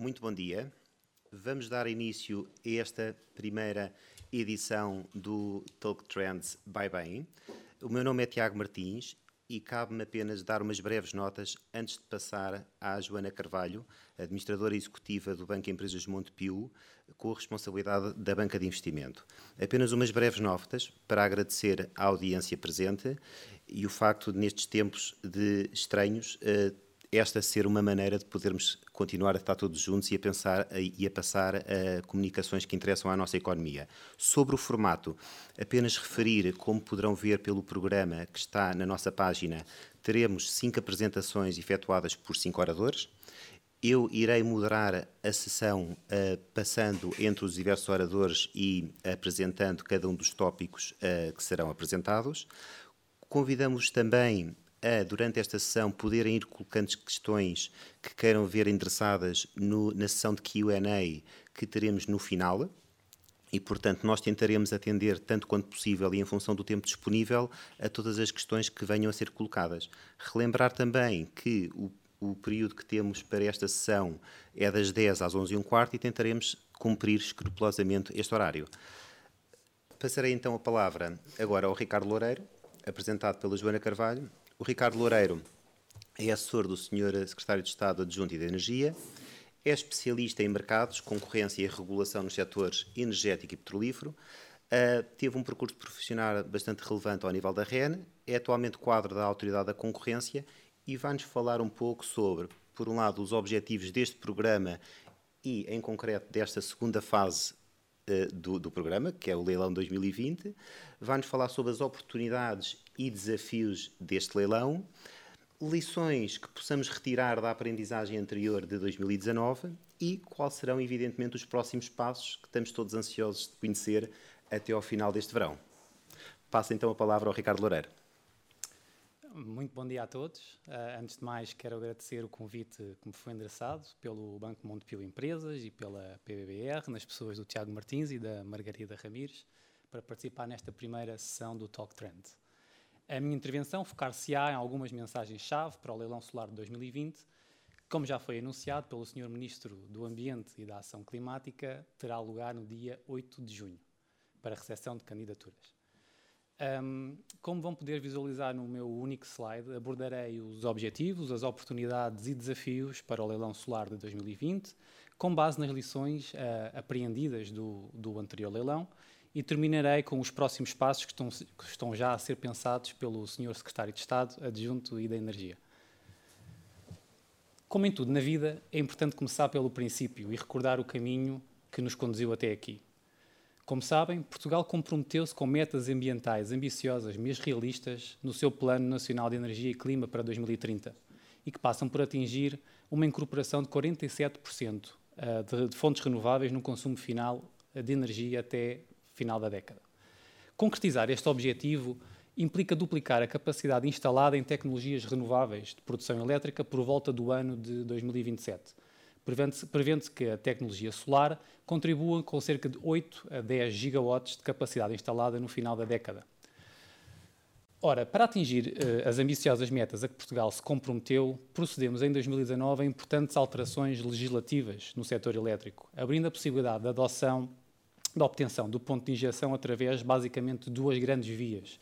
muito bom dia. Vamos dar início a esta primeira edição do Talk Trends by Bem. O meu nome é Tiago Martins e cabe-me apenas dar umas breves notas antes de passar à Joana Carvalho, administradora executiva do Banco Empresas Montepio, com a responsabilidade da banca de investimento. Apenas umas breves notas para agradecer à audiência presente e o facto de, nestes tempos de estranhos, eh, esta ser uma maneira de podermos continuar a estar todos juntos e a pensar e a passar a comunicações que interessam à nossa economia. Sobre o formato, apenas referir, como poderão ver pelo programa que está na nossa página, teremos cinco apresentações efetuadas por cinco oradores. Eu irei moderar a sessão uh, passando entre os diversos oradores e apresentando cada um dos tópicos uh, que serão apresentados. Convidamos também a, durante esta sessão, poderem ir colocando questões que queiram ver endereçadas no, na sessão de QA que teremos no final. E, portanto, nós tentaremos atender, tanto quanto possível e em função do tempo disponível, a todas as questões que venham a ser colocadas. Relembrar também que o, o período que temos para esta sessão é das 10 às 11 h 15 e tentaremos cumprir escrupulosamente este horário. Passarei então a palavra agora ao Ricardo Loureiro, apresentado pela Joana Carvalho, o Ricardo Loureiro é assessor do Sr. Secretário de Estado Adjunto e de Energia, é especialista em mercados, concorrência e regulação nos setores energético e petrolífero, uh, teve um percurso profissional bastante relevante ao nível da REN, é atualmente quadro da Autoridade da Concorrência e vai-nos falar um pouco sobre, por um lado, os objetivos deste programa e, em concreto, desta segunda fase uh, do, do, programa, que é o Leilão 2020. Vai-nos falar sobre as oportunidades e desafios deste leilão, lições que possamos retirar da aprendizagem anterior de 2019 e quais serão, evidentemente, os próximos passos que estamos todos ansiosos de conhecer até ao final deste verão. Passo então a palavra ao Ricardo Loureiro. Muito bom dia a todos. Uh, antes de mais, quero agradecer o convite que me foi endereçado pelo Banco Montepio Empresas e pela PBBR, nas pessoas do Tiago Martins e da Margarida Ramires, para participar nesta primeira sessão do Talk Trend. A minha intervenção focar-se-á em algumas mensagens-chave para o leilão solar de 2020, que, como já foi anunciado pelo Sr. Ministro do Ambiente e da Ação Climática, terá lugar no dia 8 de junho, para recepção de candidaturas. Um, como vão poder visualizar no meu único slide, abordarei os objetivos, as oportunidades e desafios para o leilão solar de 2020, com base nas lições uh, apreendidas do, do anterior leilão e terminarei com os próximos passos que estão, que estão já a ser pensados pelo Sr. Secretário de Estado Adjunto e da Energia. Como em tudo na vida, é importante começar pelo princípio e recordar o caminho que nos conduziu até aqui. Como sabem, Portugal comprometeu-se com metas ambientais ambiciosas, mas realistas, no seu Plano Nacional de Energia e Clima para 2030 e que passam por atingir uma incorporação de 47% eh, de fontes renováveis no consumo final de energia até final da década. Concretizar este objetivo implica duplicar a capacidade instalada em tecnologias renováveis de produção elétrica por volta do ano de 2027. Prevendo-se prevendo que a tecnologia solar contribua com cerca de 8 a 10 gigawatts de capacidade instalada no final da década. Ora, para atingir uh, as ambiciosas metas a que Portugal se comprometeu, procedemos em 2019 a importantes alterações legislativas no setor elétrico, abrindo a possibilidade da adoção da obtenção do ponto de injeção através, basicamente, de duas grandes vias.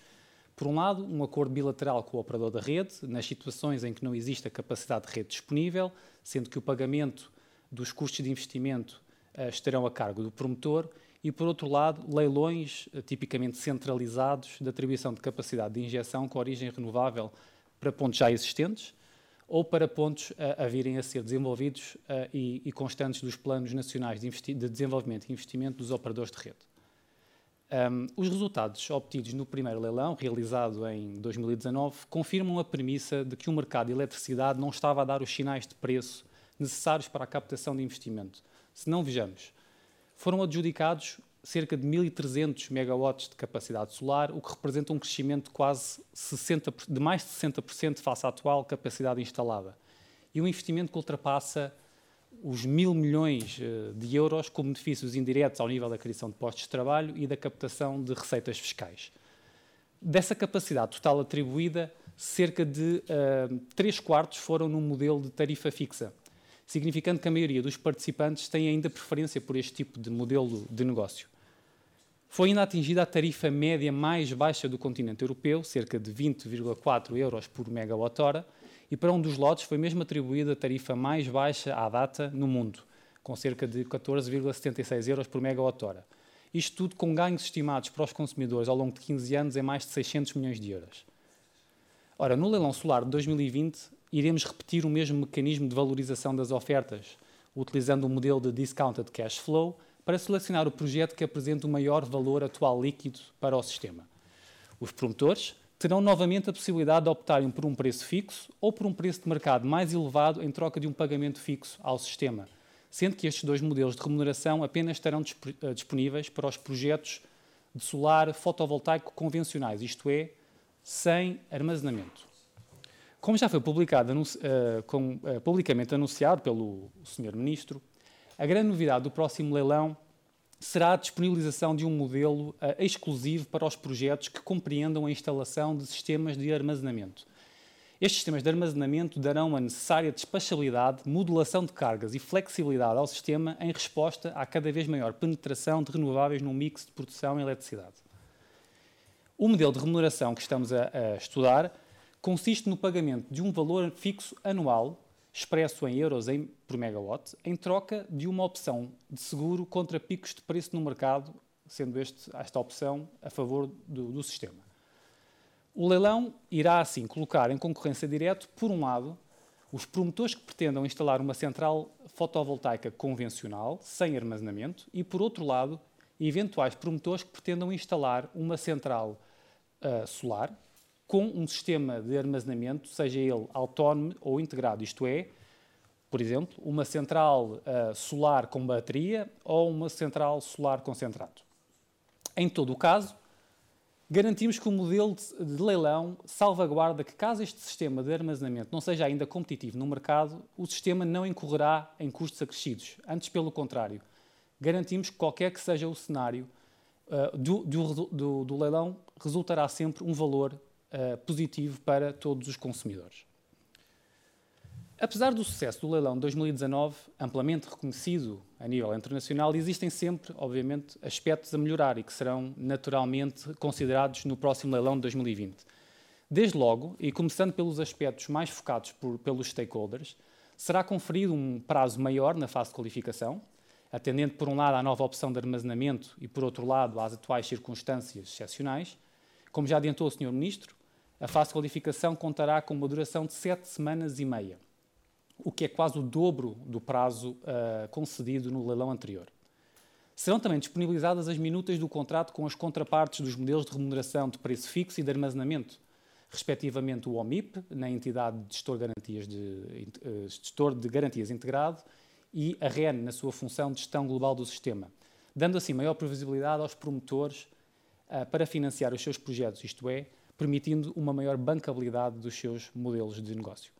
Por um lado, um acordo bilateral com o operador da rede, nas situações em que não existe a capacidade de rede disponível, sendo que o pagamento dos custos de investimento uh, estarão a cargo do promotor, e, por outro lado, leilões uh, tipicamente centralizados de atribuição de capacidade de injeção com origem renovável para pontos já existentes, ou para pontos a, a virem a ser desenvolvidos uh, e, e, constantes dos planos nacionais de, de, desenvolvimento e investimento dos operadores de rede. Um, os resultados obtidos no primeiro leilão, realizado em 2019, confirmam a premissa de que o mercado de eletricidade não estava a dar os sinais de preço necessários para a captação de investimento. Se não vejamos, foram adjudicados cerca de 1.300 megawatts de capacidade solar, o que representa um crescimento de quase 60, de mais de 60% face à atual capacidade instalada. E um investimento que ultrapassa os mil milhões eh, de euros com benefícios indiretos ao nível da criação de postos de trabalho e da captação de receitas fiscais. Dessa capacidade total atribuída, cerca de uh, 3 quartos foram num modelo de tarifa fixa, significando que a maioria dos participantes tem ainda preferência por este tipo de modelo de negócio. Foi ainda atingida a tarifa média mais baixa do continente europeu, cerca de 20,4 euros por megawatt-hora, e para um dos lotes foi mesmo atribuída a tarifa mais baixa à data no mundo, com cerca de 14,76 euros por megawatt-hora. Isto tudo com ganhos estimados para os consumidores ao longo de 15 anos em mais de 600 milhões de euros. Ora, no leilão solar de 2020, iremos repetir o mesmo mecanismo de valorização das ofertas, utilizando o um modelo de discounted cash flow para selecionar o projeto que apresenta o maior valor atual líquido para o sistema. Os promotores terão novamente a possibilidade de optarem por um preço fixo ou por um preço de mercado mais elevado em troca de um pagamento fixo ao sistema, sendo que estes dois modelos de remuneração apenas estarão eh, disponíveis para os projetos de solar fotovoltaico convencionais, isto é, sem armazenamento. Como já foi publicado, uh, com, uh, publicamente anunciado pelo Sr. Ministro, a grande novidade do próximo leilão será a disponibilização de um modelo uh, exclusivo para os projetos que compreendam a instalação de sistemas de armazenamento. Estes sistemas de armazenamento darão a necessária despachabilidade, modulação de cargas e flexibilidade ao sistema em resposta à cada vez maior penetração de renováveis no mix de produção e eletricidade. O modelo de remuneração que estamos a, a estudar consiste no pagamento de um valor fixo anual expresso em euros em, por megawatt, em troca de uma opção de seguro contra picos de preço no mercado, sendo este, esta opção a favor do, do sistema. O leilão irá, assim, colocar em concorrência direto, por um lado, os promotores que pretendam instalar uma central fotovoltaica convencional, sem armazenamento, e, por outro lado, eventuais promotores que pretendam instalar uma central uh, solar, com um sistema de armazenamento, seja ele autónomo ou integrado, isto é, por exemplo, uma central uh, solar com bateria ou uma central solar concentrado. Em todo o caso, garantimos que o modelo de, leilão salvaguarda que, caso este sistema de armazenamento não seja ainda competitivo no mercado, o sistema não incorrerá em custos acrescidos. Antes, pelo contrário, garantimos que qualquer que seja o cenário uh, do, do, do, do leilão, resultará sempre um valor uh, positivo para todos os consumidores. Apesar do sucesso do leilão de 2019, amplamente reconhecido a nível internacional, existem sempre, obviamente, aspectos a melhorar e que serão naturalmente considerados no próximo leilão de 2020. Desde logo, e começando pelos aspectos mais focados por, pelos stakeholders, será conferido um prazo maior na fase de qualificação, atendendo por um lado à nova opção de armazenamento e por outro lado às atuais circunstâncias excepcionais. Como já adiantou o Sr. Ministro, a fase de qualificação contará com uma duração de sete semanas e meia, o que é quase o dobro do prazo uh, concedido no leilão anterior. Serão também disponibilizadas as minutas do contrato com as contrapartes dos modelos de remuneração de preço fixo e de armazenamento, respectivamente o OMIP, na entidade de gestor, garantias de, uh, gestor de garantias integrado, e a REN, na sua função de gestão global do sistema, dando assim maior previsibilidade aos promotores uh, para financiar os seus projetos, isto é, permitindo uma maior bancabilidade dos seus modelos de negócio.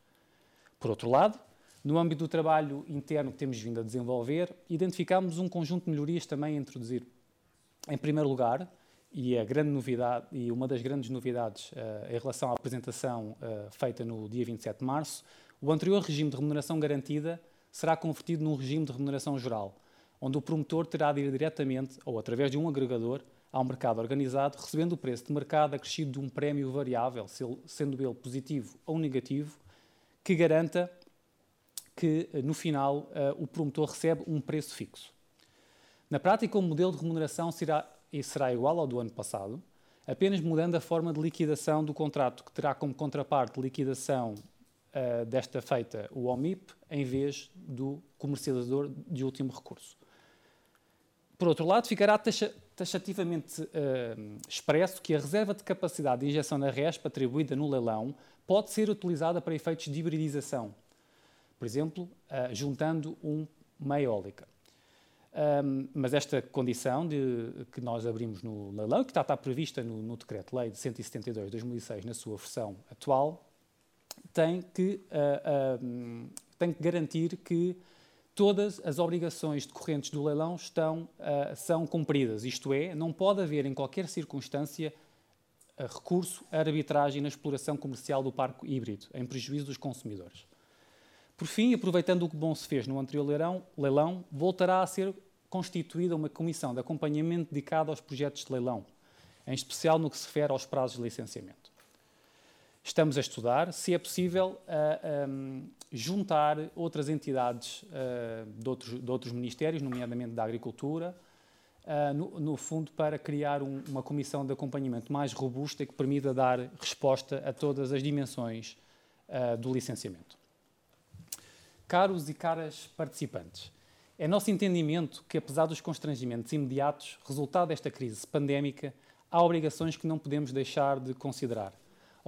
Por outro lado, no âmbito do trabalho interno que temos vindo a desenvolver, identificamos um conjunto de melhorias também a introduzir. Em primeiro lugar, e a grande novidade e uma das grandes novidades uh, em relação à apresentação uh, feita no dia 27 de março, o anterior regime de remuneração garantida será convertido num regime de remuneração geral, onde o promotor terá de ir diretamente ou através de um agregador ao mercado organizado, recebendo o preço de mercado acrescido de um prémio variável, sendo ele positivo ou negativo, que garanta que, no final, eh, o promotor recebe um preço fixo. Na prática, o modelo de remuneração será, será igual ao do ano passado, apenas mudando a forma de liquidação do contrato, que terá como contraparte liquidação uh, desta feita o OMIP, em vez do comercializador de último recurso. Por outro lado, ficará taxa, taxativamente uh, expresso que a reserva de capacidade de injeção na RESP atribuída no leilão pode ser utilizada para efeitos de hibridização, por exemplo, uh, juntando um, uma eólica. Um, mas esta condição de, que nós abrimos no leilão, que está, está prevista no, no Decreto-Lei de 172 de 2006, na sua versão atual, tem que, uh, tem que garantir que todas as obrigações decorrentes do leilão estão, uh, são cumpridas. Isto é, não pode haver em qualquer circunstância uh, recurso à arbitragem na exploração comercial do parque híbrido, em prejuízo dos consumidores. Por fim, aproveitando o que bom se fez no anterior leilão, leilão voltará a ser constituída uma comissão de acompanhamento dedicada aos projetos de leilão, em especial no que se refere aos prazos de licenciamento. Estamos a estudar se é possível uh, um, juntar outras entidades uh, de, outros, de, outros, ministérios, nomeadamente da Agricultura, uh, no, no, fundo para criar um, uma comissão de acompanhamento mais robusta e que permita dar resposta a todas as dimensões do licenciamento. Caros e caras participantes, é nosso entendimento que, apesar dos constrangimentos imediatos resultado desta crise pandémica, há obrigações que não podemos deixar de considerar.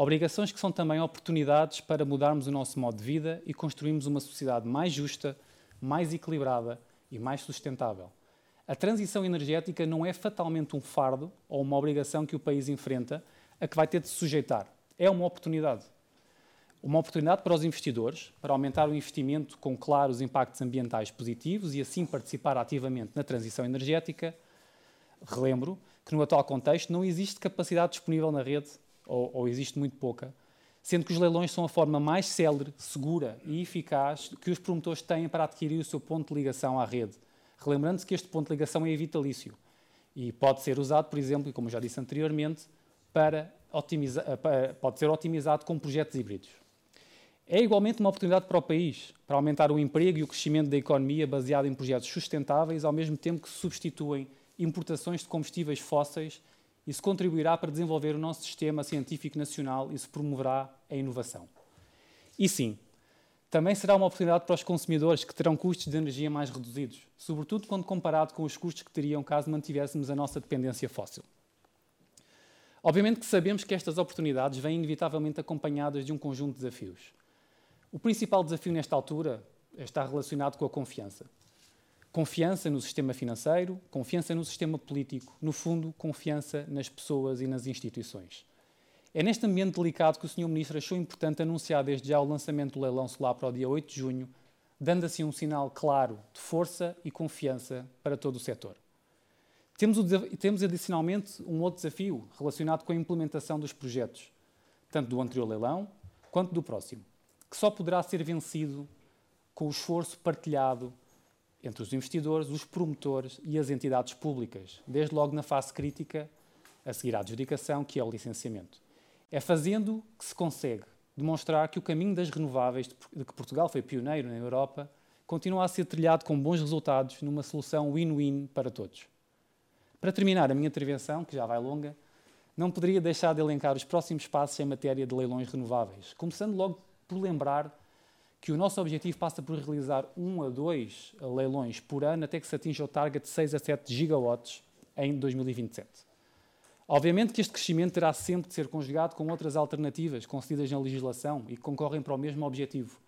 Obrigações que são também oportunidades para mudarmos o nosso modo de vida e construirmos uma sociedade mais justa, mais equilibrada e mais sustentável. A transição energética não é fatalmente um fardo ou uma obrigação que o país enfrenta a que vai ter de se sujeitar. É uma oportunidade. Uma oportunidade para os investidores, para aumentar o investimento com claros impactos ambientais positivos e assim participar ativamente na transição energética. Relembro que no atual contexto não existe capacidade disponível na rede, ou, ou existe muito pouca, sendo que os leilões são a forma mais célere, segura e eficaz que os promotores têm para adquirir o seu ponto de ligação à rede. Relembrando-se que este ponto de ligação é vitalício e pode ser usado, por exemplo, como já disse anteriormente, para otimizar, pode ser otimizado com projetos híbridos. É igualmente uma oportunidade para o país, para aumentar o emprego e o crescimento da economia baseado em projetos sustentáveis, ao mesmo tempo que substituem importações de combustíveis fósseis. Isso contribuirá para desenvolver o nosso sistema científico nacional e se promoverá a inovação. E sim, também será uma oportunidade para os consumidores que terão custos de energia mais reduzidos, sobretudo quando comparado com os custos que teriam caso mantivéssemos a nossa dependência fóssil. Obviamente que sabemos que estas oportunidades vêm inevitavelmente acompanhadas de um conjunto de desafios. O principal desafio nesta altura está relacionado com a confiança. Confiança no sistema financeiro, confiança no sistema político, no fundo, confiança nas pessoas e nas instituições. É neste ambiente delicado que o Sr. Ministro achou importante anunciar desde já o lançamento do leilão solar para o dia 8 de junho, dando assim um sinal claro de força e confiança para todo o setor. Temos, o, temos adicionalmente um outro desafio relacionado com a implementação dos projetos, tanto do anterior leilão quanto do próximo que só poderá ser vencido com o esforço partilhado entre os investidores, os promotores e as entidades públicas, desde logo na fase crítica, a seguir à adjudicação, que é o licenciamento. É fazendo que se consegue demonstrar que o caminho das renováveis, de que Portugal foi pioneiro na Europa, continua a ser trilhado com bons resultados numa solução win-win para todos. Para terminar a minha intervenção, que já vai longa, não poderia deixar de elencar os próximos passos em matéria de leilões renováveis, começando logo por lembrar que o nosso objetivo passa por realizar um a dois leilões por ano até que se atinja o target de 6 a 7 gigawatts em 2027. Obviamente que este crescimento terá sempre de ser conjugado com outras alternativas concedidas na legislação e que concorrem para o mesmo objetivo,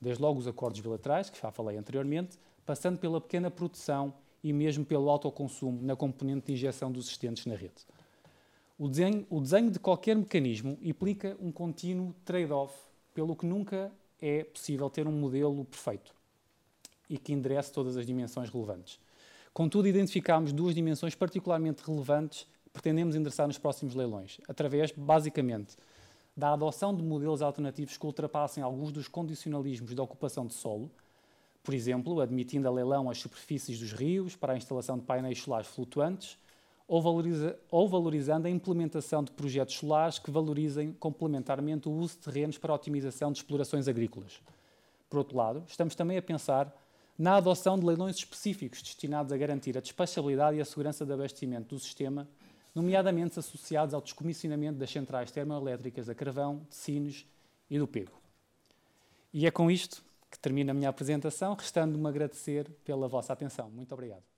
desde logo os acordos bilaterais, que já falei anteriormente, passando pela pequena produção e mesmo pelo autoconsumo na componente de injeção dos existentes na rede. O desenho, o desenho de qualquer mecanismo implica um contínuo trade-off pelo que nunca é possível ter um modelo perfeito e que enderece todas as dimensões relevantes. Contudo, identificámos duas dimensões particularmente relevantes que pretendemos endereçar nos próximos leilões, através, basicamente, da adoção de modelos alternativos que ultrapassem alguns dos condicionalismos da ocupação de solo, por exemplo, admitindo a leilão as superfícies dos rios para a instalação de painéis solares flutuantes ou, valoriza, ou valorizando a implementação de projetos solares que valorizem complementarmente o uso de terrenos para a otimização de explorações agrícolas. Por outro lado, estamos também a pensar na adoção de leilões específicos destinados a garantir a despachabilidade e a segurança de abastecimento do sistema, nomeadamente associados ao descomissionamento das centrais termoelétricas a carvão, de Sines e do Pego. E é com isto que termino a minha apresentação, restando-me agradecer pela vossa atenção. Muito obrigado.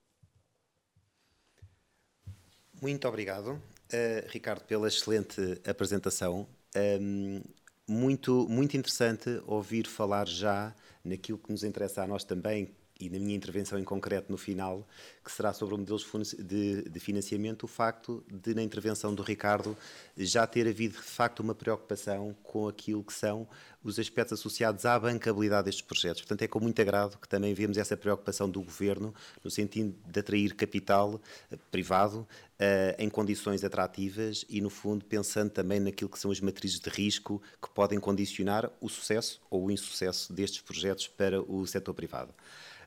Muito obrigado, uh, Ricardo, pela excelente apresentação. Um, muito, muito interessante ouvir falar já naquilo que nos interessa a nós também, e na minha intervenção em concreto no final, que será sobre o modelo de, de, financiamento, o facto de, na intervenção do Ricardo, já ter havido de facto uma preocupação com aquilo que são os aspectos associados à bancabilidade destes projetos. Portanto, é com muito agrado que também vemos essa preocupação do Governo no sentido de atrair capital eh, privado Uh, em condições atrativas e, no fundo, pensando também naquilo que são as matrizes de risco que podem condicionar o sucesso ou o insucesso destes projetos para o setor privado.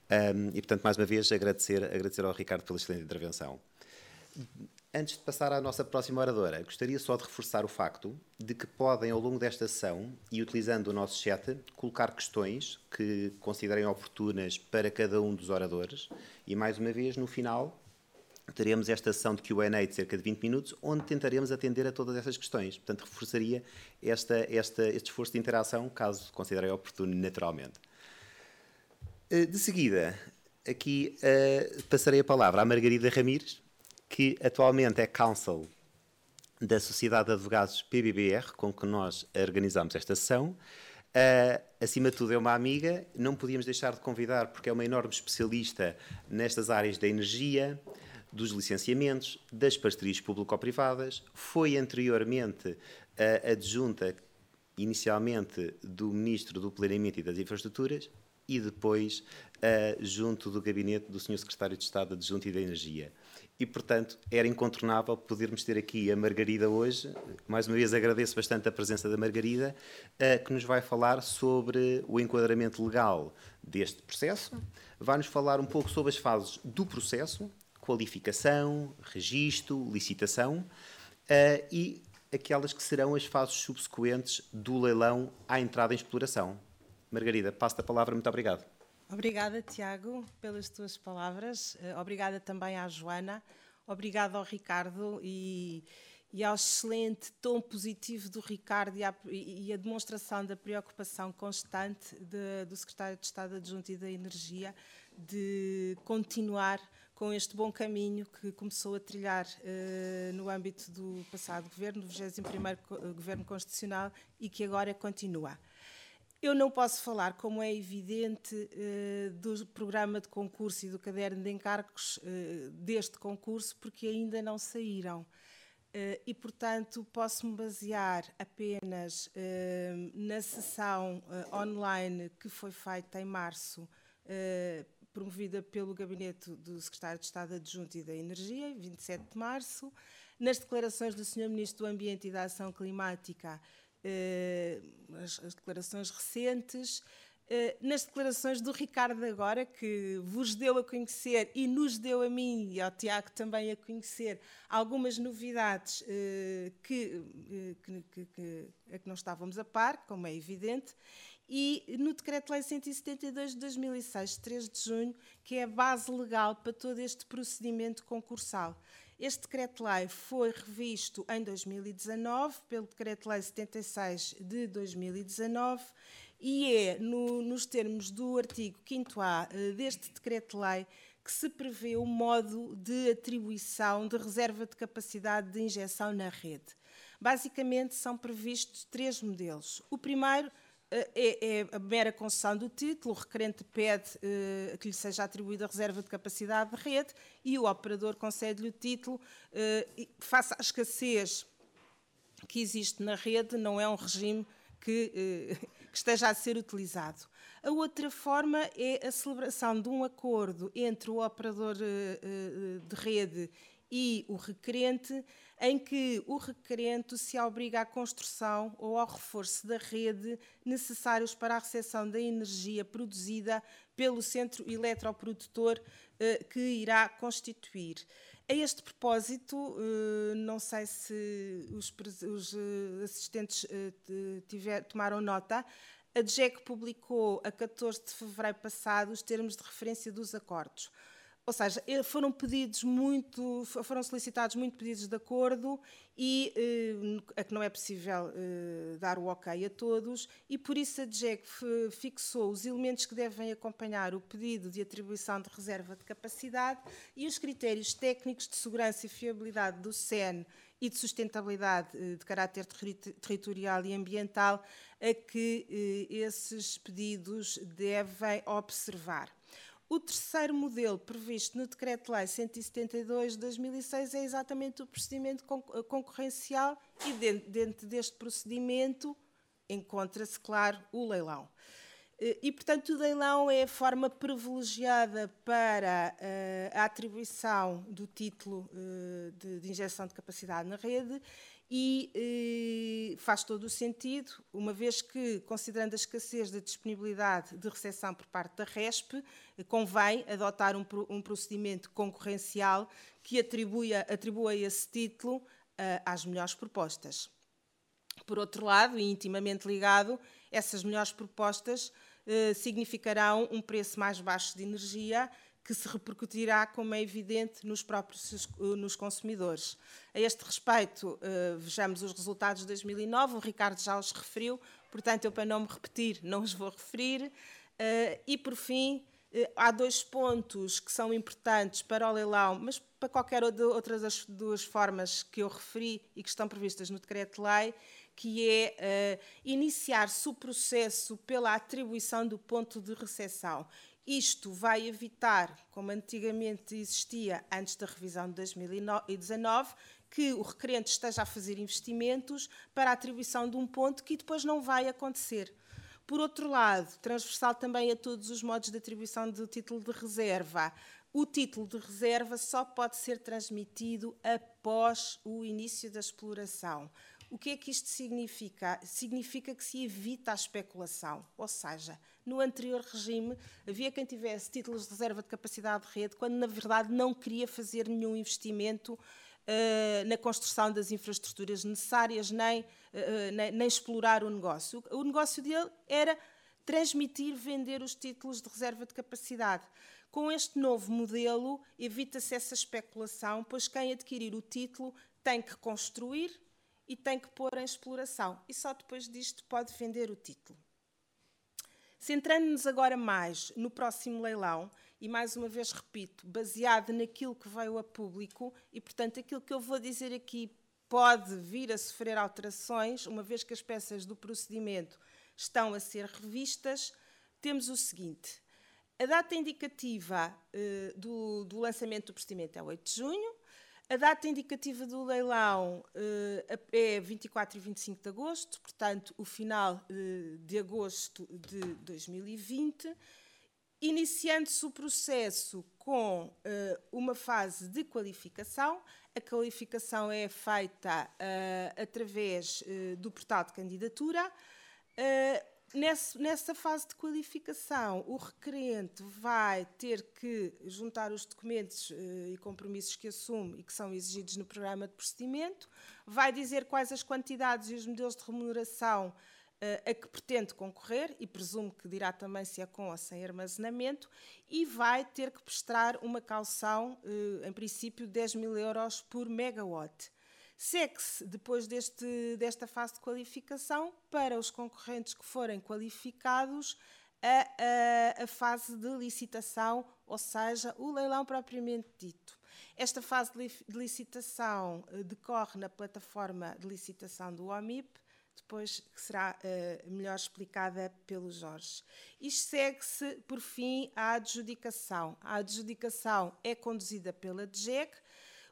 Um, e, portanto, mais uma vez, agradecer, agradecer ao Ricardo pela excelente intervenção. Antes de passar à nossa próxima oradora, gostaria só de reforçar o facto de que podem, ao longo desta sessão, e utilizando o nosso chat, colocar questões que considerem oportunas para cada um dos oradores. E, mais uma vez, no final, teremos esta sessão de Q&A de cerca de 20 minutos, onde tentaremos atender a todas essas questões. Portanto, reforçaria esta, esta, este esforço de interação, caso considerem oportuno, naturalmente. Eh, de seguida, aqui uh, passarei a palavra à Margarida Ramires, que atualmente é counsel da Sociedade de Advogados PBBR, com que nós organizamos esta sessão. Uh, acima de tudo, é uma amiga, não podíamos deixar de convidar, porque é uma enorme especialista nestas áreas da energia, dos licenciamentos, das parcerias público-privadas, foi anteriormente uh, adjunta, inicialmente, do Ministro do Planeamento e das Infraestruturas e depois uh, junto do gabinete do Sr. Secretário de Estado Adjunto e da Energia. E, portanto, era incontornável podermos ter aqui a Margarida hoje. Mais uma vez agradeço bastante a presença da Margarida, uh, que nos vai falar sobre o enquadramento legal deste processo, vai-nos falar um pouco sobre as fases do processo, qualificação, registro, licitação, uh, e aquelas que serão as fases subsequentes do leilão à entrada em exploração. Margarida, passo a palavra, muito obrigado. Obrigada, Tiago, pelas tuas palavras. Eh, obrigada também à Joana. Obrigada ao Ricardo e, e ao excelente tom positivo do Ricardo e a, e a demonstração da preocupação constante de, do Secretário de Estado Adjunto e da Energia de continuar com este bom caminho que começou a trilhar uh, no âmbito do passado governo, do 21º Governo Constitucional e que agora continua. Eu não posso falar, como é evidente, eh, do programa de concurso e do caderno de encargos eh, deste concurso, porque ainda não saíram. Eh, e, portanto, posso-me basear apenas na sessão online que foi feita em março, promovida pelo Gabinete do Secretário de Estado Adjunto e da Energia, 27 de março, nas declarações do Sr. Ministro do Ambiente e da Ação Climática, as, as, declarações recentes, uh, nas declarações do Ricardo agora, que vos deu a conhecer e nos deu a mim e ao Tiago também a conhecer algumas novidades uh, que, que, que, que, a que não estávamos a par, como é evidente, e no Decreto-Lei 172 de 2006, 3 de junho, que é a base legal para todo este procedimento concursal. Este decreto-lei foi revisto em 2019 pelo decreto-lei 76 de 2019 e é no, nos termos do artigo 5A eh, deste decreto-lei que se prevê o modo de atribuição de reserva de capacidade de injeção na rede. Basicamente, são previstos três modelos. O primeiro é, é, a mera concessão do título, o requerente pede uh, que lhe seja atribuída a reserva de capacidade de rede e o operador concede-lhe o título. Uh, face à escassez que existe na rede, não é um regime que, que esteja a ser utilizado. A outra forma é a celebração de um acordo entre o operador de rede e o requerente em que o requerente se obriga à construção ou ao reforço da rede necessários para a recepção da energia produzida pelo centro eletroprodutor eh, que irá constituir. A este propósito, eh, não sei se os, eh, assistentes tiver, tomaram nota, a DGEC publicou a 14 de fevereiro passado os termos de referência dos acordos. Ou seja, eh, foram pedidos muito, foram solicitados muito pedidos de acordo e eh, a que não é possível eh, dar o ok a todos e por isso a DGEC fixou os elementos que devem acompanhar o pedido de atribuição de reserva de capacidade e os critérios técnicos de segurança e fiabilidade do SEN e de sustentabilidade de caráter territorial e ambiental a que esses pedidos devem observar. O terceiro modelo previsto no Decreto-Lei 172 de 2006 é exatamente o procedimento eh, concorrencial e dentro deste procedimento encontra-se, claro, o leilão. Eh, e, portanto, o leilão é a forma privilegiada para uh, a atribuição do título de, injeção de capacidade na rede e uh, faz todo o sentido, uma vez que, considerando a escassez da disponibilidade de recepção por parte da RESP, convém adotar um, um procedimento concorrencial que atribua, esse título às melhores propostas. Por outro lado, e intimamente ligado, essas melhores propostas eh, significarão um preço mais baixo de energia que se repercutirá, como é evidente, nos próprios eh, nos consumidores. A este respeito, eh, vejamos os resultados de 2009, o Ricardo já os referiu, portanto, eu para não me repetir, não os vou referir. E, por fim, há dois pontos que são importantes para o leilão, mas para qualquer outra das duas formas que eu referi e que estão previstas no decreto-lei, que é iniciar-se o processo pela atribuição do ponto de recepção. Isto vai evitar, como antigamente existia antes da revisão de 2019, que o requerente esteja a fazer investimentos para a atribuição de um ponto que depois não vai acontecer. Por outro lado, transversal também a todos os modos de atribuição do título de reserva, o título de reserva só pode ser transmitido após o início da exploração. O que é que isto significa? Significa que se evita a especulação, ou seja, no anterior regime havia quem tivesse títulos de reserva de capacidade de rede quando na verdade não queria fazer nenhum investimento uh, na construção das infraestruturas necessárias nem, uh, nem, nem explorar o negócio. O negócio dele era transmitir, vender os títulos de reserva de capacidade. Com este novo modelo, evita-se essa especulação, pois quem adquirir o título tem que construir e tem que pôr em exploração. E só depois disto pode vender o título. Centrando-nos agora mais no próximo leilão, e mais uma vez repito, baseado naquilo que veio a público, e portanto aquilo que eu vou dizer aqui pode vir a sofrer alterações, uma vez que as peças do procedimento estão a ser revistas, temos o seguinte. A data indicativa uh, do, do lançamento do procedimento é 8 de junho, a data indicativa do leilão uh, é 24 e 25 de agosto, portanto, o final uh, de agosto de 2020, iniciando-se o processo com uh, uma fase de qualificação. A qualificação é feita através do portal de candidatura. Nesse, nessa fase de qualificação, o requerente vai ter que juntar os documentos uh, e compromissos que assume e que são exigidos no programa de procedimento, vai dizer quais as quantidades e os modelos de remuneração uh, a que pretende concorrer, e presumo que dirá também se é com ou sem armazenamento, e vai ter que prestar uma calção, uh, em princípio, 10 mil euros por megawatt. Segue-se, depois deste, desta fase de qualificação, para os concorrentes que forem qualificados, a, a, a, fase de licitação, ou seja, o leilão propriamente dito. Esta fase de licitação eh, decorre na plataforma de licitação do OMIP, depois que será uh, melhor explicada pelo Jorge. Isto segue-se, por fim, à adjudicação. A adjudicação é conduzida pela DGEC,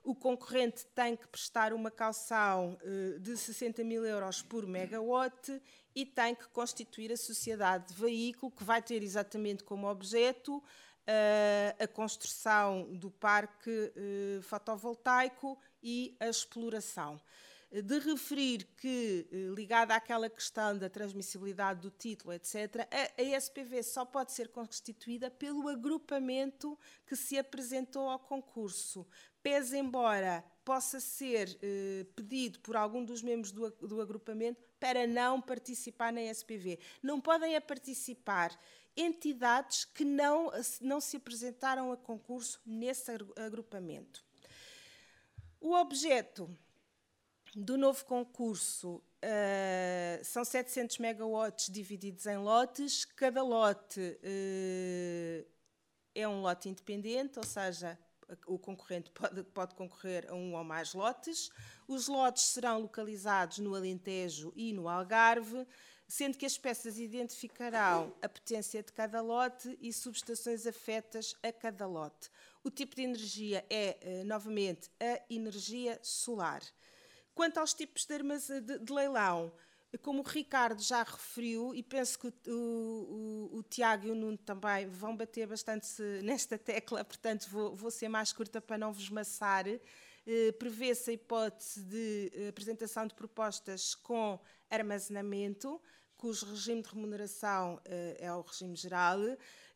o concorrente tem que prestar uma calção uh, de 60 mil euros por megawatt e tem que constituir a sociedade de veículo, que vai ter exatamente como objeto uh, a construção do parque uh, fotovoltaico e a exploração de referir que, ligada àquela questão da transmissibilidade do título, etc., a SPV só pode ser constituída pelo agrupamento que se apresentou ao concurso, pese embora possa ser eh, pedido por algum dos membros do, do, agrupamento para não participar na SPV. Não podem a participar entidades que não, não se apresentaram a concurso nesse agrupamento. O objeto do novo concurso uh, são 700 megawatts divididos em lotes. Cada lote uh, é um lote independente, ou seja, o concorrente pode, pode, concorrer a um ou mais lotes. Os lotes serão localizados no Alentejo e no Algarve, sendo que as peças identificarão a potência de cada lote e subestações afetas a cada lote. O tipo de energia é, eh, novamente, a energia solar. Quanto aos tipos de, de, de leilão, como o Ricardo já referiu, e penso que o, o, o Tiago e o Nuno também vão bater bastante nesta tecla, portanto vou, vou ser mais curta para não vos maçar, eh, prevê-se a hipótese de eh, apresentação de propostas com armazenamento, cujo regime de remuneração eh, é o regime geral.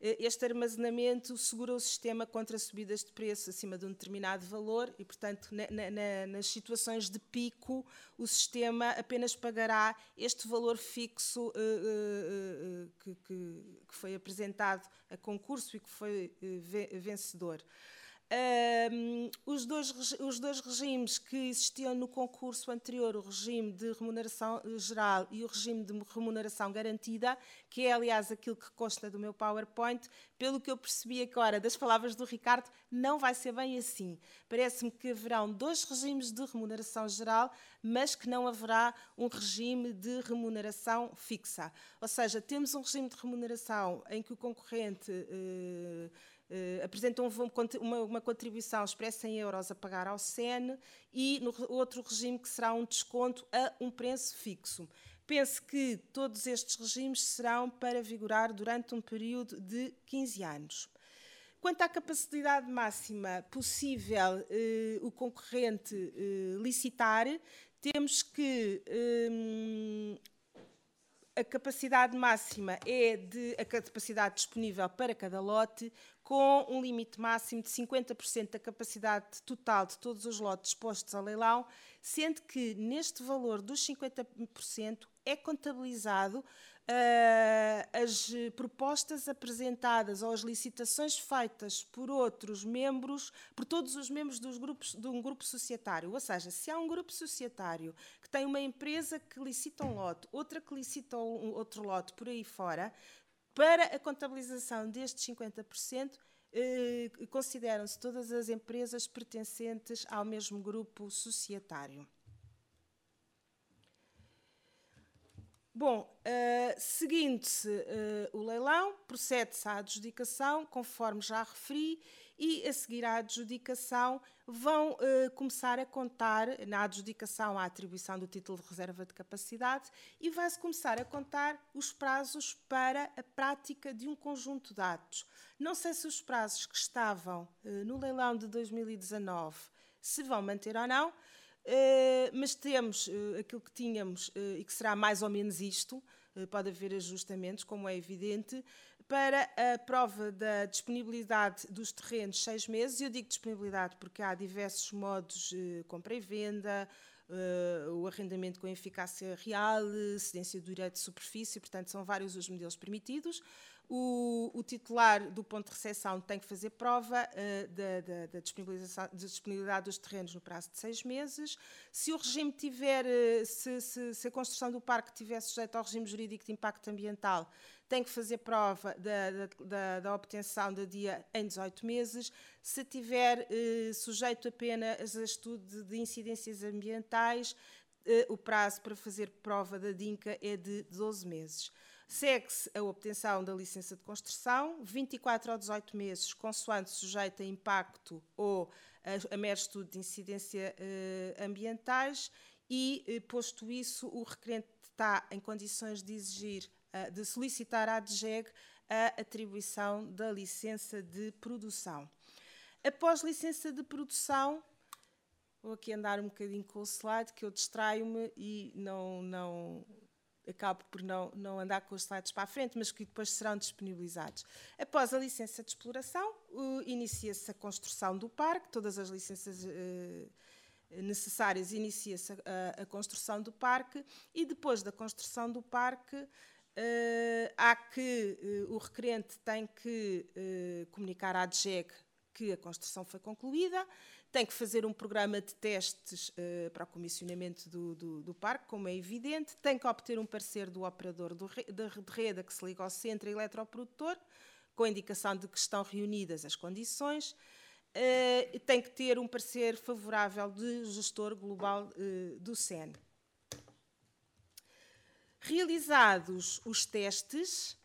Eh, este armazenamento segura o sistema contra subidas de preço acima de um determinado valor e, portanto, na, na, nas situações de pico, o sistema apenas pagará este valor fixo uh, uh, uh, que, que, que, foi apresentado a concurso e que foi vencedor. Um, os, dois, os dois regimes que existiam no concurso anterior, o regime de remuneração geral e o regime de remuneração garantida, que é aliás aquilo que consta do meu PowerPoint, pelo que eu percebi agora das palavras do Ricardo, não vai ser bem assim. Parece-me que haverão dois regimes de remuneração geral, mas que não haverá um regime de remuneração fixa. Ou seja, temos um regime de remuneração em que o concorrente. Uh, Uh, apresentam uma, uma, contribuição expressa em euros a pagar ao SEN e no outro regime que será um desconto a um preço fixo. Penso que todos estes regimes serão para vigorar durante um período de 15 anos. Quanto à capacidade máxima possível uh, o concorrente uh, licitar, temos que um, a capacidade máxima é de a capacidade disponível para cada lote, com um limite máximo de 50% da capacidade total de todos os lotes postos ao leilão, sendo que neste valor dos 50% é contabilizado Uh, as propostas apresentadas ou as licitações feitas por outros membros, por todos os membros dos grupos, de um grupo societário. Ou seja, se há um grupo societário que tem uma empresa que licita um lote, outra que licita um, outro lote por aí fora, para a contabilização destes 50%, eh, consideram-se todas as empresas pertencentes ao mesmo grupo societário. Bom, uh, seguindo-se uh, o leilão, procede-se à adjudicação, conforme já referi, e a seguir à adjudicação vão uh, começar a contar, na adjudicação, a atribuição do título de reserva de capacidade, e vai-se começar a contar os prazos para a prática de um conjunto de atos. Não sei se os prazos que estavam no leilão de 2019 se vão manter ou não, Uh, mas temos uh, aquilo que tínhamos uh, e que será mais ou menos isto, pode haver ajustamentos, como é evidente, para a prova da disponibilidade dos terrenos seis meses. Eu digo disponibilidade porque há diversos modos, compra e venda, o arrendamento com eficácia real, cedência do direito de superfície, portanto são vários os modelos permitidos. O, o, titular do ponto de recepção tem que fazer prova uh, da, da, da, disponibilidade dos terrenos no prazo de seis meses. Se o regime tiver, se, se, se, a construção do parque estiver sujeita ao regime jurídico de impacto ambiental, tem que fazer prova da, da obtenção da dia em 18 meses. Se tiver uh, sujeito apenas a estudo de, incidências ambientais, o prazo para fazer prova da DINCA é de 12 meses. Segue-se a obtenção da licença de construção, 24 ou 18 meses, consoante sujeito a impacto ou a, a mero estudo de incidência eh, ambientais, e, eh, posto isso, o requerente está em condições de exigir, eh, de solicitar à DGEG a atribuição da licença de produção. Após licença de produção, vou aqui andar um bocadinho com o slide, que eu distraio-me e não, não, acabo por não, não andar com os slides para a frente, mas que depois serão disponibilizados. Após a licença de exploração, inicia-se a construção do parque, todas as licenças uh, necessárias, inicia-se a, a, construção do parque e depois da construção do parque uh, há que o requerente tem que comunicar à DGEG que a construção foi concluída, tem que fazer um programa de testes uh, para o comissionamento do, do, do, parque, como é evidente, tem que obter um parecer do operador do de rede que se liga ao centro eletroprodutor, com indicação de que estão reunidas as condições, uh, tem que ter um parecer favorável de gestor global uh, do SEN. Realizados os testes,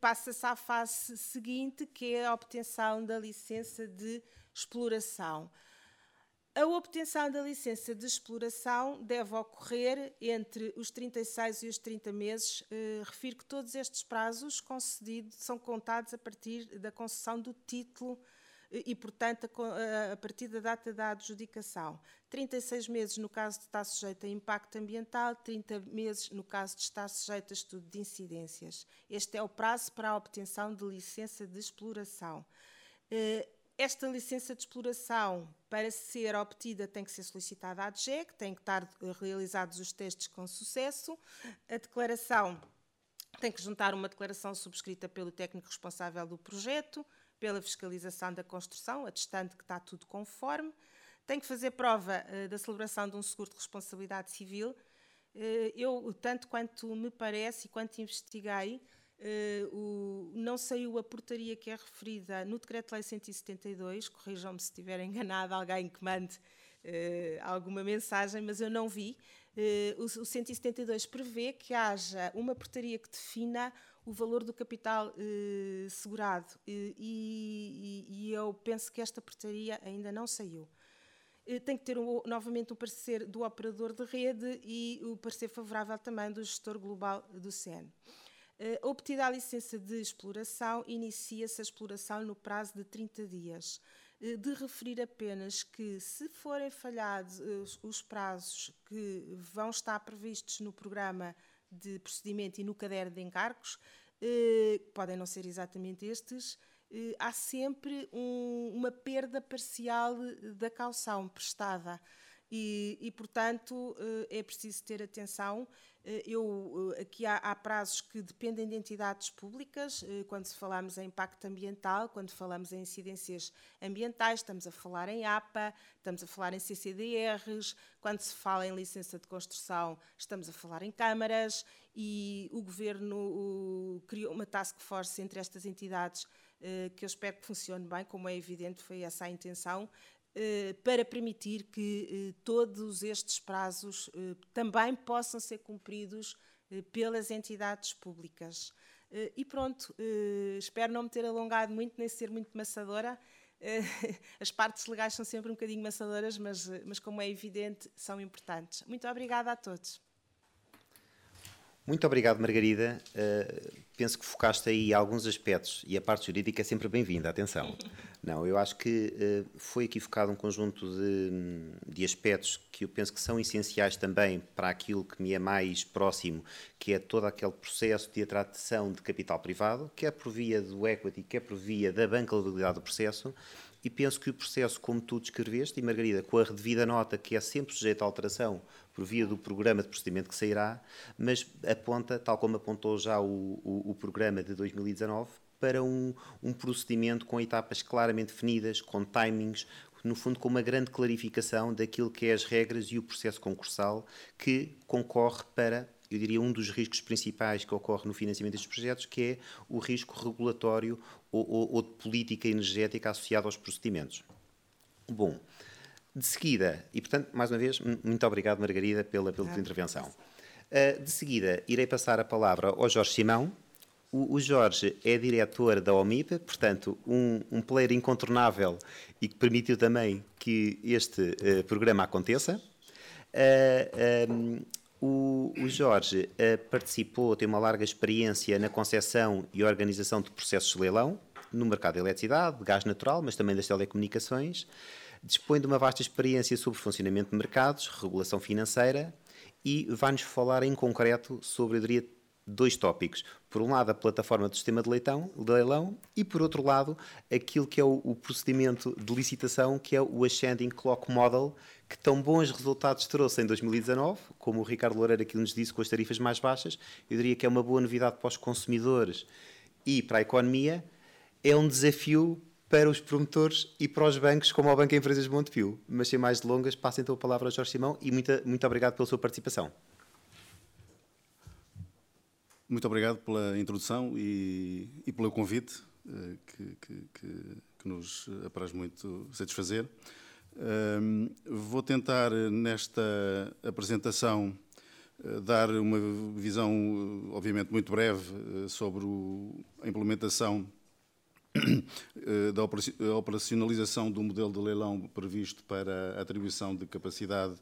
passa-se à fase seguinte, que é a obtenção da licença de exploração. A obtenção da licença de exploração deve ocorrer entre os 36 e os 30 meses. Uh, refiro que todos estes prazos concedidos são contados a partir da concessão do título e, portanto, a, a, partir da data da adjudicação. 36 meses no caso de estar sujeito a impacto ambiental, 30 meses no caso de estar sujeito a estudo de incidências. Este é o prazo para a obtenção de licença de exploração. Eh, esta licença de exploração, para ser obtida, tem que ser solicitada à DGEC, tem que estar realizados os testes com sucesso. A declaração tem que juntar uma declaração subscrita pelo técnico responsável do projeto, pela fiscalização da construção, atestando que está tudo conforme. Tem que fazer prova uh, da celebração de um seguro de responsabilidade civil. Uh, eu, tanto quanto me parece e quanto investiguei, uh, o, não saiu a portaria que é referida no Decreto-Lei 172, corrijam-me se estiver enganado alguém que mande alguma mensagem, mas eu não vi. o, o 172 prevê que haja uma portaria que defina o valor do capital eh, segurado. E, e, e, eu penso que esta portaria ainda não saiu. Eh, tem que ter um, novamente um parecer do operador de rede e o parecer favorável também do gestor global do CEN. Eh, obtida a licença de exploração, inicia-se a exploração no prazo de 30 dias. Eh, de referir apenas que, se forem falhados os, os prazos que vão estar previstos no programa de procedimento e no caderno de encargos, eh, podem não ser exatamente estes, eh, há sempre um, uma perda parcial da caução prestada. E, e, portanto, eh, é preciso ter atenção. Eh, eu, eh, aqui há, há, prazos que dependem de entidades públicas, quando se falamos em impacto ambiental, quando falamos em incidências ambientais, estamos a falar em APA, estamos a falar em CCDRs, quando se fala em licença de construção, estamos a falar em câmaras, e o Governo o, criou uma task force entre estas entidades que eu espero que funcione bem, como é evidente, foi essa a intenção, eh, para permitir que eh, todos estes prazos eh, também possam ser cumpridos pelas entidades públicas. E pronto, espero não me ter alongado muito, nem ser muito maçadora. As partes legais são sempre um bocadinho maçadoras, mas, mas como é evidente, são importantes. Muito obrigada a todos. Muito obrigado, Margarida. Uh, penso que focaste aí alguns aspectos e a parte jurídica é sempre bem-vinda, atenção. Não, eu acho que uh, foi aqui focado um conjunto de, de, aspectos que eu penso que são essenciais também para aquilo que me é mais próximo, que é todo aquele processo de atração de capital privado, quer por via do equity, quer por via da bancabilidade do processo, e penso que o processo, como tu descreveste, e Margarida, com a devida nota que é sempre sujeito a alteração por via do programa de procedimento que sairá, mas aponta, tal como apontou já o, o, o programa de 2019, para um, um procedimento com etapas claramente definidas, com timings, no fundo com uma grande clarificação daquilo que é as regras e o processo concursal que concorre para eu diria, um dos riscos principais que ocorre no financiamento destes projetos, que é o risco regulatório ou, ou, ou de política energética associado aos procedimentos. Bom, de seguida, e portanto, mais uma vez, muito obrigado, Margarida, pela, pela tua intervenção. Uh, de seguida, irei passar a palavra ao Jorge Simão. O, o Jorge é diretor da OMIP, portanto, um, um player incontornável e que permitiu também que este uh, programa aconteça. Uh, um, o, o Jorge uh, participou, tem uma larga experiência na concepção e organização de processos de leilão no mercado de eletricidade, de gás natural, mas também das telecomunicações. Dispõe de uma vasta experiência sobre funcionamento de mercados, regulação financeira e vai-nos falar em concreto sobre, eu diria, dois tópicos. Por um lado, a plataforma do sistema de, leitão, de leilão e, por outro lado, aquilo que é o, o, procedimento de licitação, que é o Ascending Clock Model, que tão bons resultados trouxe em 2019, como o Ricardo Loureiro aqui nos disse, com as tarifas mais baixas. Eu diria que é uma boa novidade para os consumidores e para a economia. É um desafio para os promotores e para os bancos, como ao Banco Empresas de Montepio. Mas sem mais delongas, passo então a palavra ao Jorge Simão e muito, muito obrigado pela sua participação. Muito obrigado pela introdução e, e pelo convite, eh, que, que, que, que, nos apraz muito satisfazer. Um, vou tentar, nesta apresentação, eh, dar uma visão, obviamente, muito breve sobre o, a implementação da operacionalização do modelo de leilão previsto para a atribuição de capacidade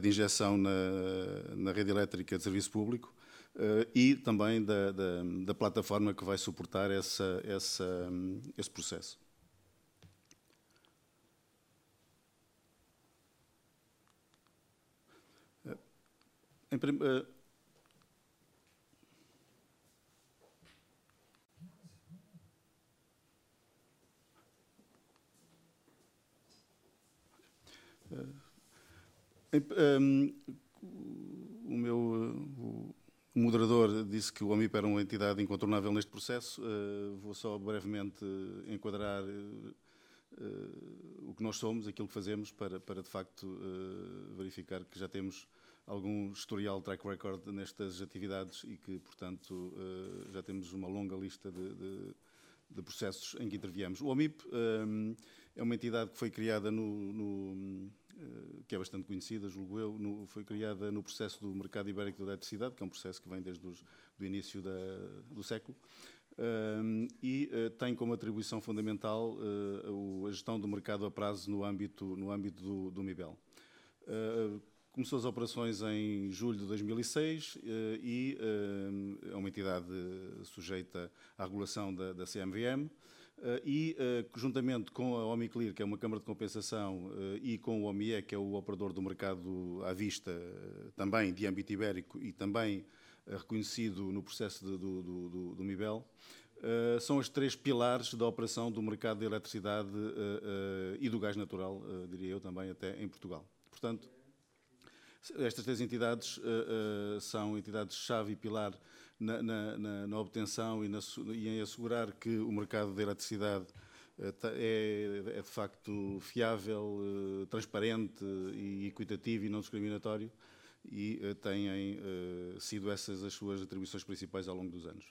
de injeção na, na rede elétrica de serviço público e também da, da, da plataforma que vai suportar essa, essa, esse processo. Em, uh, um, o meu moderador disse que o OMIP era uma entidade incontornável neste processo. Uh, vou só brevemente enquadrar uh, o que nós somos, aquilo que fazemos, para, para de facto verificar que já temos algum historial track record nestas atividades e que, portanto, eh, já temos uma longa lista de, de, de processos em que interviemos. O OMIP eh, é uma entidade que foi criada no, no eh, que é bastante conhecida, julgo eu, no, foi criada no processo do mercado ibérico da eletricidade, que é um processo que vem desde o início da, do século, um, e uh, tem como atribuição fundamental uh, a gestão do mercado a prazo no âmbito, no âmbito do, do MIBEL. Uh, Começou as operações em julho de 2006 eh, e é uma entidade sujeita à regulação da, da CMVM eh, e, eh, juntamente com a Omiclear, que é uma Câmara de Compensação, e com o OMIE, que é o operador do mercado à vista, também de âmbito ibérico e também reconhecido no processo de, do, do, do, MIBEL, são os três pilares da operação do mercado de eletricidade e do gás natural, diria eu também, até em Portugal. Portanto, estas três entidades são entidades-chave e pilar na, na, na, na obtenção e, e, em assegurar que o mercado da eletricidade uh, é, é, de facto fiável, transparente e equitativo e não discriminatório e têm sido essas as suas atribuições principais ao longo dos anos.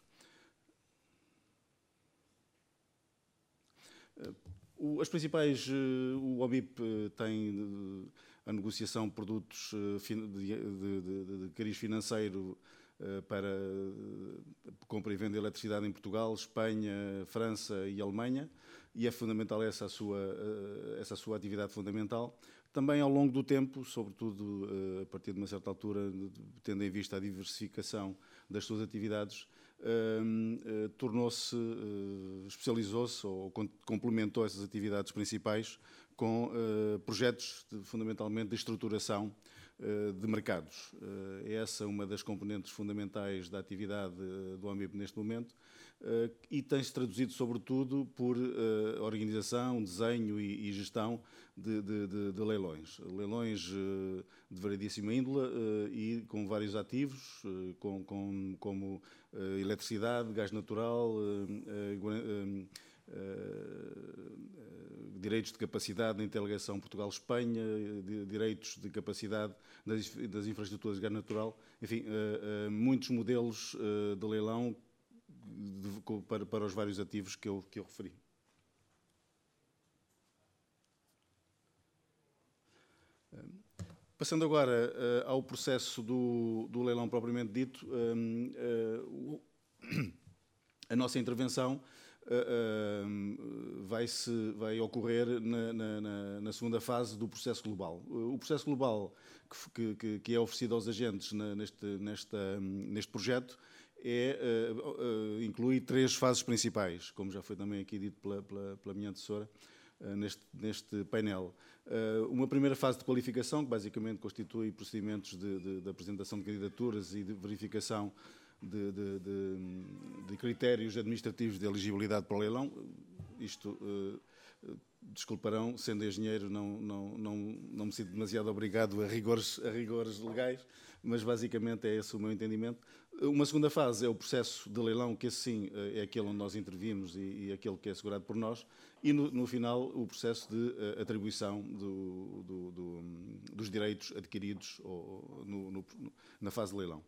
As principais, o OBIP tem a negociação de produtos eh, de, de, de, de cariz financeiro eh, para eh, compra e venda de eletricidade em Portugal, Espanha, França e Alemanha, e é fundamental essa sua, essa a sua atividade fundamental. Também ao longo do tempo, sobretudo a partir de uma certa altura, tendo em vista a diversificação das suas atividades, tornou-se, especializou-se ou complementou essas atividades principais com projetos de, fundamentalmente de estruturação de mercados. Uh, essa é uma das componentes fundamentais da atividade do AMIP neste momento e tem-se traduzido sobretudo por organização, desenho e, gestão de, de, de, de, leilões. Leilões de variedíssima índole e com vários ativos, com, com, como eletricidade, gás natural, direitos de capacidade na interligação Portugal-Espanha, direitos de capacidade das, das, infraestruturas de gás natural, enfim, uh, uh, muitos modelos uh, de leilão de, para, para, os vários ativos que eu, que eu referi. Passando agora ao processo do, do, leilão propriamente dito, a nossa intervenção uh, vai, -se, vai ocorrer na, na, na, segunda fase do processo global. O processo global que, que, que é oferecido aos agentes neste, nesta, neste projeto é, uh, inclui três fases principais, como já foi também aqui dito pela, pela, pela minha antecessora, neste, neste painel. uma primeira fase de qualificação, que basicamente constitui procedimentos de, de, de apresentação de candidaturas e de verificação de, de, de, de, critérios administrativos de elegibilidade para o leilão. Isto, uh, desculparão, sendo engenheiro, não, não, não, não me sinto demasiado obrigado a rigores, a rigores legais, mas basicamente é esse o meu entendimento. Uma segunda fase é o processo de leilão, que sim eh, é aquele onde nós intervimos e, e aquele que é assegurado por nós, e no, no final o processo de uh, atribuição do, do, do, dos direitos adquiridos ou, no, no, na fase de leilão.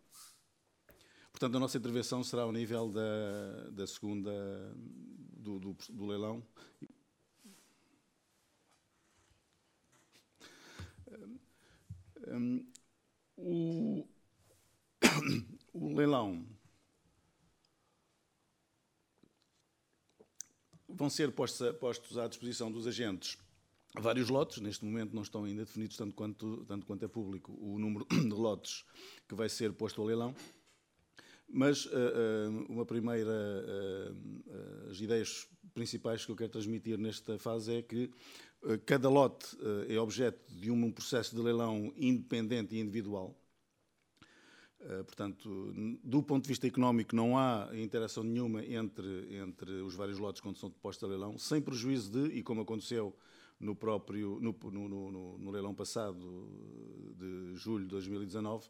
Portanto, a nossa intervenção será ao nível da, da segunda, do, do, do leilão. Um, o, o leilão vão ser postos, postos à disposição dos agentes vários lotes, neste momento não estão ainda definidos, tanto quanto, tanto quanto é público, o número de lotes que vai ser posto ao leilão. Mas uh, uh, uma primeira, uh, as ideias principais que eu quero transmitir nesta fase é que cada lote é objeto de um processo de leilão independente e individual. Portanto, do ponto de vista económico, não há interação nenhuma entre, entre os vários lotes quando são postos a leilão, sem prejuízo de, e como aconteceu no próprio no, no, no, no, leilão passado de julho de 2019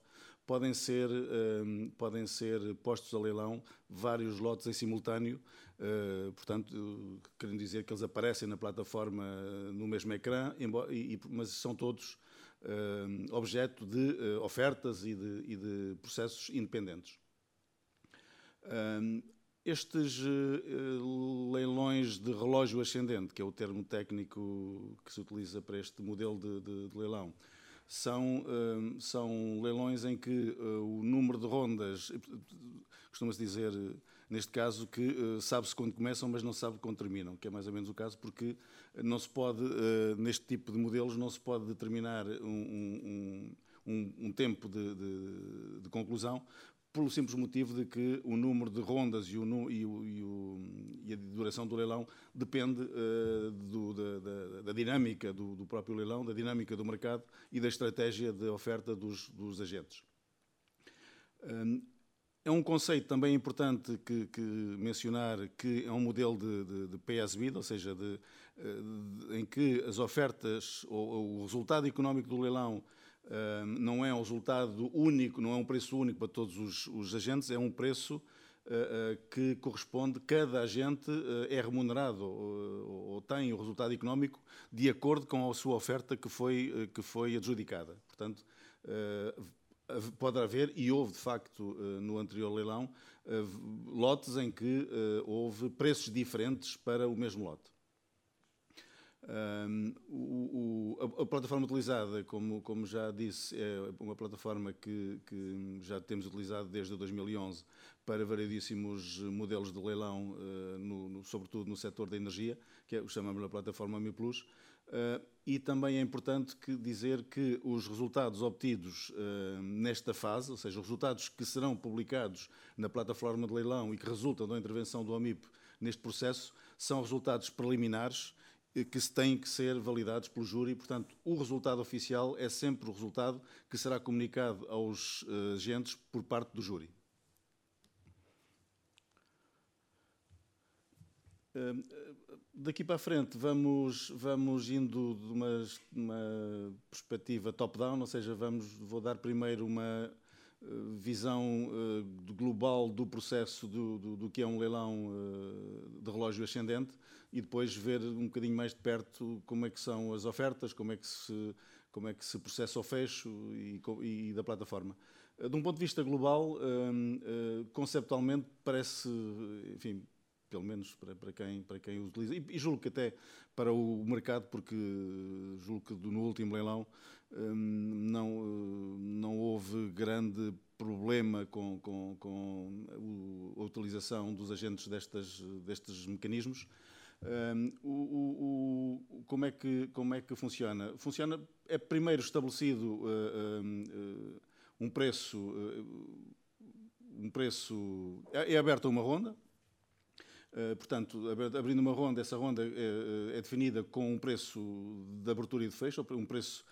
podem ser um, podem ser postos a leilão vários lotes em simultâneo uh, portanto querendo dizer que eles aparecem na plataforma no mesmo ecrã embora, e, mas são todos uh, objeto de uh, ofertas e de, e de, processos independentes. Um, estes uh, leilões de relógio ascendente, que é o termo técnico que se utiliza para este modelo de, de, de leilão, são, uh, são leilões em que uh, o número de rondas, costuma-se dizer, neste caso, que sabe-se quando começam, mas não sabe quando terminam, que é mais ou menos o caso, porque não se pode, neste tipo de modelos, não se pode determinar um, um, um, um tempo de, de, de conclusão, pelo simples motivo de que o número de rondas e, o, e, o, e, o, e a duração do leilão depende uh, do, da, da, da, dinâmica do, do, próprio leilão, da dinâmica do mercado e da estratégia de oferta dos, dos agentes. Um, é um conceito também importante que, que, mencionar que é um modelo de, de, de PSB, ou seja, de, de, em que as ofertas ou, ou o resultado económico do leilão não é um resultado único, não é um preço único para todos os, os agentes, é um preço Uh, que corresponde, cada agente uh, é remunerado ou, ou, tem o resultado económico de acordo com a sua oferta que foi, que foi adjudicada. Portanto, pode haver, e houve de facto no anterior leilão, lotes em que houve preços diferentes para o mesmo lote. Um, o, o, a, plataforma utilizada, como, como já disse, é uma plataforma que, que, já temos utilizado desde 2011 para variedíssimos modelos de leilão, uh, no, no, sobretudo no setor da energia, que é chamamos a plataforma Mi Plus. Uh, e também é importante que dizer que os resultados obtidos uh, nesta fase, ou seja, os resultados que serão publicados na plataforma de leilão e que resultam da intervenção do AMIP neste processo, são resultados preliminares que se têm que ser validados pelo júri. Portanto, o resultado oficial é sempre o resultado que será comunicado aos uh, agentes por parte do júri. Uh, daqui para a frente vamos, vamos indo de uma, uma perspectiva top-down, ou seja, vamos, vou dar primeiro uma visão global do processo do, do, do, que é um leilão de relógio ascendente e depois ver um bocadinho mais de perto como é que são as ofertas, como é que se, como é que se processa o fecho e, e da plataforma. Eh, de um ponto de vista global, hum, eh, conceptualmente parece, enfim, pelo menos para, para, quem, para quem utiliza, e, e, julgo que até para o mercado, porque julgo que no último leilão não, não houve grande problema com, com, com a utilização dos agentes destas, destes mecanismos. Um, o, o, o, como, é que, como é que funciona? Funciona, é primeiro estabelecido uh, uh, um preço, uh, um preço, é, é aberta uma ronda, portanto, abrindo uma ronda, essa ronda é, é, definida com um preço de abertura e de fecho, um preço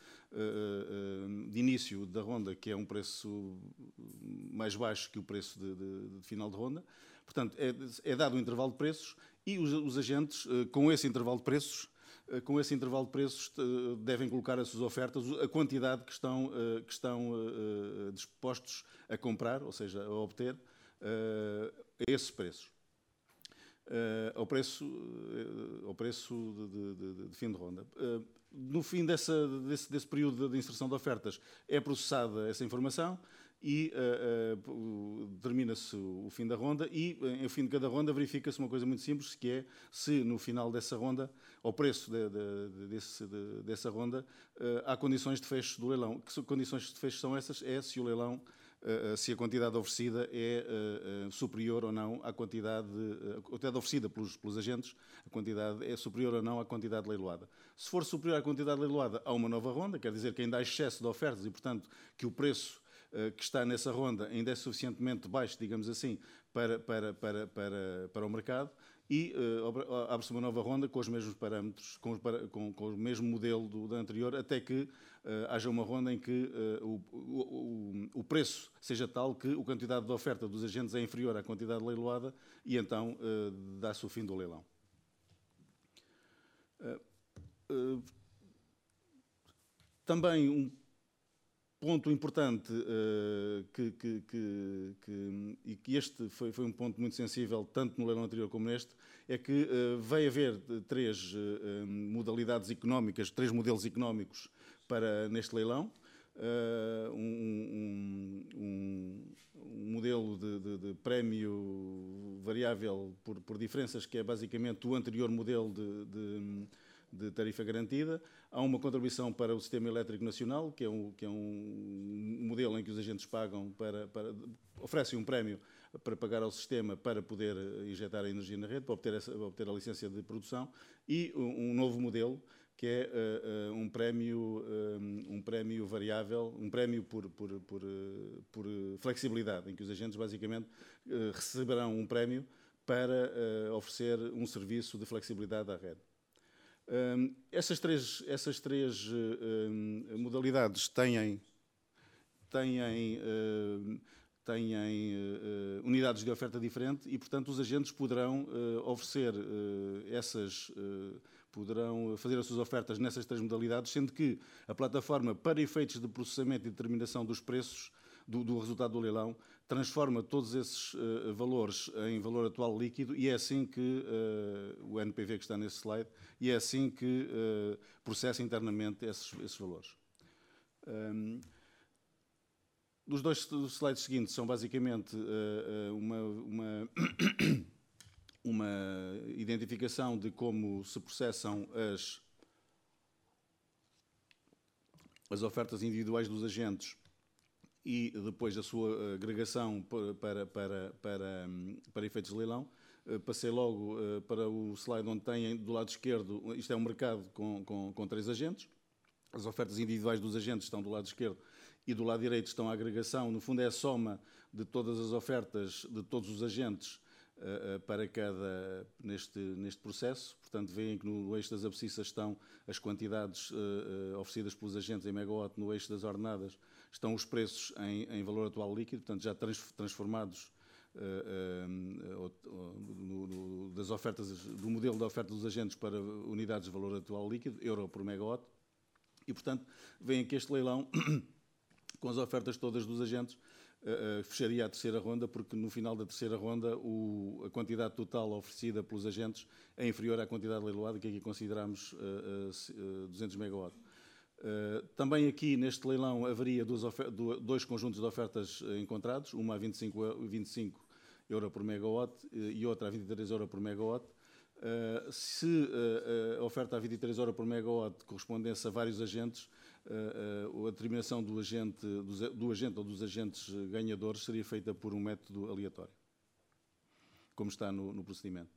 de início da ronda, que é um preço mais baixo que o preço de, de, de final de ronda. Portanto, é, é, dado um intervalo de preços e os, os agentes, eh, com esse intervalo de preços, eh, com esse intervalo de preços, eh, devem colocar as suas ofertas, a quantidade que estão, que estão dispostos a comprar, ou seja, a obter, a esses preços. Ao preço, ao preço de, de, de fim de ronda. No fim dessa, desse, desse período de inserção de ofertas, é processada essa informação, e uh, uh, termina-se o fim da ronda e, uh, ao fim de cada ronda, verifica-se uma coisa muito simples, que é se no final dessa ronda, ao preço de, de, de, desse, dessa ronda, há condições de fecho do leilão. Que condições de fecho são essas? É se o leilão se a quantidade oferecida é uh, superior ou não à quantidade, a quantidade oferecida pelos, pelos agentes, a quantidade é superior ou não à quantidade leiloada. Se for superior à quantidade leiloada, há uma nova ronda, quer dizer que ainda há excesso de ofertas e, portanto, que o preço que está nessa ronda ainda é suficientemente baixo, digamos assim, para, para, para, para, para o mercado e uh, abre-se uma nova ronda com os mesmos parâmetros, com, os, com, com o mesmo modelo do, da anterior, até que uh, haja uma ronda em que uh, o, o, o, preço seja tal que a quantidade de oferta dos agentes é inferior à quantidade leiloada e então dá-se o fim do leilão. também um ponto importante que, que, que, que, e que este foi, foi, um ponto muito sensível tanto no leilão anterior como neste é que uh, vai haver três uh, modalidades económicas, três modelos económicos para neste leilão. Um, um, um, modelo de, de, de, prémio variável por, por, diferenças que é basicamente o anterior modelo de, de de tarifa garantida. Há uma contribuição para o Sistema Elétrico Nacional, que é um, que é um modelo em que os agentes pagam para, para oferecem um prémio para pagar ao sistema para poder injetar a energia na rede, para obter, essa, obter a licença de produção, e um, um novo modelo que é uh, uh, um prémio um, um prémio variável, um prémio por, por, por, uh, por flexibilidade, em que os agentes basicamente receberão um prémio para oferecer um serviço de flexibilidade à rede. Um, essas três, essas três um, modalidades têm, têm, uh, têm uh, unidades de oferta diferente e, portanto, os agentes poderão uh, oferecer essas, poderão fazer as suas ofertas nessas três modalidades, sendo que a plataforma, para efeitos de processamento e determinação dos preços, do, do resultado do leilão, transforma todos esses uh, valores em valor atual líquido e é assim que uh, o NPV que está nesse slide, e é assim que uh, processa internamente esses, esses valores. Um, os dois slides seguintes são basicamente uma, uma, uma identificação de como se processam as, as ofertas individuais dos agentes e depois a sua agregação para, para, para, para efeitos de leilão. Eh, passei logo eh, para o slide onde tem do lado esquerdo, isto é um mercado com, com, com três agentes, as ofertas individuais dos agentes estão do lado esquerdo e do lado direito estão a agregação, no fundo é a soma de todas as ofertas de todos os agentes uh, para cada, neste, neste processo. Portanto, veem que no eixo das abscissas estão as quantidades uh, oferecidas pelos agentes em megawatt, no eixo das ordenadas estão os preços em, em valor atual líquido, portanto já trans, transformados das ofertas, do modelo de oferta dos agentes para unidades de valor atual líquido, euro por megawatt, e portanto veem que este leilão, com as ofertas todas dos agentes, uh, fecharia a terceira ronda, porque no final da terceira ronda o, a quantidade total oferecida pelos agentes é inferior à quantidade leiloada, que aqui consideramos uh, uh, 200 MW. também aqui neste leilão haveria dois, conjuntos de ofertas encontrados, uma a 25, 25 euro por megawatt e outra a 23 euro por megawatt. Uh, se uh, a oferta a 23 euro por megawatt correspondesse a vários agentes, uh, a determinação do agente, do, agente ou dos agentes ganhadores seria feita por um método aleatório, como está no, no procedimento.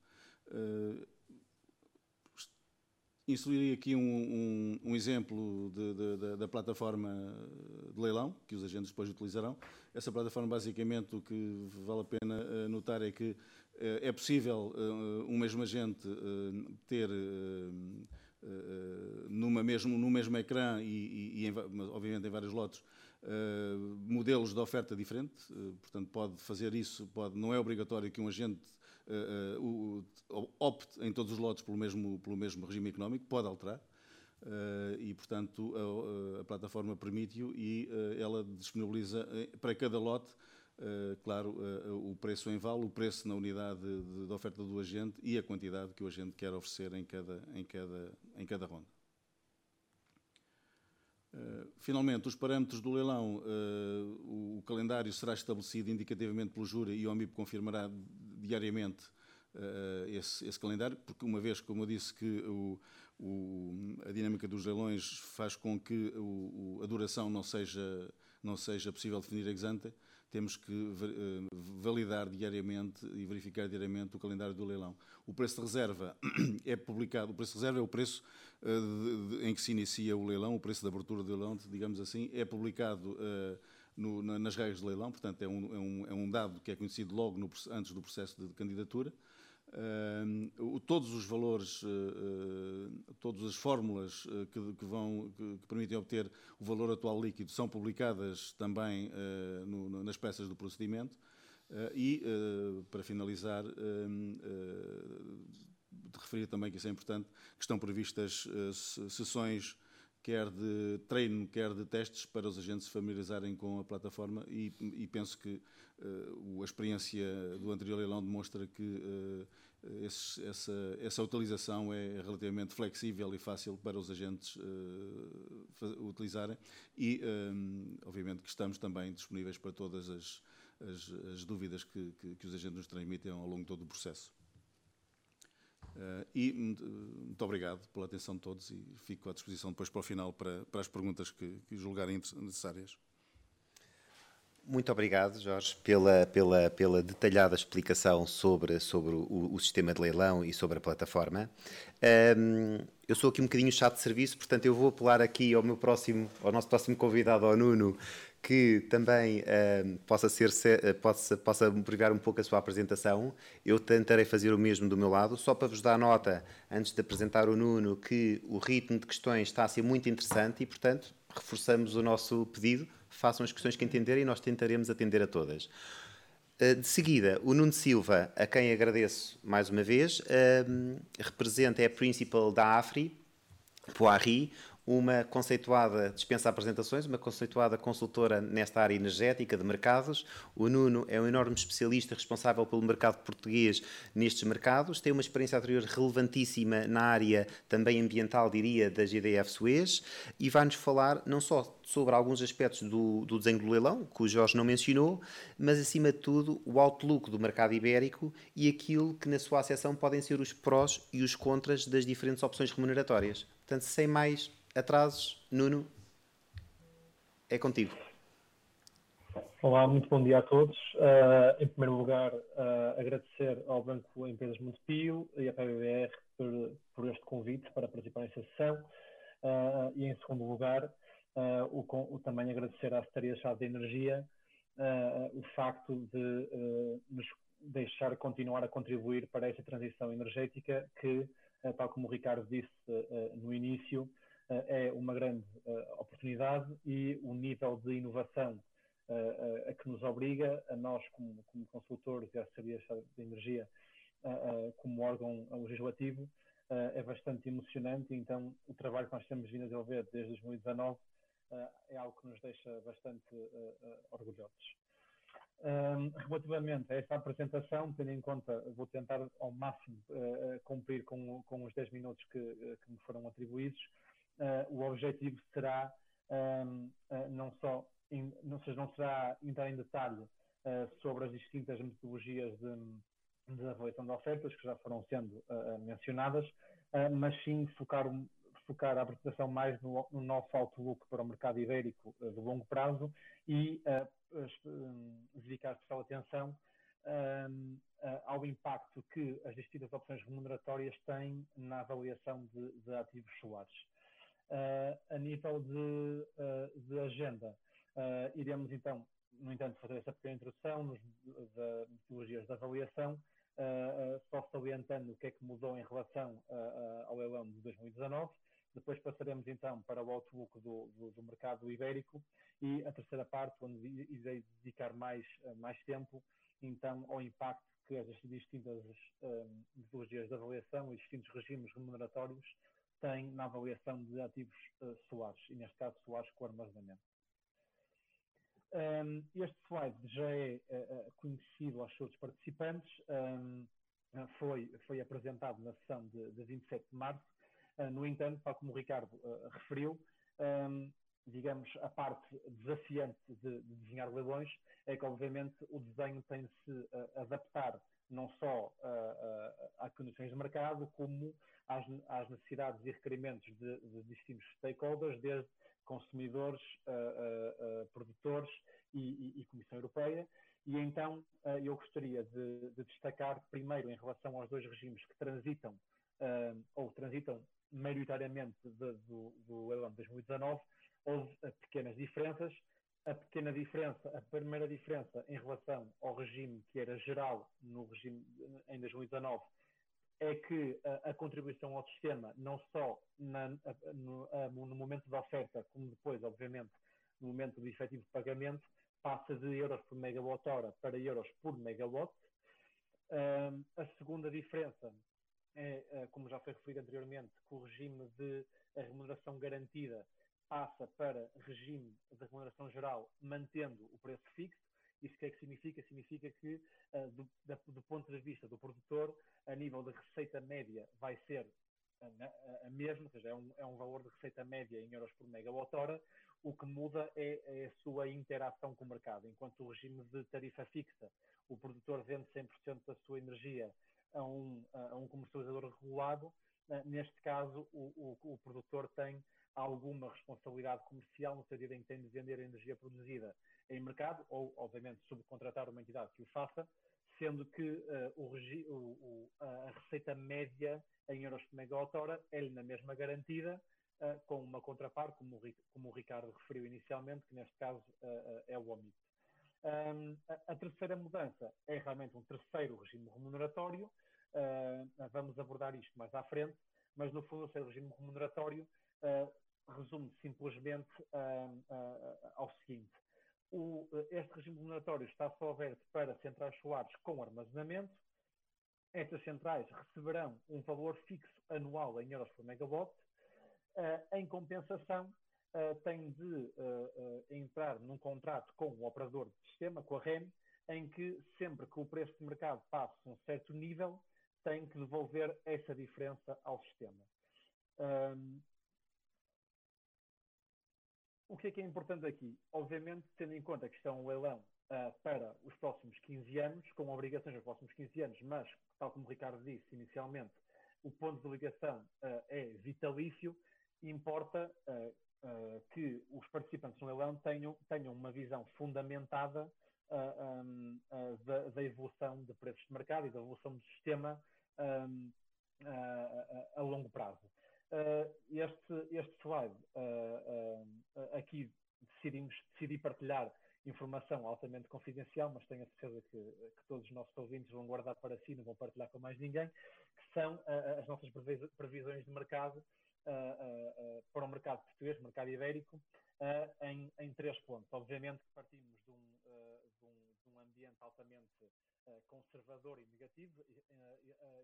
Inseriria aqui um, um, um exemplo de, de, de, da plataforma de leilão, que os agentes depois utilizarão. Essa plataforma, basicamente, o que vale a pena notar é que é possível um mesmo agente ter eh, numa mesmo, no mesmo ecrã e, e, e em, obviamente em vários lotes, uh, modelos de oferta diferente, uh, portanto pode fazer isso, pode, não é obrigatório que um agente uh, opte em todos os lotes pelo mesmo, pelo mesmo regime económico, pode alterar. e, portanto, a, a plataforma permite-o e ela disponibiliza para cada lote claro, uh, o preço em vale, o preço na unidade de, de, oferta do agente e a quantidade que o agente quer oferecer em cada, em cada, em cada ronda. Uh, finalmente, os parâmetros do leilão, o, o, calendário será estabelecido indicativamente pelo júri e o OMIP confirmará diariamente esse, esse, calendário, porque uma vez, como eu disse, que o, o, a dinâmica dos leilões faz com que o, a duração não seja, não seja possível definir ex ante, temos que uh, validar diariamente e verificar diariamente o calendário do leilão. O preço de reserva é publicado, o preço de reserva é o preço uh, de, de, em que se inicia o leilão, o preço de abertura do leilão, digamos assim, é publicado uh, no, na, nas regras de leilão, portanto é um, é um, é um dado que é conhecido logo no, antes do processo de candidatura. Uh, todos os valores, uh, todas as fórmulas que, que, vão, que, que, permitem obter o valor atual líquido são publicadas também no, no, nas peças do procedimento. e, para finalizar, de referir também que isso é importante, que estão previstas sessões quer de treino, quer de testes, para os agentes se familiarizarem com a plataforma e, e penso que a experiência do anterior leilão demonstra que uh, esse, essa, essa utilização é relativamente flexível e fácil para os agentes uh, utilizarem e, obviamente, que estamos também disponíveis para todas as, as, as dúvidas que, que, que os agentes nos transmitem ao longo de todo o processo. Uh, e muito obrigado pela atenção de todos e fico à disposição depois para o final para, para as perguntas que, que julgarem necessárias. Muito obrigado, Jorge, pela, pela, pela detalhada explicação sobre, sobre o, o sistema de leilão e sobre a plataforma. Um, eu sou aqui um bocadinho chato de serviço, portanto eu vou apelar aqui ao meu próximo, ao nosso próximo convidado, ao Nuno, que também possa, ser, possa, possa privar um pouco a sua apresentação. Eu tentarei fazer o mesmo do meu lado, só para vos dar nota, antes de apresentar o Nuno, que o ritmo de questões está a ser muito interessante e, portanto, reforçamos o nosso pedido, façam as questões que entenderem e nós tentaremos atender a todas. Uh, de seguida, o Nuno Silva, a quem agradeço mais uma vez, representa, é Principal da AFRI, Poirri, uma conceituada, dispensa apresentações, uma conceituada consultora nesta área energética de mercados. O Nuno é um enorme especialista responsável pelo mercado português nestes mercados, tem uma experiência anterior relevantíssima na área também ambiental, diria, da GDF Suez, e vai-nos falar não só sobre alguns aspectos do, do desenho do leilão, que o Jorge não mencionou, mas acima de tudo o outlook do mercado ibérico e aquilo que na sua acessão podem ser os prós e os contras das diferentes opções remuneratórias. Portanto, sem mais atrasos, Nuno, é contigo. Olá, muito bom dia a todos. Uh, em primeiro lugar, uh, agradecer ao Banco Empresas Montepio e à PBR por, por, este convite para participar nesta sessão. Uh, e em segundo lugar, o, o, também agradecer à Secretaria-Chave de Energia o facto de nos deixar continuar a contribuir para esta transição energética que, tal como o Ricardo disse no início, é uma grande oportunidade e o nível de inovação a que nos obriga, a nós como, como consultores e a Secretaria de Energia como órgão legislativo, é bastante emocionante. Então, o trabalho que nós temos vindo a desenvolver desde 2019 é algo que nos deixa bastante orgulhosos. Um, relativamente a esta apresentação, tendo em conta, vou tentar ao máximo cumprir com, com os 10 minutos que, que me foram atribuídos, uh, o objetivo será um, uh, não só, não, seja, não será entrar em detalhe uh, sobre as distintas metodologias de, de, avaliação de ofertas que já foram sendo mencionadas, mas sim focar, focar a apresentação mais no, no nosso outlook para o mercado ibérico de longo prazo e dedicar especial atenção um, ao impacto que as distintas opções remuneratórias têm na avaliação de, de ativos solares. Uh, a nível de, uh, de agenda, uh, iremos então, no entanto, fazer essa pequena introdução nos, de metodologias de avaliação, só salientando o que é que mudou em relação ao leilão de 2019. Depois passaremos então para o outlook do, do, do, mercado ibérico. E a terceira parte, onde irei dedicar mais, mais tempo, então, ao impacto que as distintas metodologias de avaliação e distintos regimes remuneratórios tem na avaliação de ativos uh, solares, e neste caso solares com armazenamento. Um, este slide já é uh, conhecido aos seus participantes, um, foi, foi apresentado na sessão de, de 27 de março, uh, no entanto, tal como o Ricardo referiu, um, digamos, a parte desafiante de, de, desenhar leilões é que, obviamente, o desenho tem de se adaptar não só às condições de mercado, como às, às necessidades e requerimentos de, de distintos stakeholders, desde consumidores, uh, uh, produtores e, e Comissão Europeia. E então eu gostaria de, de, destacar, primeiro, em relação aos dois regimes que transitam, ou transitam maioritariamente de, do, do de 2019, houve pequenas diferenças. A pequena diferença, a primeira diferença em relação ao regime que era geral no regime em 2019 é que a, a contribuição ao sistema, não só na, no, no, momento da oferta, como depois, obviamente, no momento do efetivo pagamento, passa de euros por megawatt-hora para euros por megawatt. Um, a segunda diferença é, é, como já foi referido anteriormente, que o regime de remuneração garantida passa para regime de remuneração geral, mantendo o preço fixo. Isso o que é que significa? Significa que, uh, do, da, do, ponto de vista do produtor, a nível de receita média vai ser a, a mesma, ou seja, é um, é um, valor de receita média em euros por megawatt-hora. O que muda é, é, a sua interação com o mercado. Enquanto o regime de tarifa fixa, o produtor vende 100% da sua energia a um, a um comercializador regulado, uh, neste caso, o, o, o produtor tem alguma responsabilidade comercial no sentido em que tem de vender a energia produzida em mercado ou, obviamente, subcontratar uma entidade que o faça, sendo que uh, o, o, a receita média em euros por megawatt-hora é-lhe na mesma garantida, uh, com uma contraparte, como, como, o Ricardo referiu inicialmente, que neste caso uh, é o OMIT. Um, a, a, terceira mudança é realmente um terceiro regime remuneratório, vamos abordar isto mais à frente, mas no fundo o terceiro regime remuneratório resume simplesmente ao seguinte: o, este regime remuneratório está só aberto para centrais solares com armazenamento. Estas centrais receberão um valor fixo anual em euros por megawatt. Uh, em compensação, uh, têm de uh, entrar num contrato com o operador de sistema, com a REM, em que sempre que o preço de mercado passe um certo nível, tem que devolver essa diferença ao sistema. Um, o que é que é importante aqui? Obviamente, tendo em conta que isto é um leilão uh, para os próximos 15 anos, com obrigações nos próximos 15 anos, mas, tal como o Ricardo disse inicialmente, o ponto de ligação uh, é vitalício, importa uh, que os participantes no leilão tenham, tenham uma visão fundamentada um, da, da, evolução de preços de mercado e da evolução do sistema um, a longo prazo. Uh, este, este slide, uh, uh, aqui decidimos, decidi partilhar informação altamente confidencial, mas tenho a certeza que, que, todos os nossos ouvintes vão guardar para si, não vão partilhar com mais ninguém, que são as nossas previsões de mercado para o mercado português, mercado ibérico, em, em, três pontos. Obviamente que partimos de um, de um, de um ambiente altamente conservador e negativo,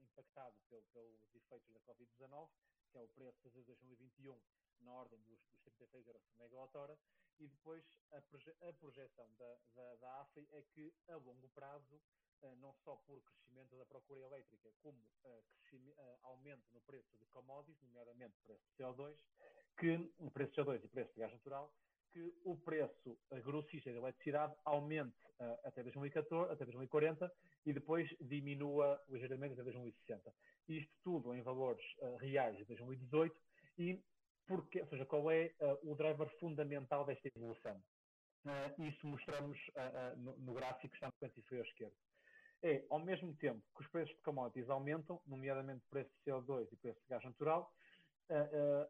impactado pelo, pelos efeitos da Covid-19, que é o preço de 2021 na ordem dos, dos 36 euros por megawatt-hora, e depois a, proje a projeção da, da, da, AFI é que, a longo prazo, uh, não só por crescimento da procura elétrica, como uh, uh, aumento no preço de commodities, nomeadamente preço de CO2, que preço de CO2 e preço de gás natural, que o preço grossista da eletricidade aumente uh, até 2014, até 2040 e depois diminua ligeiramente até 2060. Isto tudo em valores uh, reais de 2018 e porque, ou seja, qual é uh, o driver fundamental desta evolução? isso mostramos no, no, gráfico que está no canto inferior esquerdo. É, ao mesmo tempo que os preços de commodities aumentam, nomeadamente o preço de CO2 e o preço de gás natural,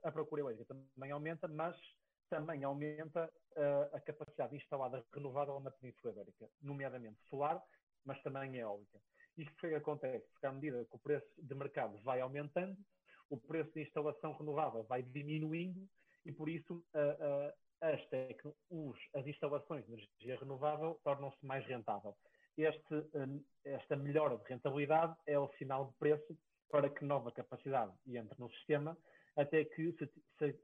a procura elétrica também aumenta, mas também aumenta uh, a capacidade instalada renovável na Península Ibérica, nomeadamente solar, mas também eólica. Isto que acontece? Porque à medida que o preço de mercado vai aumentando, o preço de instalação renovável vai diminuindo e, por isso, uh, uh, as, os, as instalações de energia renovável tornam-se mais rentável. Este, esta melhora de rentabilidade é o sinal de preço para que nova capacidade entre no sistema até que se, se,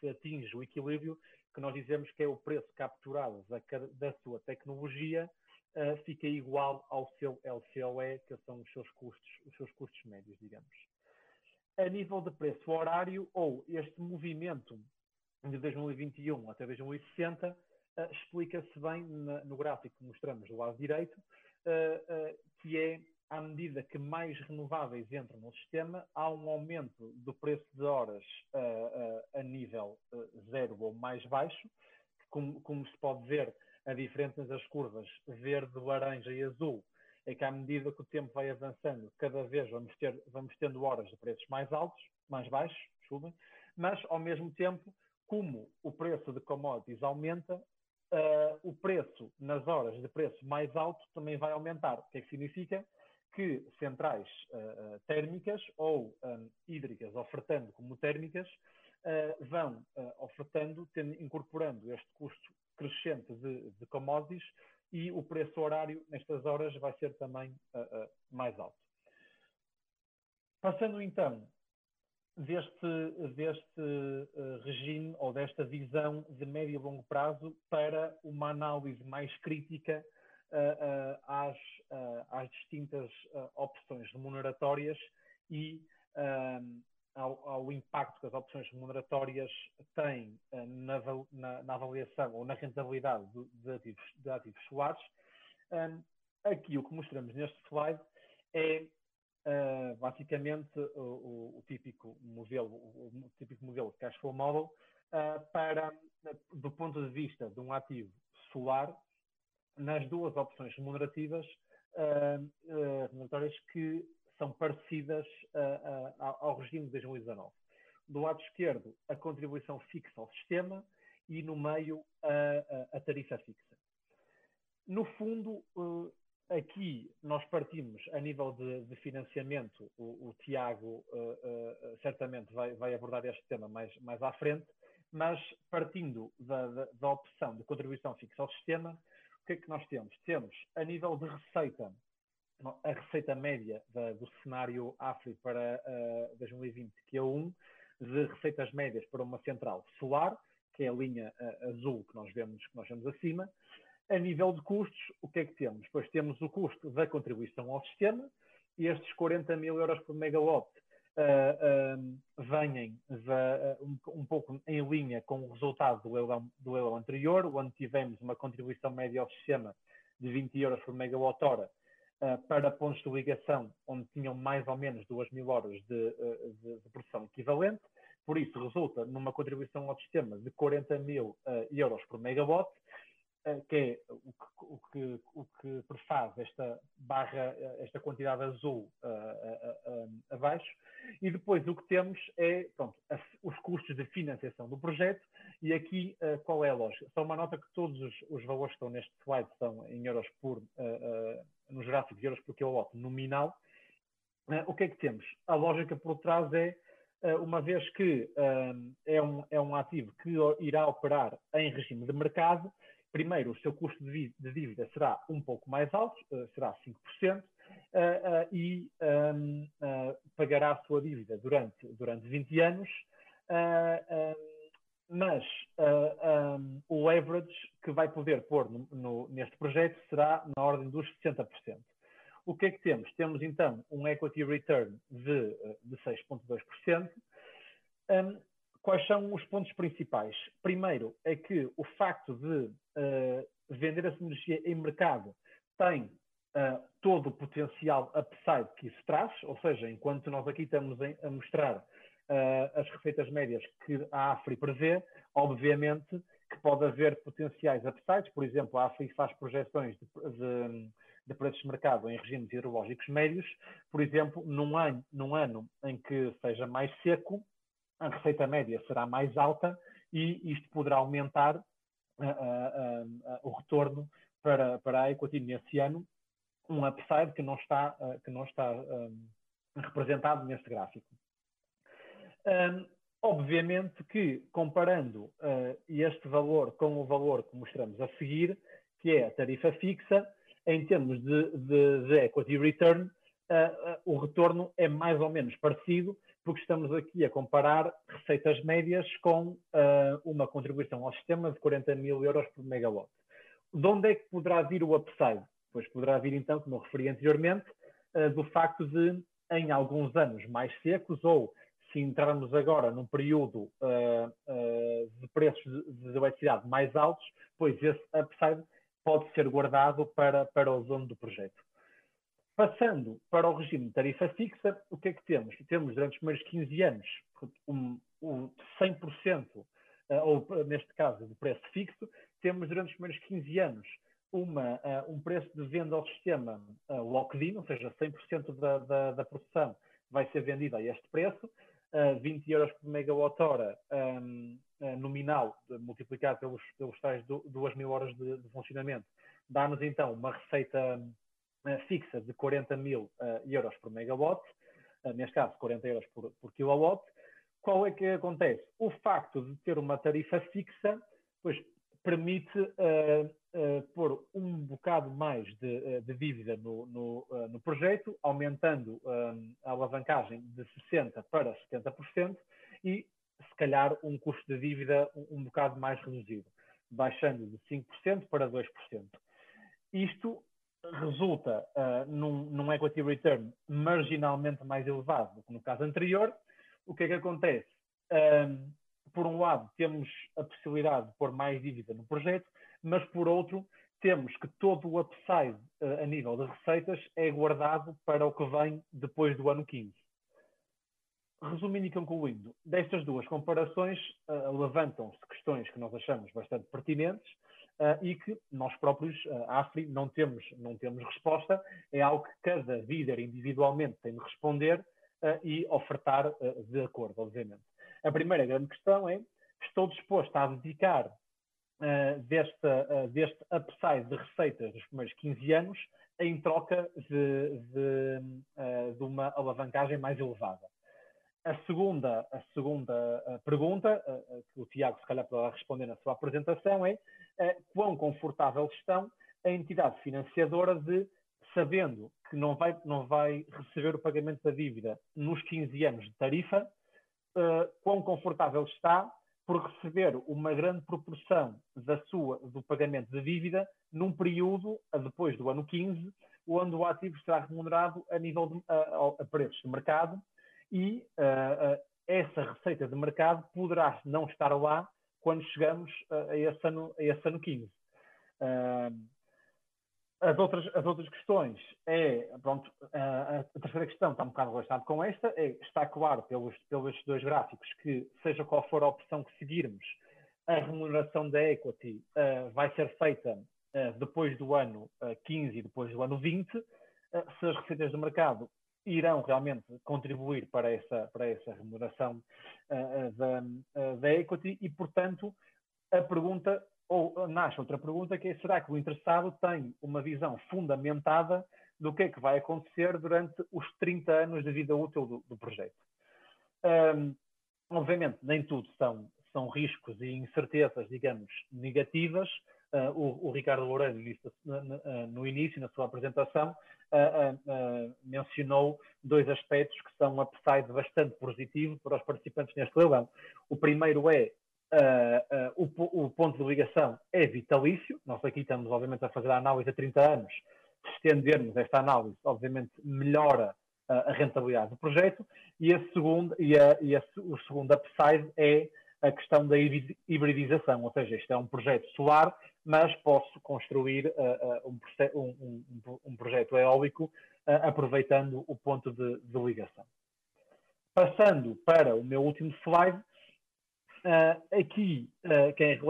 se, atinge o equilíbrio que nós dizemos que é o preço capturado da, da sua tecnologia uh, fica igual ao seu LCOE, que são os seus custos, os seus custos médios, digamos. A nível de preço horário, ou este movimento de 2021 até 2060, uh, explica-se bem na, no gráfico que mostramos do lado direito, uh, que é à medida que mais renováveis entram no sistema, há um aumento do preço de horas uh, uh, a nível uh, zero ou mais baixo, como, como, se pode ver a diferença entre as curvas verde, laranja e azul é que à medida que o tempo vai avançando, cada vez vamos, ter, vamos tendo horas de preços mais altos, mais baixos, desculpem, mas ao mesmo tempo, como o preço de commodities aumenta, uh, o preço nas horas de preço mais alto também vai aumentar. O que é que significa? Que centrais uh, térmicas ou um, hídricas ofertando como térmicas uh, vão ofertando, tendo, incorporando este custo crescente de, de commodities e o preço horário nestas horas vai ser também mais alto. Passando então deste, deste uh, regime ou desta visão de médio e longo prazo para uma análise mais crítica uh, uh, às, às, distintas opções remuneratórias e ao, ao, impacto que as opções remuneratórias têm na, na, na, avaliação ou na rentabilidade de, de, ativos, de ativos solares. aqui o que mostramos neste slide é uh, basicamente o, o, o, típico modelo, o, o, típico modelo de cash flow model uh, para, do ponto de vista de um ativo solar, nas duas opções remunerativas, uh, remuneratórias que são parecidas ao regime de 2019. Do lado esquerdo, a contribuição fixa ao sistema e no meio, a, a tarifa fixa. No fundo, Aqui nós partimos a nível de, de financiamento, o, o Tiago uh, uh, certamente vai, vai, abordar este tema mais, mais à frente, mas partindo da, da, da, opção de contribuição fixa ao sistema, que é que nós temos? Temos a nível de receita, a receita média da, do cenário AFRI para uh, 2020, que é 1, de receitas médias para uma central solar, que é a linha azul que nós vemos, que nós vemos acima, a nível de custos, o que é que temos? Pois temos o custo da contribuição ao sistema, e estes 40 mil euros por megawatt uh, vêm uh, um, um, pouco em linha com o resultado do leilão, do leilão anterior, onde tivemos uma contribuição média ao sistema de 20 euros por megawatt hora para pontos de ligação onde tinham mais ou menos 2 mil horas de, de, de produção equivalente. Por isso, resulta numa contribuição ao sistema de 40 mil euros por megawatt, que é o que, o que, o que prefaz esta barra, eh, esta quantidade azul uh, uh, uh, abaixo, e depois o que temos é pronto, os custos de financiação do projeto, e aqui qual é a lógica? Só uma nota que todos os, os valores que estão neste slide são em euros por, nos gráficos, euros por quilowatt nominal. o que é que temos? A lógica por trás é uma vez que é, um, é um ativo que irá operar em regime de mercado, primeiro, o seu custo de dívida será um pouco mais alto, eh, será 5%, Uh, uh, e uh, pagará a sua dívida durante, durante 20 anos, mas um, o leverage que vai poder pôr no, no, neste projeto será na ordem dos 60%. O que é que temos? Temos então um equity return de, de 6,2%. Um, quais são os pontos principais? Primeiro é que o facto de uh, vender essa energia em mercado tem uh, todo o potencial upside que isso traz, ou seja, enquanto nós aqui estamos em, a mostrar uh, as receitas médias que a AFRI prevê, obviamente que pode haver potenciais upsides, por exemplo, a AFRI faz projeções de, de, de preços de mercado em regimes hidrológicos médios, por exemplo, num ano, num ano em que seja mais seco, a receita média será mais alta e isto poderá aumentar uh, uh, uh, o retorno para, para a equity nesse ano, um upside que não está, que não está um, representado neste gráfico. Um, obviamente que, comparando este valor com o valor que mostramos a seguir, que é a tarifa fixa, em termos de, de, de equity return, o retorno é mais ou menos parecido, porque estamos aqui a comparar receitas médias com uh, uma contribuição ao sistema de 40 mil euros por megawatt. De onde é que poderá vir o upside? Pois poderá vir, então, como eu referi anteriormente, uh, do facto de, em alguns anos mais secos, ou se entrarmos agora num período uh, de preços de, de eletricidade mais altos, pois esse upside pode ser guardado para, para o dono do projeto. Passando para o regime de tarifa fixa, o que é que temos? Temos durante os primeiros 15 anos um, um 100%, eh, ou neste caso de preço fixo, temos durante os primeiros 15 anos uma, uh, um preço de venda ao sistema uh, locked-in, ou seja, 100% da, da, da, produção vai ser vendida a este preço, uh, 20 euros por megawatt-hora um, nominal, multiplicado pelos, pelos tais 2 mil horas de, de funcionamento, dá-nos então uma receita fixa de 40 mil euros por megawatt, neste caso 40 euros por, por kilowatt. Qual é que acontece? O facto de ter uma tarifa fixa, pois permite uh, uh, pôr um bocado mais de, uh, de dívida no, no, no, projeto, aumentando a alavancagem de 60% para 70% e, se calhar, um custo de dívida um, um bocado mais reduzido, baixando de 5% para 2%. Isto resulta num, num equity return marginalmente mais elevado do que no caso anterior. O que é que acontece? por um lado, temos a possibilidade de pôr mais dívida no projeto, mas por outro, temos que todo o upside uh, a nível de receitas é guardado para o que vem depois do ano 15. Resumindo e concluindo, destas duas comparações uh, levantam-se questões que nós achamos bastante pertinentes uh, e que nós próprios, uh, AFRI, não temos, não temos resposta. É algo que cada líder individualmente tem de responder e ofertar de acordo, obviamente. A primeira grande questão é: estou disposto a dedicar uh, desta, uh, deste upside de receitas dos primeiros 15 anos em troca de, de, uh, de uma alavancagem mais elevada? A segunda, a segunda pergunta, que o Tiago se calhar poderá responder na sua apresentação, é quão confortável estão a entidade financiadora de, sabendo que não vai, não vai receber o pagamento da dívida nos 15 anos de tarifa, uh, quão confortável está por receber uma grande proporção da sua, do pagamento de dívida num período, depois do ano 15, onde o ativo será remunerado a nível de, a, a preços de mercado e uh, uh, essa receita de mercado poderá não estar lá quando chegamos a, esse, ano, a esse ano 15. Uh, as outras, as outras questões é, pronto, a, a terceira questão está um bocado relacionada com esta, é, está claro pelos, pelos dois gráficos que, seja qual for a opção que seguirmos, a remuneração da equity uh, vai ser feita uh, depois do ano uh, 15 e depois do ano 20, uh, se as receitas do mercado irão realmente contribuir para essa, para essa remuneração da, da equity e, portanto, a pergunta ou nasce outra pergunta que é, será que o interessado tem uma visão fundamentada do que é que vai acontecer durante os 30 anos de vida útil do, do projeto? Um, obviamente, nem tudo são, são riscos e incertezas, digamos, negativas. Uh, o, o, Ricardo Loureiro, no, no, início, na sua apresentação, uh, uh, mencionou dois aspectos que são um upside bastante positivo para os participantes neste leilão. O primeiro é o, o, ponto de ligação é vitalício. Nós aqui estamos, obviamente, a fazer a análise a 30 anos. Se estendermos esta análise, obviamente, melhora a rentabilidade do projeto. E, a segunda, e, a, e a, o segundo upside é a questão da hibridização, ou seja, isto é um projeto solar, mas posso construir um, um, um, um, projeto eólico aproveitando o ponto de, de ligação. Passando para o meu último slide, Uh, aqui, uh, que é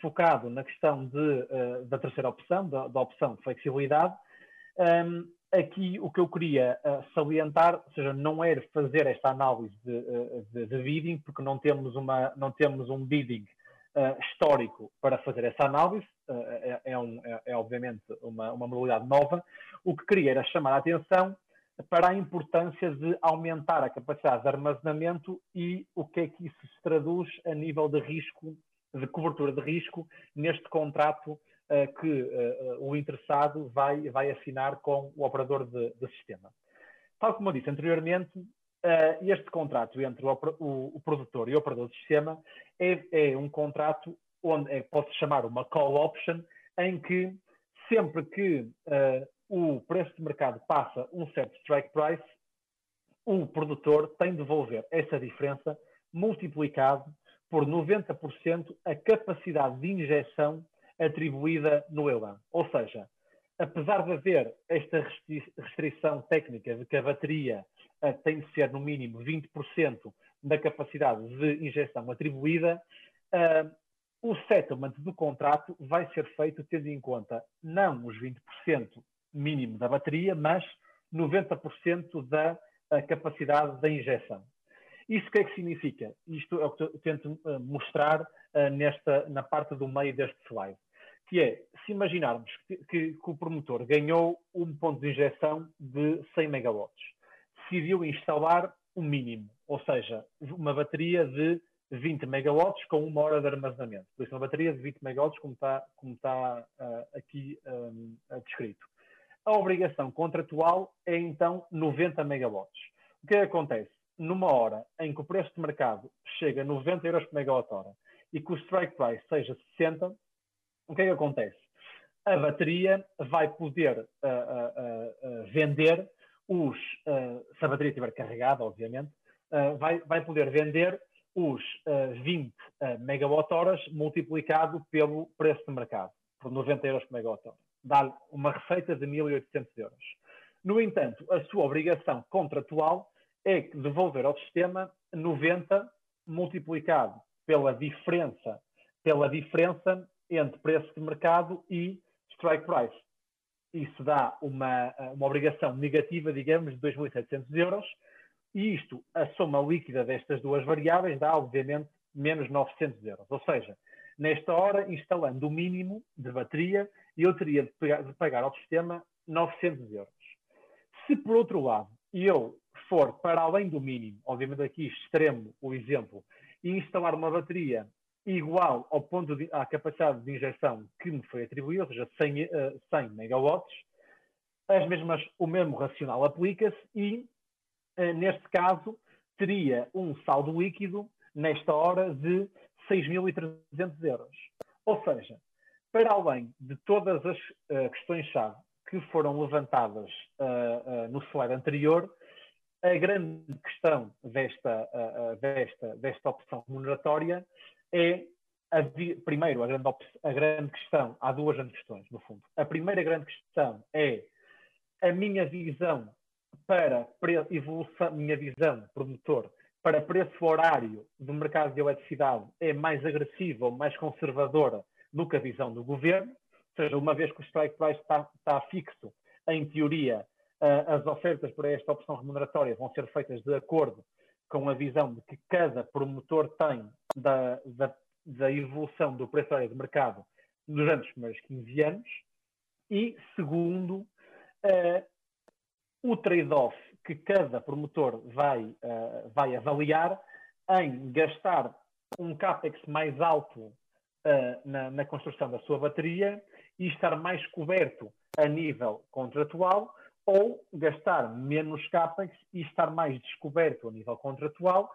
focado na questão de, uh, da terceira opção, da, da opção de flexibilidade, aqui o que eu queria salientar, ou seja, não é fazer esta análise de, de, de, bidding, porque não temos, uma, não temos um bidding histórico para fazer essa análise, é, é, um, é, é, obviamente uma, uma modalidade nova. O que queria era chamar a atenção para a importância de aumentar a capacidade de armazenamento e o que é que isso se traduz a nível de risco, de cobertura de risco, neste contrato uh, que uh, o interessado vai, vai assinar com o operador de, de sistema. Tal como eu disse anteriormente, este contrato entre o, o, o, produtor e o operador de sistema é, é um contrato onde é, pode-se chamar uma call option, em que sempre que o preço de mercado passa um certo strike price, o produtor tem de devolver essa diferença multiplicado por 90% a capacidade de injeção atribuída no ELAN. Ou seja, apesar de haver esta restrição técnica de que a bateria uh, tem de ser no mínimo 20% da capacidade de injeção atribuída, uh, o settlement do contrato vai ser feito tendo em conta não os 20% mínimo da bateria, mas 90% da capacidade da injeção. Isso o que é que significa? Isto é o que eu tento mostrar nesta, na parte do meio deste slide. Que é, se imaginarmos que, que, que o promotor ganhou um ponto de injeção de 100 megawatts, decidiu instalar o um mínimo, ou seja, uma bateria de 20 megawatts com uma hora de armazenamento. Por isso, uma bateria de 20 megawatts, como está, como uh, aqui um, descrito. A obrigação contratual é então 90 megawatts. O que, é que acontece? Numa hora em que o preço de mercado chega a 90 euros por megawatt-hora e que o strike price seja 60, o que é que acontece? A bateria vai poder uh, uh, vender os, se a bateria estiver carregada, obviamente, vai, vai poder vender os 20 megawatt-horas multiplicado pelo preço de mercado, por 90 euros por megawatt-hora dá uma receita de 1.800 euros. No entanto, a sua obrigação contratual é devolver ao sistema 90 multiplicado pela diferença, pela diferença entre preço de mercado e strike price. Isso dá uma, uma obrigação negativa, digamos, de 2.700 euros, e isto, a soma líquida destas duas variáveis, dá, obviamente, menos 900 euros. Ou seja, nesta hora, instalando o mínimo de bateria, eu teria de, pegar, de pagar ao sistema 900 euros. Se, por outro lado, eu for para além do mínimo, obviamente aqui extremo o exemplo, e instalar uma bateria igual ao ponto de, à capacidade de injeção que me foi atribuída, ou seja, 100, uh, 100 megawatts, as mesmas, o mesmo racional aplica-se e, uh, neste caso, teria um saldo líquido, nesta hora, de 6.300 euros. Ou seja, para além de todas as uh, questões-chave que foram levantadas no slide anterior, a grande questão desta, desta, desta opção remuneratória é, a primeiro, a grande, a grande questão, há duas grandes questões, no fundo. A primeira grande questão é a minha visão para evolução, minha visão promotor para preço horário do mercado de eletricidade é mais agressiva ou mais conservadora do que a visão do governo, ou seja, uma vez que o strike price está, está fixo, em teoria, uh, as ofertas para esta opção remuneratória vão ser feitas de acordo com a visão de que cada promotor tem da, da, da evolução do preço de mercado durante os primeiros 15 anos. E, segundo, uh, o trade-off que cada promotor vai, uh, vai avaliar em gastar um CAPEX mais alto uh, na, na, construção da sua bateria e estar mais coberto a nível contratual ou gastar menos CAPEX e estar mais descoberto a nível contratual,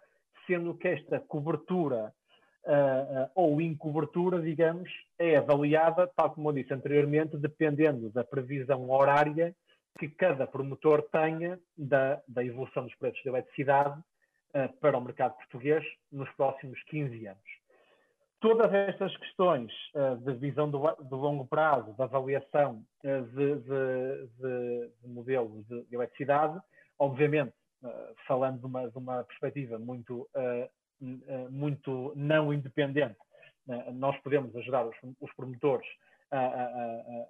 sendo que esta cobertura uh, ou incobertura, digamos, é avaliada, tal como eu disse anteriormente, dependendo da previsão horária que cada promotor tenha da, da evolução dos preços da eletricidade uh, para o mercado português nos próximos 15 anos. Todas estas questões uh, de visão do, do, longo prazo, de avaliação uh, de, de, de, de, modelos de, eletricidade, obviamente, falando de uma, de uma, perspectiva muito, muito não independente, nós podemos ajudar os, os promotores a, a,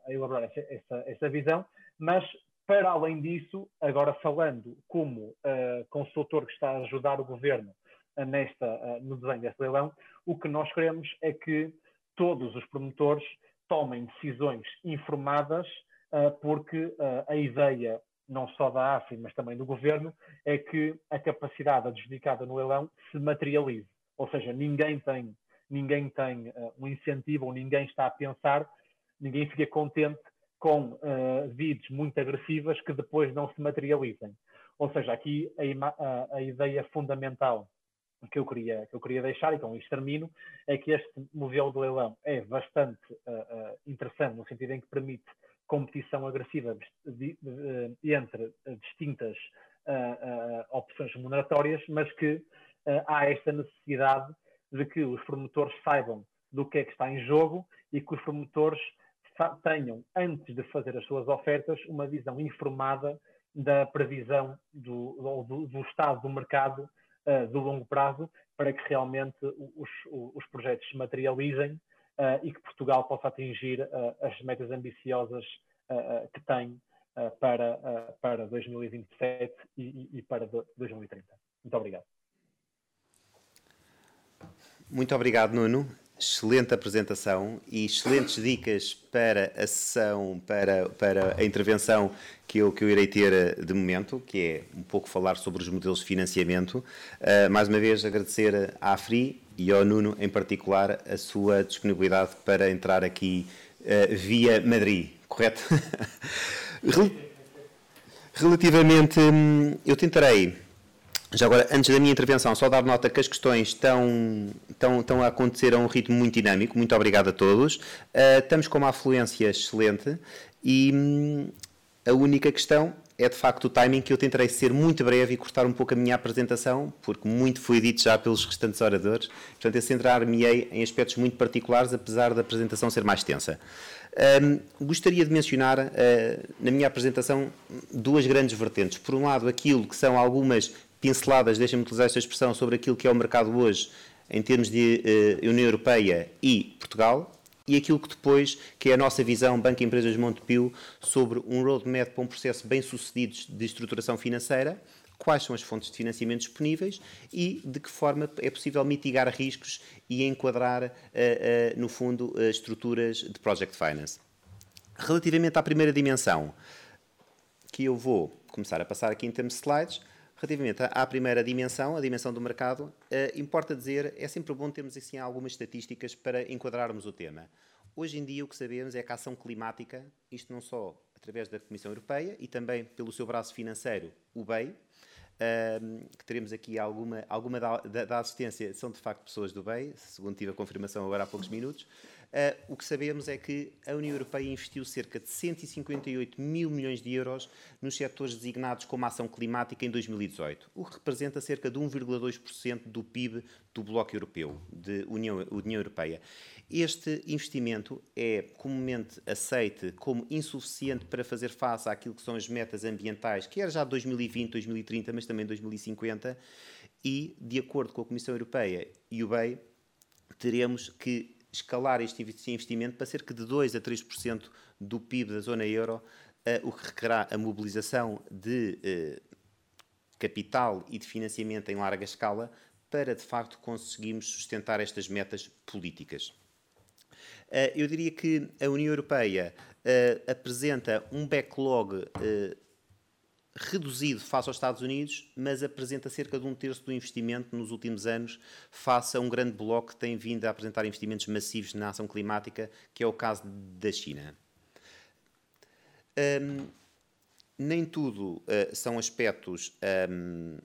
a, elaborar essa, essa, essa, visão, mas para além disso, agora falando como uh, consultor que está a ajudar o governo uh, nesta, uh, no desenho deste leilão, o que nós queremos é que todos os promotores tomem decisões informadas, porque a ideia não só da AFI, mas também do governo, é que a capacidade adjudicada no leilão se materialize. Ou seja, ninguém tem, ninguém tem um incentivo ou ninguém está a pensar, ninguém fica contente com uh, muito agressivas que depois não se materializem. Ou seja, aqui a, a, a, ideia fundamental que eu, queria, que eu queria deixar, e com isto termino, é que este modelo de leilão é bastante uh, uh, interessante, no sentido em que permite competição agressiva de, de, entre distintas opções remuneratórias, mas que há esta necessidade de que os promotores saibam do que é que está em jogo e que os promotores tenham, antes de fazer as suas ofertas, uma visão informada da previsão do, do, do estado do mercado uh, do longo prazo, para que realmente os, os projetos se materializem e que Portugal possa atingir as metas ambiciosas que tem para, para 2027 e, e para 2030. Muito obrigado. Muito obrigado, Nuno. Excelente apresentação e excelentes dicas para a sessão, para, para a intervenção que eu, que eu irei ter eh, de momento, que é um pouco falar sobre os modelos de financiamento. Uh, mais uma vez, agradecer à Free e ao Nuno, em particular, a sua disponibilidade para entrar aqui uh, via Madrid, correto? Relativamente, hum, eu tentarei já agora, antes da minha intervenção, só dar nota que as questões estão, estão, estão a acontecer a um ritmo muito dinâmico. Muito obrigado a todos. Uh, estamos com uma afluência excelente e hum, a única questão é de facto o timing que eu tentarei ser muito breve e cortar um pouco a minha apresentação, porque muito foi dito já pelos restantes oradores. Portanto, eu centrar-me-ei em aspectos muito particulares, apesar da apresentação ser mais extensa. Um, gostaria de mencionar uh, na minha apresentação duas grandes vertentes. Por um lado, aquilo que são algumas pinceladas, deixem-me utilizar esta expressão, sobre aquilo que é o mercado hoje em termos de uh, União Europeia e Portugal, e aquilo que depois, que é a nossa visão, Banco Empresas Montepio, sobre um roadmap para um processo bem sucedido de estruturação financeira, quais são as fontes de financiamento disponíveis e de que forma é possível mitigar riscos e enquadrar, uh, uh, no fundo, estruturas de Project Finance. Relativamente à primeira dimensão, que eu vou começar a passar aqui em termos de slides, Relativamente à primeira dimensão, a dimensão do mercado, eh, importa dizer, é sempre bom termos assim algumas estatísticas para enquadrarmos o tema. Hoje em dia o que sabemos é que a ação climática, isto não só através da Comissão Europeia e também pelo seu braço financeiro, o BEI, Uh, que teremos aqui alguma, alguma da, da, assistência, são de facto pessoas do BEI, segundo tive a confirmação agora há poucos minutos, Uh, o que sabemos é que a União Europeia investiu cerca de 158 mil milhões de euros nos setores designados como ação climática em 2018, o que representa cerca de 1,2% do PIB do Bloco Europeu, de União, União Europeia. Este investimento é comumente aceite como insuficiente para fazer face àquilo que são as metas ambientais, que era já 2020, 2030, mas também 2050, e, de acordo com a Comissão Europeia e o BEI, teremos que escalar este investimento para cerca de 2 a 3% do PIB da zona euro, uh, o que requerá a mobilização de uh, capital e de financiamento em larga escala para, de facto, conseguirmos sustentar estas metas políticas. Uh, eu diria que a União Europeia apresenta um backlog reduzido face aos Estados Unidos, mas apresenta cerca de um terço do investimento nos últimos anos, face a um grande bloco que tem vindo a apresentar investimentos massivos na ação climática, que é o caso da China. Um, nem tudo uh, são aspectos um,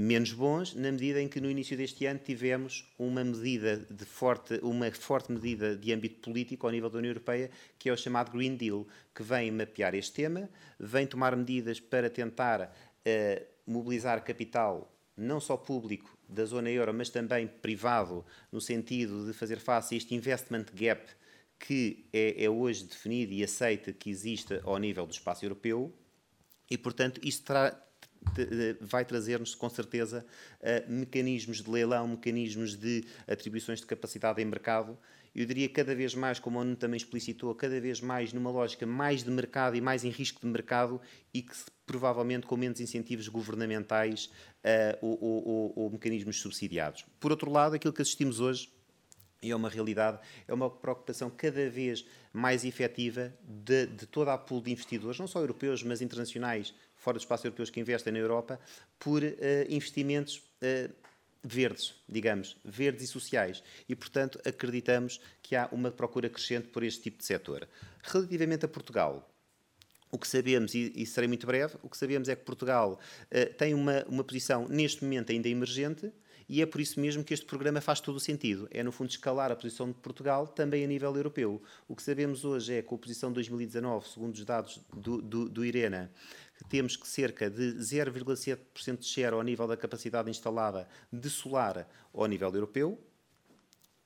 menos bons, na medida em que no início deste ano tivemos uma medida de forte, uma forte medida de âmbito político ao nível da União Europeia, que é o chamado Green Deal, que vem mapear este tema, vem tomar medidas para tentar uh, mobilizar capital não só público da zona euro, mas também privado, no sentido de fazer face a este investment gap que é, é hoje definido e aceita que existe ao nível do espaço europeu, e, portanto, isto terá, vai trazer-nos, com certeza, mecanismos de leilão, mecanismos de atribuições de capacidade em mercado. Eu diria cada vez mais, como o Nuno também explicitou, cada vez mais numa lógica mais de mercado e mais em risco de mercado e que provavelmente com menos incentivos governamentais uh, ou, ou, ou mecanismos subsidiados. Por outro lado, aquilo que assistimos hoje e é uma realidade, é uma preocupação cada vez mais efetiva de, de toda a pool de investidores, não só europeus, mas internacionais, fora do espaço europeu que investem na Europa, por uh, investimentos uh, verdes, digamos, verdes e sociais. E, portanto, acreditamos que há uma procura crescente por este tipo de setor. Relativamente a Portugal, o que sabemos, e, e serei muito breve, o que sabemos é que Portugal uh, tem uma, uma posição, neste momento, ainda emergente, e é por isso mesmo que este programa faz todo o sentido. É, no fundo, escalar a posição de Portugal também a nível europeu. O que sabemos hoje é que a posição de 2019, segundo os dados do, do, do IRENA, temos que cerca de 0,7% de share ao nível da capacidade instalada de solar ao nível europeu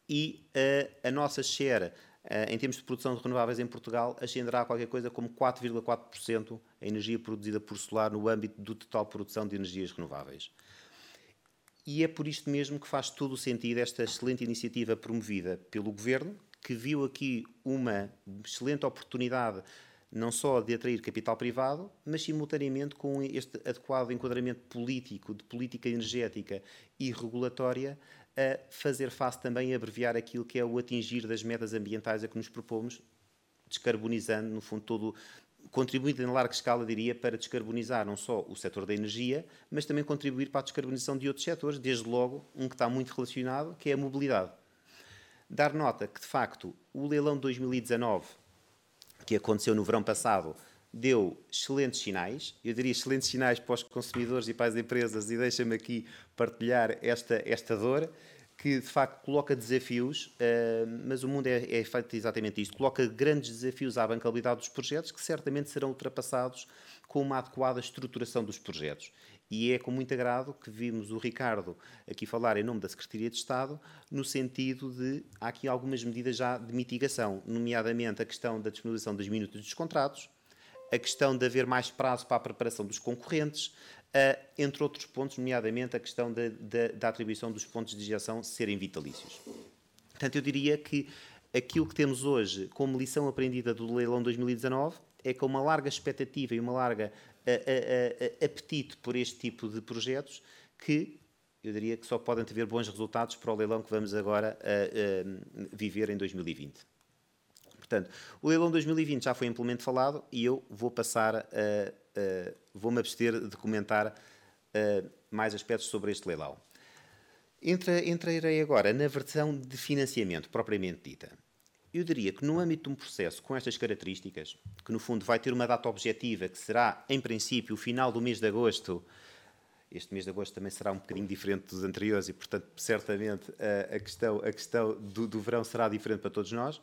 e uh, a nossa share uh, em termos de produção de renováveis em Portugal ascenderá a qualquer coisa como 4,4% a energia produzida por solar no âmbito do total produção de energias renováveis. E é por isto mesmo que faz todo o sentido esta excelente iniciativa promovida pelo Governo, que viu aqui uma excelente oportunidade não só de atrair capital privado, mas simultaneamente com este adequado enquadramento político, de política energética e regulatória, a fazer face também a abreviar aquilo que é o atingir das metas ambientais a que nos propomos, descarbonizando, no fundo, todo, contribuindo em larga escala, diria, para descarbonizar não só o setor da energia, mas também contribuir para a descarbonização de outros setores, desde logo um que está muito relacionado, que é a mobilidade. Dar nota que, de facto, o leilão de 2019, que aconteceu no verão passado, deu excelentes sinais, eu diria excelentes sinais para os consumidores e para as empresas, e deixa-me aqui partilhar esta, esta dor, que de facto coloca desafios, uh, mas o mundo é, é feito exatamente isto, coloca grandes desafios à bancabilidade dos projetos que certamente serão ultrapassados com uma adequada estruturação dos projetos. E é com muito agrado que vimos o Ricardo aqui falar em nome da Secretaria de Estado, no sentido de há aqui algumas medidas já de mitigação, nomeadamente a questão da disponibilização das minutos dos contratos, a questão de haver mais prazo para a preparação dos concorrentes, entre outros pontos, nomeadamente a questão da, da, da atribuição dos pontos de injeção serem vitalícios. Portanto, eu diria que aquilo que temos hoje como lição aprendida do leilão 2019 é com uma larga expectativa e uma larga a, a, a, apetite por este tipo de projetos que eu diria que só podem ter bons resultados para o leilão que vamos agora viver em 2020. Portanto, o leilão 2020 já foi amplamente falado e eu vou passar a. vou-me abster de comentar mais aspectos sobre este leilão. Entrarei agora na versão de financiamento propriamente dita. Eu diria que no âmbito de um processo com estas características, que no fundo vai ter uma data objetiva, que será, em princípio, o final do mês de agosto, este mês de agosto também será um bocadinho diferente dos anteriores e, portanto, certamente a, questão, a questão do, do verão será diferente para todos nós,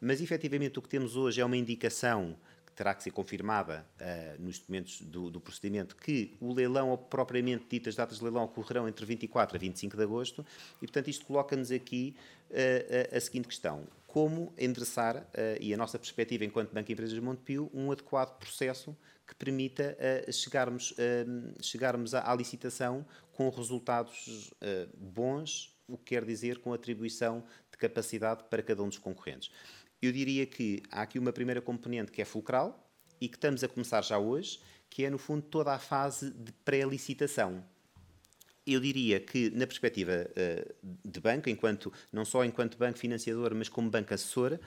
mas efetivamente o que temos hoje é uma indicação terá que ser confirmada uh, nos documentos do, do, procedimento que o leilão, ou propriamente dito, as datas de leilão ocorrerão entre 24 a 25 de agosto e, portanto, isto coloca-nos aqui uh, a, a seguinte questão como endereçar, uh, e a nossa perspectiva enquanto Banco Empresas de Montepio, um adequado processo que permita chegarmos, chegarmos à, à, licitação com resultados bons, o que quer dizer com atribuição de capacidade para cada um dos concorrentes. Eu diria que há aqui uma primeira componente que é fulcral e que estamos a começar já hoje, que é, no fundo, toda a fase de pré-licitação. Eu diria que, na perspectiva uh, de banco, enquanto, não só enquanto banco financiador, mas como banco assessor,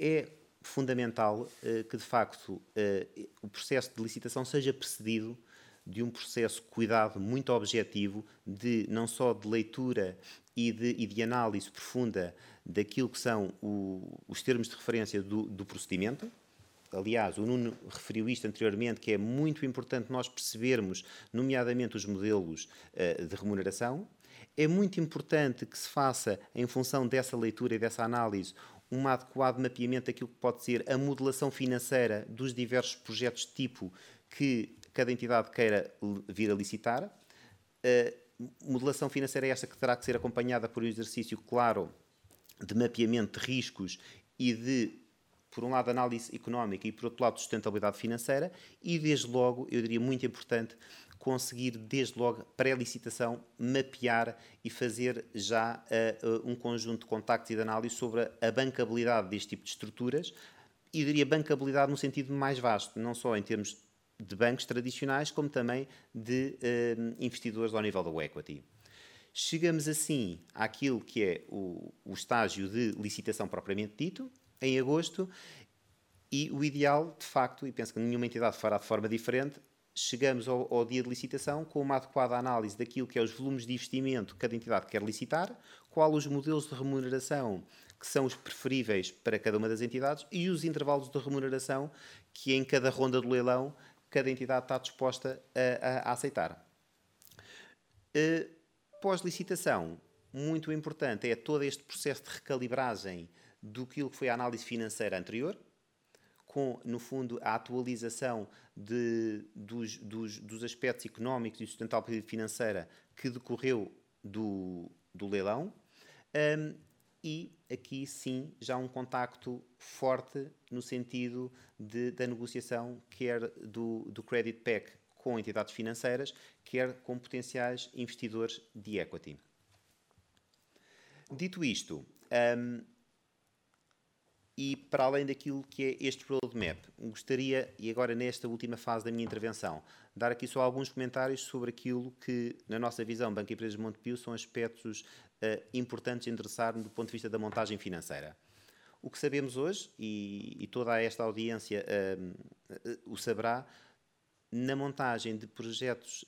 é fundamental uh, que, de facto, uh, o processo de licitação seja precedido de um processo cuidado muito objetivo de não só de leitura e de, e de análise profunda daquilo que são o, os termos de referência do, do procedimento, aliás, o Nuno referiu isto anteriormente, que é muito importante nós percebermos, nomeadamente, os modelos uh, de remuneração. É muito importante que se faça, em função dessa leitura e dessa análise, um adequado mapeamento daquilo que pode ser a modelação financeira dos diversos projetos de tipo que cada entidade queira vir a licitar. Uh, modelação financeira é esta que terá que ser acompanhada por um exercício claro de mapeamento de riscos e de por um lado, análise económica e, por outro lado, sustentabilidade financeira e, desde logo, eu diria muito importante, conseguir, desde logo, pré-licitação, mapear e fazer já uh, um conjunto de contactos e de análise sobre a bancabilidade deste tipo de estruturas e, diria, bancabilidade no sentido mais vasto, não só em termos de bancos tradicionais, como também de uh, investidores ao nível do equity. Chegamos assim àquilo que é o, o estágio de licitação propriamente dito, em agosto e o ideal, de facto, e penso que nenhuma entidade fará de forma diferente, chegamos ao, ao, dia de licitação com uma adequada análise daquilo que é os volumes de investimento que cada entidade quer licitar, qual os modelos de remuneração que são os preferíveis para cada uma das entidades e os intervalos de remuneração que em cada ronda do leilão cada entidade está disposta a, a, a aceitar. Uh, Pós-licitação, muito importante é todo este processo de recalibragem do que foi a análise financeira anterior, com, no fundo, a atualização de, dos, dos, dos, aspectos económicos e sustentabilidade financeira que decorreu do, do leilão. Um, e aqui sim já um contacto forte no sentido de, da negociação, quer do, do credit pack com entidades financeiras, quer com potenciais investidores de equity. Dito isto, um, e para além daquilo que é este roadmap, gostaria, e agora nesta última fase da minha intervenção, dar aqui só alguns comentários sobre aquilo que, na nossa visão, Banco e Empresas de Montepio, são aspectos uh, importantes a interessar do ponto de vista da montagem financeira. O que sabemos hoje, e, e toda esta audiência uh, uh, o saberá, na montagem de projetos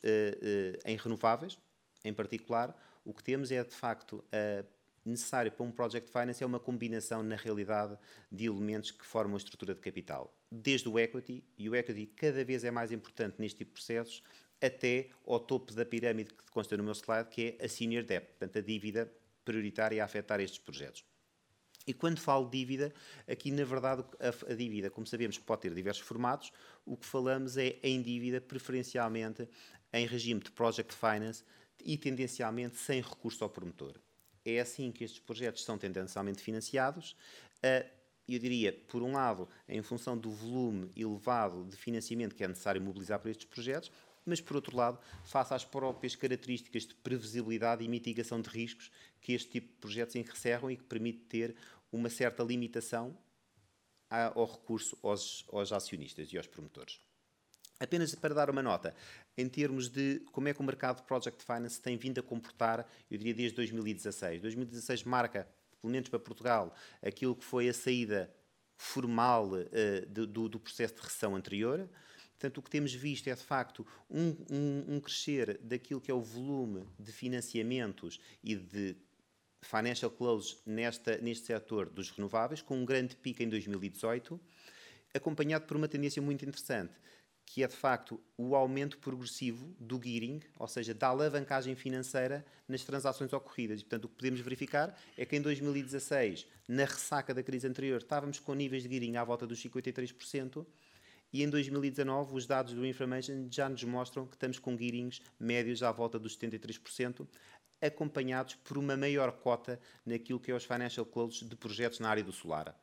em renováveis, em particular, o que temos é, de facto, a necessário para um Project Finance é uma combinação, na realidade, de elementos que formam a estrutura de capital. Desde o equity, e o equity cada vez é mais importante neste tipo de processos, até ao topo da pirâmide que consta no meu slide, que é a senior debt, portanto, a dívida prioritária a afetar estes projetos. E quando falo de dívida, aqui na verdade a, a, dívida, como sabemos, pode ter diversos formatos. O que falamos é em dívida preferencialmente em regime de project finance e tendencialmente sem recurso ao promotor. É assim que estes projetos são tendencialmente financiados. Eu diria, por um lado, em função do volume elevado de financiamento que é necessário mobilizar para estes projetos, mas, por outro lado, face às próprias características de previsibilidade e mitigação de riscos que este tipo de projetos encerram e que permite ter uma certa limitação ao recurso aos, aos acionistas e aos promotores. Apenas para dar uma nota, em termos de como é que o mercado de Project Finance tem vindo a comportar, eu diria desde 2016. 2016 marca, pelo menos para Portugal, aquilo que foi a saída formal uh, do, do, processo de recessão anterior. Portanto, o que temos visto é, de facto, um, um, um crescer daquilo que é o volume de financiamentos e de financial close nesta, neste setor dos renováveis, com um grande pico em 2018, acompanhado por uma tendência muito interessante que é de facto o aumento progressivo do gearing, ou seja, da alavancagem financeira nas transações ocorridas. E, portanto, o que podemos verificar é que em 2016, na ressaca da crise anterior, estávamos com níveis de gearing à volta dos 53%, e em 2019 os dados do Information já nos mostram que estamos com gearings médios à volta dos 73%, acompanhados por uma maior cota naquilo que é os financial closes de projetos na área do solar,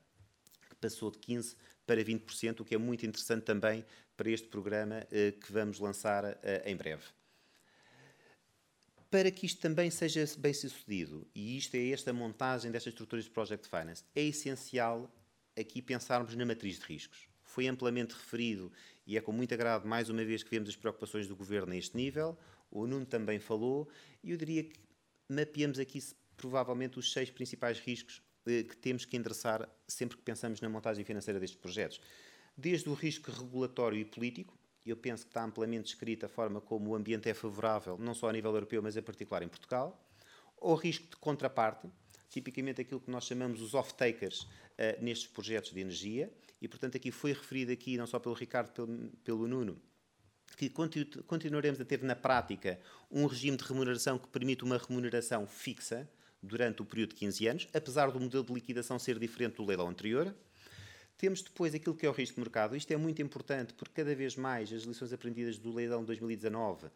que passou de 15% para 20%, o que é muito interessante também para este programa eh, que vamos lançar eh, em breve. Para que isto também seja bem sucedido, e isto é esta montagem destas estruturas de Project Finance, é essencial aqui pensarmos na matriz de riscos. Foi amplamente referido e é com muito agrado, mais uma vez, que vemos as preocupações do Governo a este nível. O Nuno também falou, e eu diria que mapeamos aqui provavelmente os seis principais riscos eh, que temos que endereçar sempre que pensamos na montagem financeira destes projetos. Desde o risco regulatório e político, eu penso que está amplamente descrita a forma como o ambiente é favorável, não só a nível europeu, mas em particular em Portugal, ao risco de contraparte, tipicamente aquilo que nós chamamos os off-takers uh, nestes projetos de energia, e portanto aqui foi referido aqui, não só pelo Ricardo, pelo, pelo Nuno, que continu continuaremos a ter na prática um regime de remuneração que permite uma remuneração fixa durante o período de 15 anos, apesar do modelo de liquidação ser diferente do leilão anterior, temos depois aquilo que é o risco de mercado. Isto é muito importante porque cada vez mais as lições aprendidas do leilão de 2019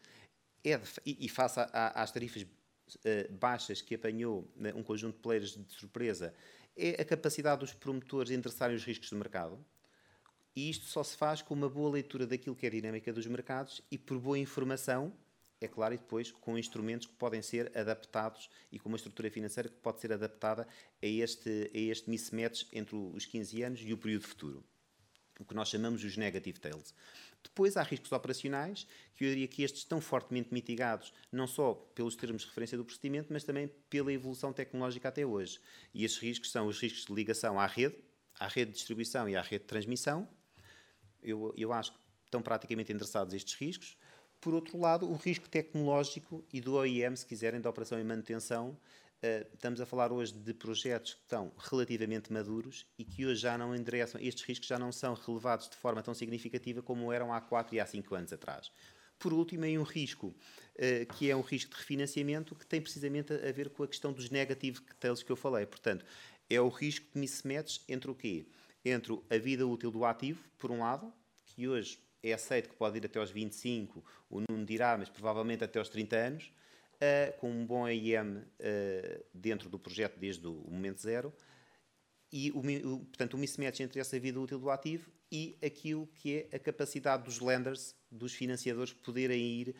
é de, e, e face a, a, às tarifas uh, baixas que apanhou né, um conjunto de players de surpresa, é a capacidade dos promotores de endereçarem os riscos de mercado. E isto só se faz com uma boa leitura daquilo que é a dinâmica dos mercados e por boa informação é claro, e depois com instrumentos que podem ser adaptados e com uma estrutura financeira que pode ser adaptada a este, a este mismatch entre os 15 anos e o período futuro. O que nós chamamos os negative tails. Depois há riscos operacionais, que eu diria que estes estão fortemente mitigados, não só pelos termos de referência do procedimento, mas também pela evolução tecnológica até hoje. E esses riscos são os riscos de ligação à rede, à rede de distribuição e à rede de transmissão. Eu, eu acho que estão praticamente endereçados estes riscos. Por outro lado, o risco tecnológico e do OEM, se quiserem, da operação e manutenção, Uh, estamos a falar hoje de projetos que estão relativamente maduros e que hoje já não endereçam, estes riscos já não são relevados de forma tão significativa como eram há 4 e há 5 anos atrás. Por último, aí um risco, uh, que é um risco de refinanciamento, que tem precisamente a ver com a questão dos negative tails que eu falei. Portanto, é o risco de mismatch entre o quê? Entre a vida útil do ativo, por um lado, que hoje é aceito que pode ir até aos 25, o Nuno dirá, mas provavelmente até aos 30 anos, uh, com um bom AIM uh, dentro do projeto desde o momento zero, e o, o, portanto, o mismatch entre essa vida útil do ativo e aquilo que é a capacidade dos lenders, dos financiadores, poderem ir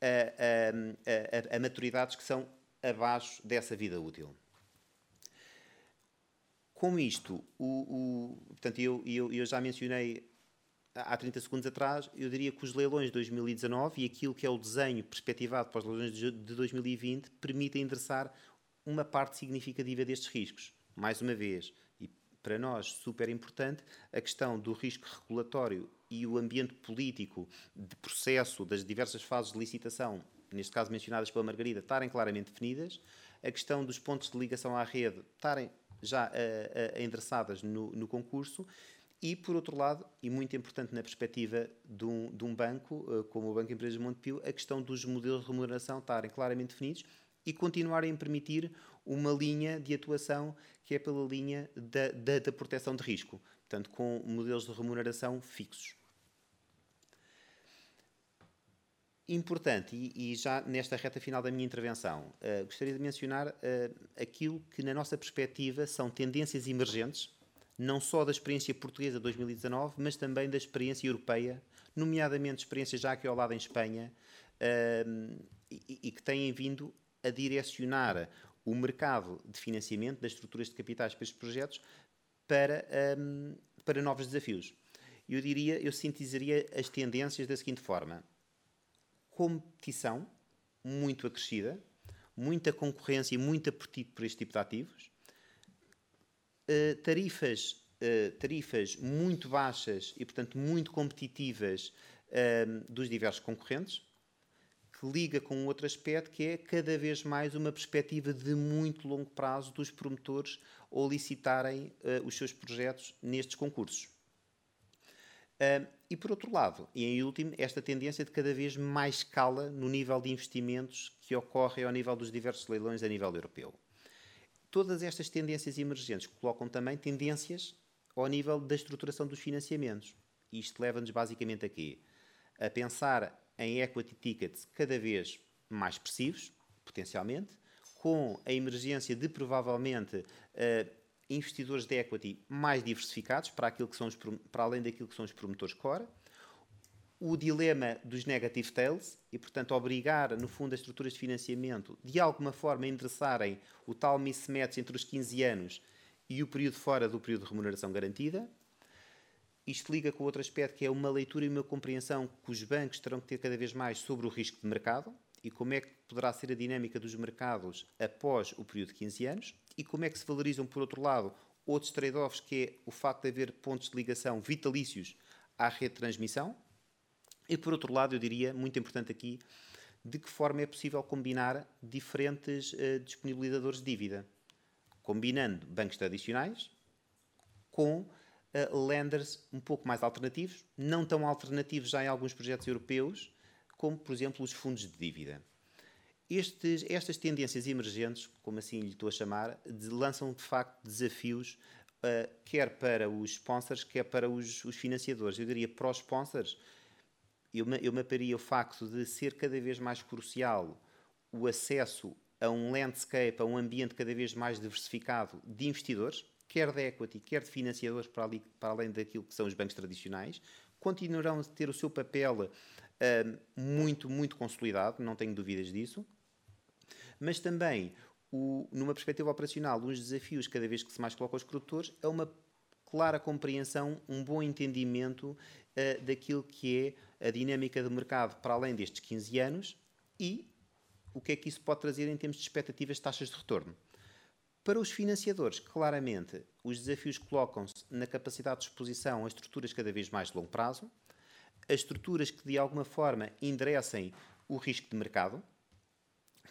a, a, a, a maturidades que são abaixo dessa vida útil. Com isto, o, o, portanto, eu, eu, eu já mencionei há 30 segundos atrás, eu diria que os leilões de 2019 e aquilo que é o desenho perspectivado para os leilões de 2020 permitem endereçar uma parte significativa destes riscos. Mais uma vez, e para nós super importante, a questão do risco regulatório e o ambiente político de processo das diversas fases de licitação, neste caso mencionadas pela Margarida, estarem claramente definidas, a questão dos pontos de ligação à rede estarem já uh, uh, endereçadas no, no concurso e, por outro lado, e muito importante na perspectiva de um, de um banco, uh, como o Banco Empresas de Montepio, a questão dos modelos de remuneração estarem claramente definidos e continuarem a permitir uma linha de atuação que é pela linha da, da, da proteção de risco, portanto, com modelos de remuneração fixos. Importante, e, e, já nesta reta final da minha intervenção, uh, gostaria de mencionar uh, aquilo que, na nossa perspectiva, são tendências emergentes não só da experiência portuguesa de 2019, mas também da experiência europeia, nomeadamente experiência já aqui ao lado em Espanha, uh, e, e, que têm vindo a direcionar o mercado de financiamento das estruturas de capitais para estes projetos para, um, para novos desafios. Eu diria, eu sintetizaria as tendências da seguinte forma: competição muito acrescida, muita concorrência e muito apetite por este tipo de ativos, eh, tarifas, uh, tarifas muito baixas e, portanto, muito competitivas uh, dos diversos concorrentes, que liga com outro aspecto que é cada vez mais uma perspectiva de muito longo prazo dos promotores ou licitarem os seus projetos nestes concursos. e por outro lado, e em último, esta tendência de cada vez mais escala no nível de investimentos que ocorre ao nível dos diversos leilões a nível europeu todas estas tendências emergentes colocam também tendências ao nível da estruturação dos financiamentos. Isto leva-nos basicamente a quê? A pensar em equity tickets cada vez mais expressivos, potencialmente, com a emergência de provavelmente uh, investidores de equity mais diversificados para, aquilo que são os, para além daquilo que são os promotores core, o dilema dos negative tails e, portanto, obrigar, no fundo, as estruturas de financiamento de alguma forma a endereçarem o tal mismatch entre os 15 anos e o período fora do período de remuneração garantida. Isto liga com outro aspecto que é uma leitura e uma compreensão que os bancos terão que ter cada vez mais sobre o risco de mercado e como é que poderá ser a dinâmica dos mercados após o período de 15 anos e como é que se valorizam, por outro lado, outros trade-offs, que é o facto de haver pontos de ligação vitalícios à rede de transmissão, e por outro lado, eu diria, muito importante aqui, de que forma é possível combinar diferentes uh, disponibilizadores de dívida, combinando bancos tradicionais com uh, lenders um pouco mais alternativos, não tão alternativos já em alguns projetos europeus, como, por exemplo, os fundos de dívida. Estes, estas tendências emergentes, como assim lhe estou a chamar, de, lançam de facto desafios, uh, quer para os sponsors, quer para os, os financiadores. Eu diria para os sponsors, eu, eu maparia o facto de ser cada vez mais crucial o acesso a um landscape, a um ambiente cada vez mais diversificado de investidores, quer de equity, quer de financiadores, para, ali, para além daquilo que são os bancos tradicionais, continuarão a ter o seu papel uh, muito, muito consolidado, não tenho dúvidas disso, mas também, o, numa perspectiva operacional, os desafios cada vez que se mais colocam aos produtores é uma clara compreensão, um bom entendimento uh, daquilo que é a dinâmica do mercado para além destes 15 anos e o que é que isso pode trazer em termos de expectativas de taxas de retorno. Para os financiadores, claramente, os desafios colocam-se na capacidade de exposição a estruturas cada vez mais de longo prazo, as estruturas que de alguma forma enderecem o risco de mercado,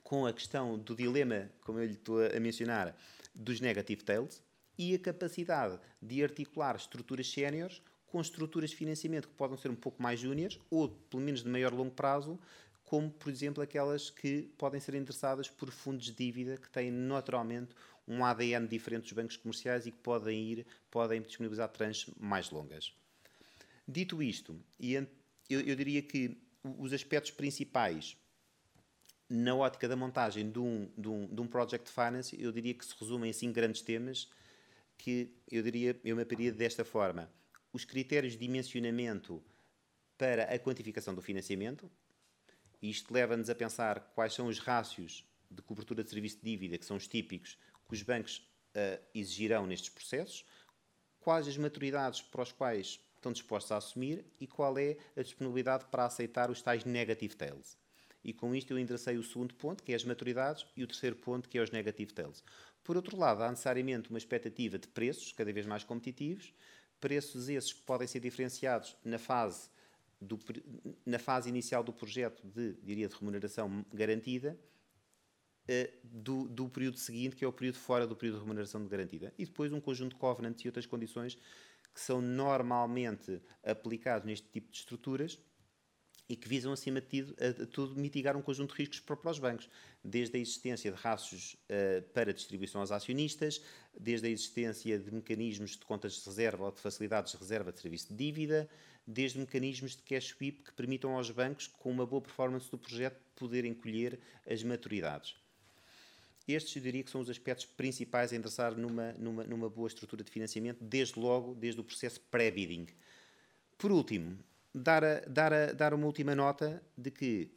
com a questão do dilema, como eu lhe estou a mencionar, dos negative tails, e a capacidade de articular estruturas séniores com estruturas de financiamento que podem ser um pouco mais júniores ou pelo menos de maior longo prazo, como por exemplo aquelas que podem ser interessadas por fundos de dívida que têm naturalmente um ADN diferente dos bancos comerciais e que podem ir, podem disponibilizar tranches mais longas. Dito isto, eu, diria que os aspectos principais na ótica da montagem de um, de um, de um project finance, eu diria que se resumem assim grandes temas que eu diria, eu maparia desta forma. Os critérios de dimensionamento para a quantificação do financiamento, isto leva-nos a pensar quais são os rácios de cobertura de serviço de dívida, que são os típicos, que os bancos uh, exigirão nestes processos, quais as maturidades para os quais estão dispostos a assumir e qual é a disponibilidade para aceitar os tais negative tails. E com isto eu enderecei o segundo ponto, que é as maturidades, e o terceiro ponto, que é os negative tails. Por outro lado, há necessariamente uma expectativa de preços cada vez mais competitivos, preços esses que podem ser diferenciados na fase, do, na fase inicial do projeto de, diria, de remuneração garantida, uh, do, do, período seguinte, que é o período fora do período de remuneração garantida. E depois um conjunto de covenants e outras condições que são normalmente aplicados neste tipo de estruturas e que visam, acima de tudo, mitigar um conjunto de riscos para, os bancos, desde a existência de raços uh, para distribuição aos acionistas, desde a existência de mecanismos de contas de reserva ou de facilidades de reserva de serviço de dívida, desde mecanismos de cash sweep que permitam aos bancos, com uma boa performance do projeto, poderem colher as maturidades. Estes eu diria que são os aspectos principais a endereçar numa, numa, numa boa estrutura de financiamento, desde logo, desde o processo pré-bidding. Por último, dar, a, dar, a, dar uma última nota de que,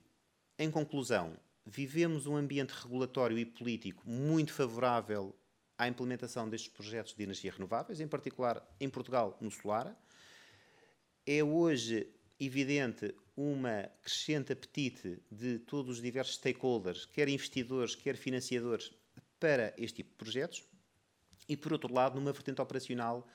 em conclusão, vivemos um ambiente regulatório e político muito favorável à implementação destes projetos de energia renováveis, em particular em Portugal, no solar. É hoje evidente uma crescente apetite de todos os diversos stakeholders, quer investidores, quer financiadores, para este tipo de projetos. E, por outro lado, numa vertente operacional,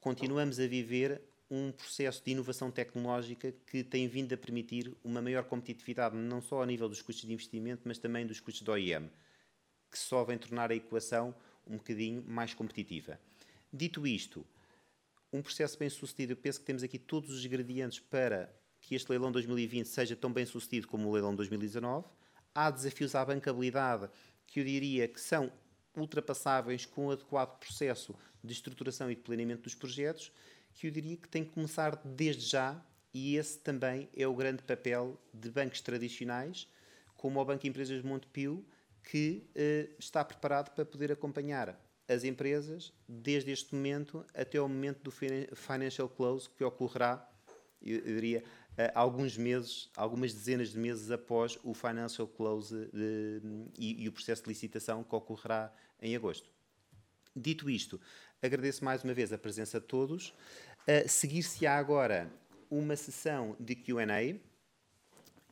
continuamos a viver um processo de inovação tecnológica que tem vindo a permitir uma maior competitividade, não só a nível dos custos de investimento, mas também dos custos do OEM, que só vem tornar a equação um bocadinho mais competitiva. Dito isto, um processo bem sucedido, eu penso que temos aqui todos os ingredientes para que este leilão 2020 seja tão bem sucedido como o leilão 2019. Há desafios à bancabilidade que eu diria que são ultrapassáveis com o adequado processo de estruturação e de planeamento dos projetos, que eu diria que tem que começar desde já, e esse também é o grande papel de bancos tradicionais, como o Banco Empresas de Montepio, que eh, está preparado para poder acompanhar as empresas desde este momento até o momento do financial close que ocorrerá, eu diria, uh, alguns meses, algumas dezenas de meses após o financial close de, e, e, o processo de licitação que ocorrerá em agosto. Dito isto, agradeço mais uma vez a presença de todos. Uh, Seguir-se-á agora uma sessão de Q&A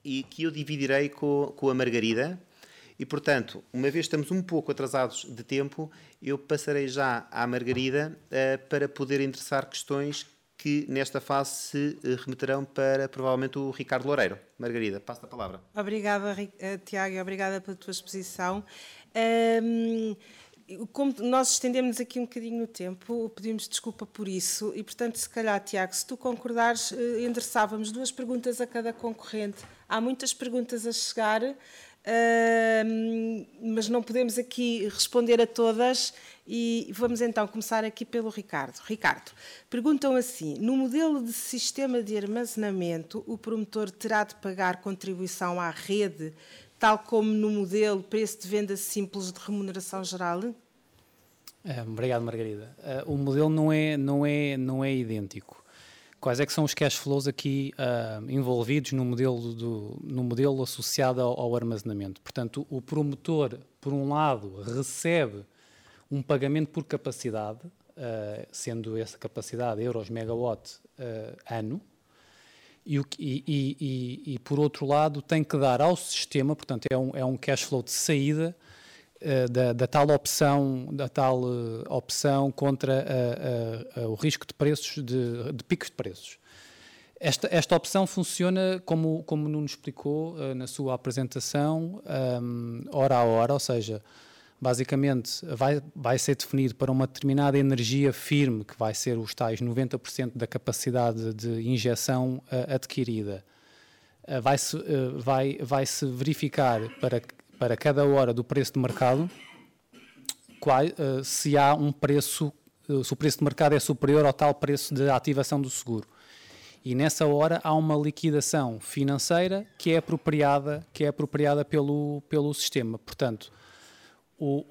e que eu dividirei com, com a Margarida. E, portanto, uma vez estamos um pouco atrasados de tempo, eu passarei já à Margarida uh, para poder endereçar questões que nesta fase se eh, remeterão para provavelmente o Ricardo Loureiro. Margarida, passo a palavra. Obrigada, eh, Tiago, obrigada pela tua exposição. Um, como nós estendemos aqui um bocadinho no tempo, pedimos desculpa por isso e, portanto, se calhar, Tiago, se tu concordares, eh, endereçávamos duas perguntas a cada concorrente. Há muitas perguntas a chegar, uh, mas não podemos aqui responder a todas e vamos então começar aqui pelo Ricardo. Ricardo, perguntam assim: no modelo de sistema de armazenamento, o promotor terá de pagar contribuição à rede, tal como no modelo preço de venda simples de remuneração geral? É, obrigado, Margarida. Uh, o modelo não é, não, é, não é idêntico. Quais é que são os cash flows aqui uh, envolvidos no modelo, do, no modelo associado ao, ao armazenamento? Portanto, o promotor, por um lado, recebe um pagamento por capacidade, uh, sendo essa capacidade euros megawatt uh, ano, e, e, e, e, por outro lado tem que dar ao sistema, portanto é um, é um cash flow de saída da, da, tal opção, da tal opção contra a, a, a, o risco de preços, de, de picos de preços. Esta, esta opção funciona como, como Nuno explicou na sua apresentação, um, hora a hora, ou seja, basicamente vai, vai ser definido para uma determinada energia firme, que vai ser os tais 90% da capacidade de injeção uh, adquirida. Uh, vai-se uh, vai, vai -se verificar para, para cada hora do preço de mercado qual, se há um preço, se o preço de mercado é superior ao tal preço de ativação do seguro. E nessa hora há uma liquidação financeira que é apropriada, que é apropriada pelo, pelo sistema. Portanto, o,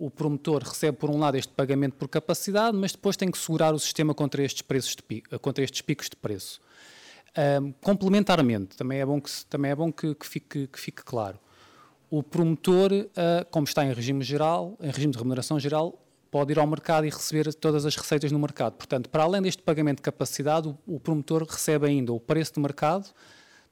o, o, promotor recebe, por um lado, este pagamento por capacidade, mas depois tem que segurar o sistema contra estes, preços de pico, contra estes picos de preço. Um, complementarmente, também é bom que, também é bom que, que, fique, que fique claro, o promotor, uh, como está em regime geral, em regime de remuneração geral, pode ir ao mercado e receber todas as receitas no mercado. Portanto, para além deste pagamento de capacidade, o, promotor recebe ainda o preço de mercado,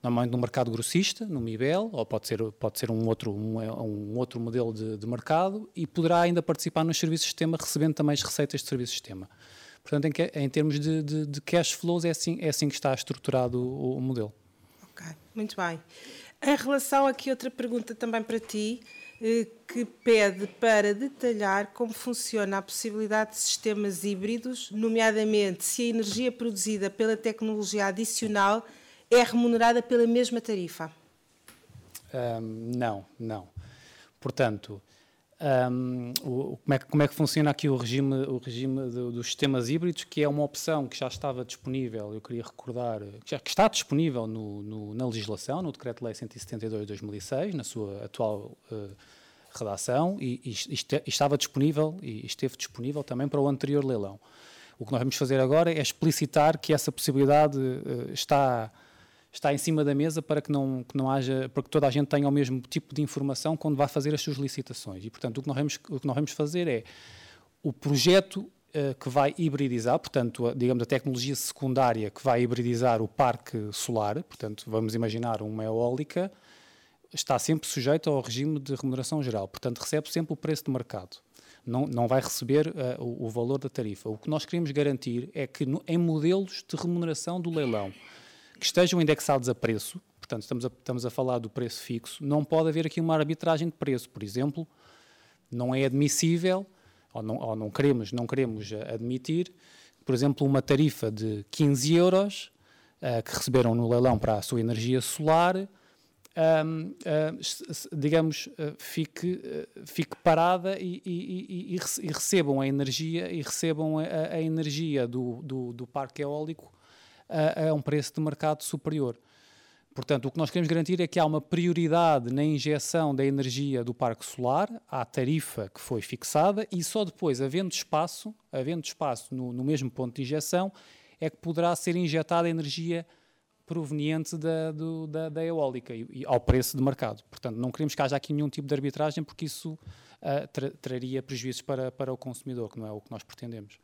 normalmente no mercado grossista, no MIBEL, ou pode ser, pode ser um, outro, um, um outro modelo de, de, mercado, e poderá ainda participar nos serviços de sistema, recebendo também as receitas de serviços de sistema. Portanto, em, em termos de, de, de, cash flows, é assim, é assim que está estruturado o, o modelo. Ok, muito bem. Em relação aqui, outra pergunta também para ti, eh, que pede para detalhar como funciona a possibilidade de sistemas híbridos, nomeadamente se a energia produzida pela tecnologia adicional é remunerada pela mesma tarifa. Um, não, não. Portanto, um, o, como, é que, como, é que, funciona aqui o regime, o regime do, dos sistemas híbridos, que é uma opção que já estava disponível, eu queria recordar, que, já, que está disponível no, no, na legislação, no Decreto-Lei 172 de 2006, na sua atual uh, redação, e, e, e, estava disponível, e esteve disponível também para o anterior leilão. O que nós vamos fazer agora é explicitar que essa possibilidade uh, está está em cima da mesa para que não, que não haja, para que toda a gente tenha o mesmo tipo de informação quando vai fazer as suas licitações. E, portanto, o que nós vamos, o que nós vamos fazer é o projeto uh, que vai hibridizar, portanto, a, digamos, a tecnologia secundária que vai hibridizar o parque solar, portanto, vamos imaginar uma eólica, está sempre sujeito ao regime de remuneração geral, portanto, recebe sempre o preço de mercado. Não, não vai receber uh, o, o valor da tarifa. O que nós queremos garantir é que, no, em modelos de remuneração do leilão, que estejam indexados a preço, portanto, estamos a, estamos a falar do preço fixo, não pode haver aqui uma arbitragem de preço. Por exemplo, não é admissível, ou não, ou não queremos, não queremos admitir, por exemplo, uma tarifa de 15 euros uh, que receberam no leilão para a sua energia solar, um, uh, digamos, uh, fique, uh, fique parada e, e, e, e, recebam a energia e recebam a, a energia do, do, do, parque eólico a, a um preço de mercado superior. Portanto, o que nós queremos garantir é que há uma prioridade na injeção da energia do parque solar à tarifa que foi fixada e só depois, havendo espaço, havendo espaço no, no mesmo ponto de injeção, é que poderá ser injetada a energia proveniente da, do, da, da eólica e, e, ao preço de mercado. Portanto, não queremos que haja aqui nenhum tipo de arbitragem porque isso uh, tra traria prejuízos para, para o consumidor, que não é o que nós pretendemos.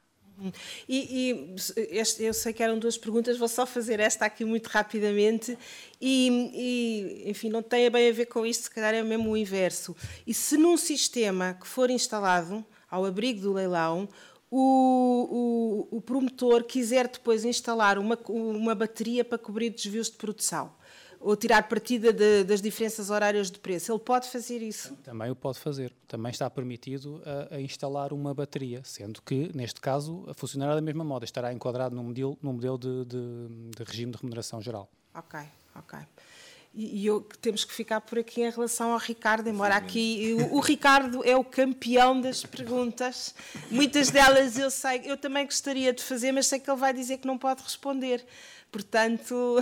E, e este, eu sei que eram duas perguntas, vou só fazer esta aqui muito rapidamente. E, e, enfim, não tem bem a ver com isto, se calhar é mesmo o inverso. E se num sistema que for instalado ao abrigo do leilão, o, o, o promotor quiser depois instalar uma, uma bateria para cobrir desvios de produção, ou tirar partida de, das diferenças horárias de preço. Ele pode fazer isso? Também o pode fazer. Também está permitido a, a instalar uma bateria, sendo que, neste caso, funcionará da mesma moda, estará enquadrado no modelo, no modelo de, de, de regime de remuneração geral. Ok, ok. E, eu, temos que ficar por aqui em relação ao Ricardo, embora aqui o, o, Ricardo é o campeão das perguntas. Muitas delas eu sei, eu também gostaria de fazer, mas sei que ele vai dizer que não pode responder. Portanto,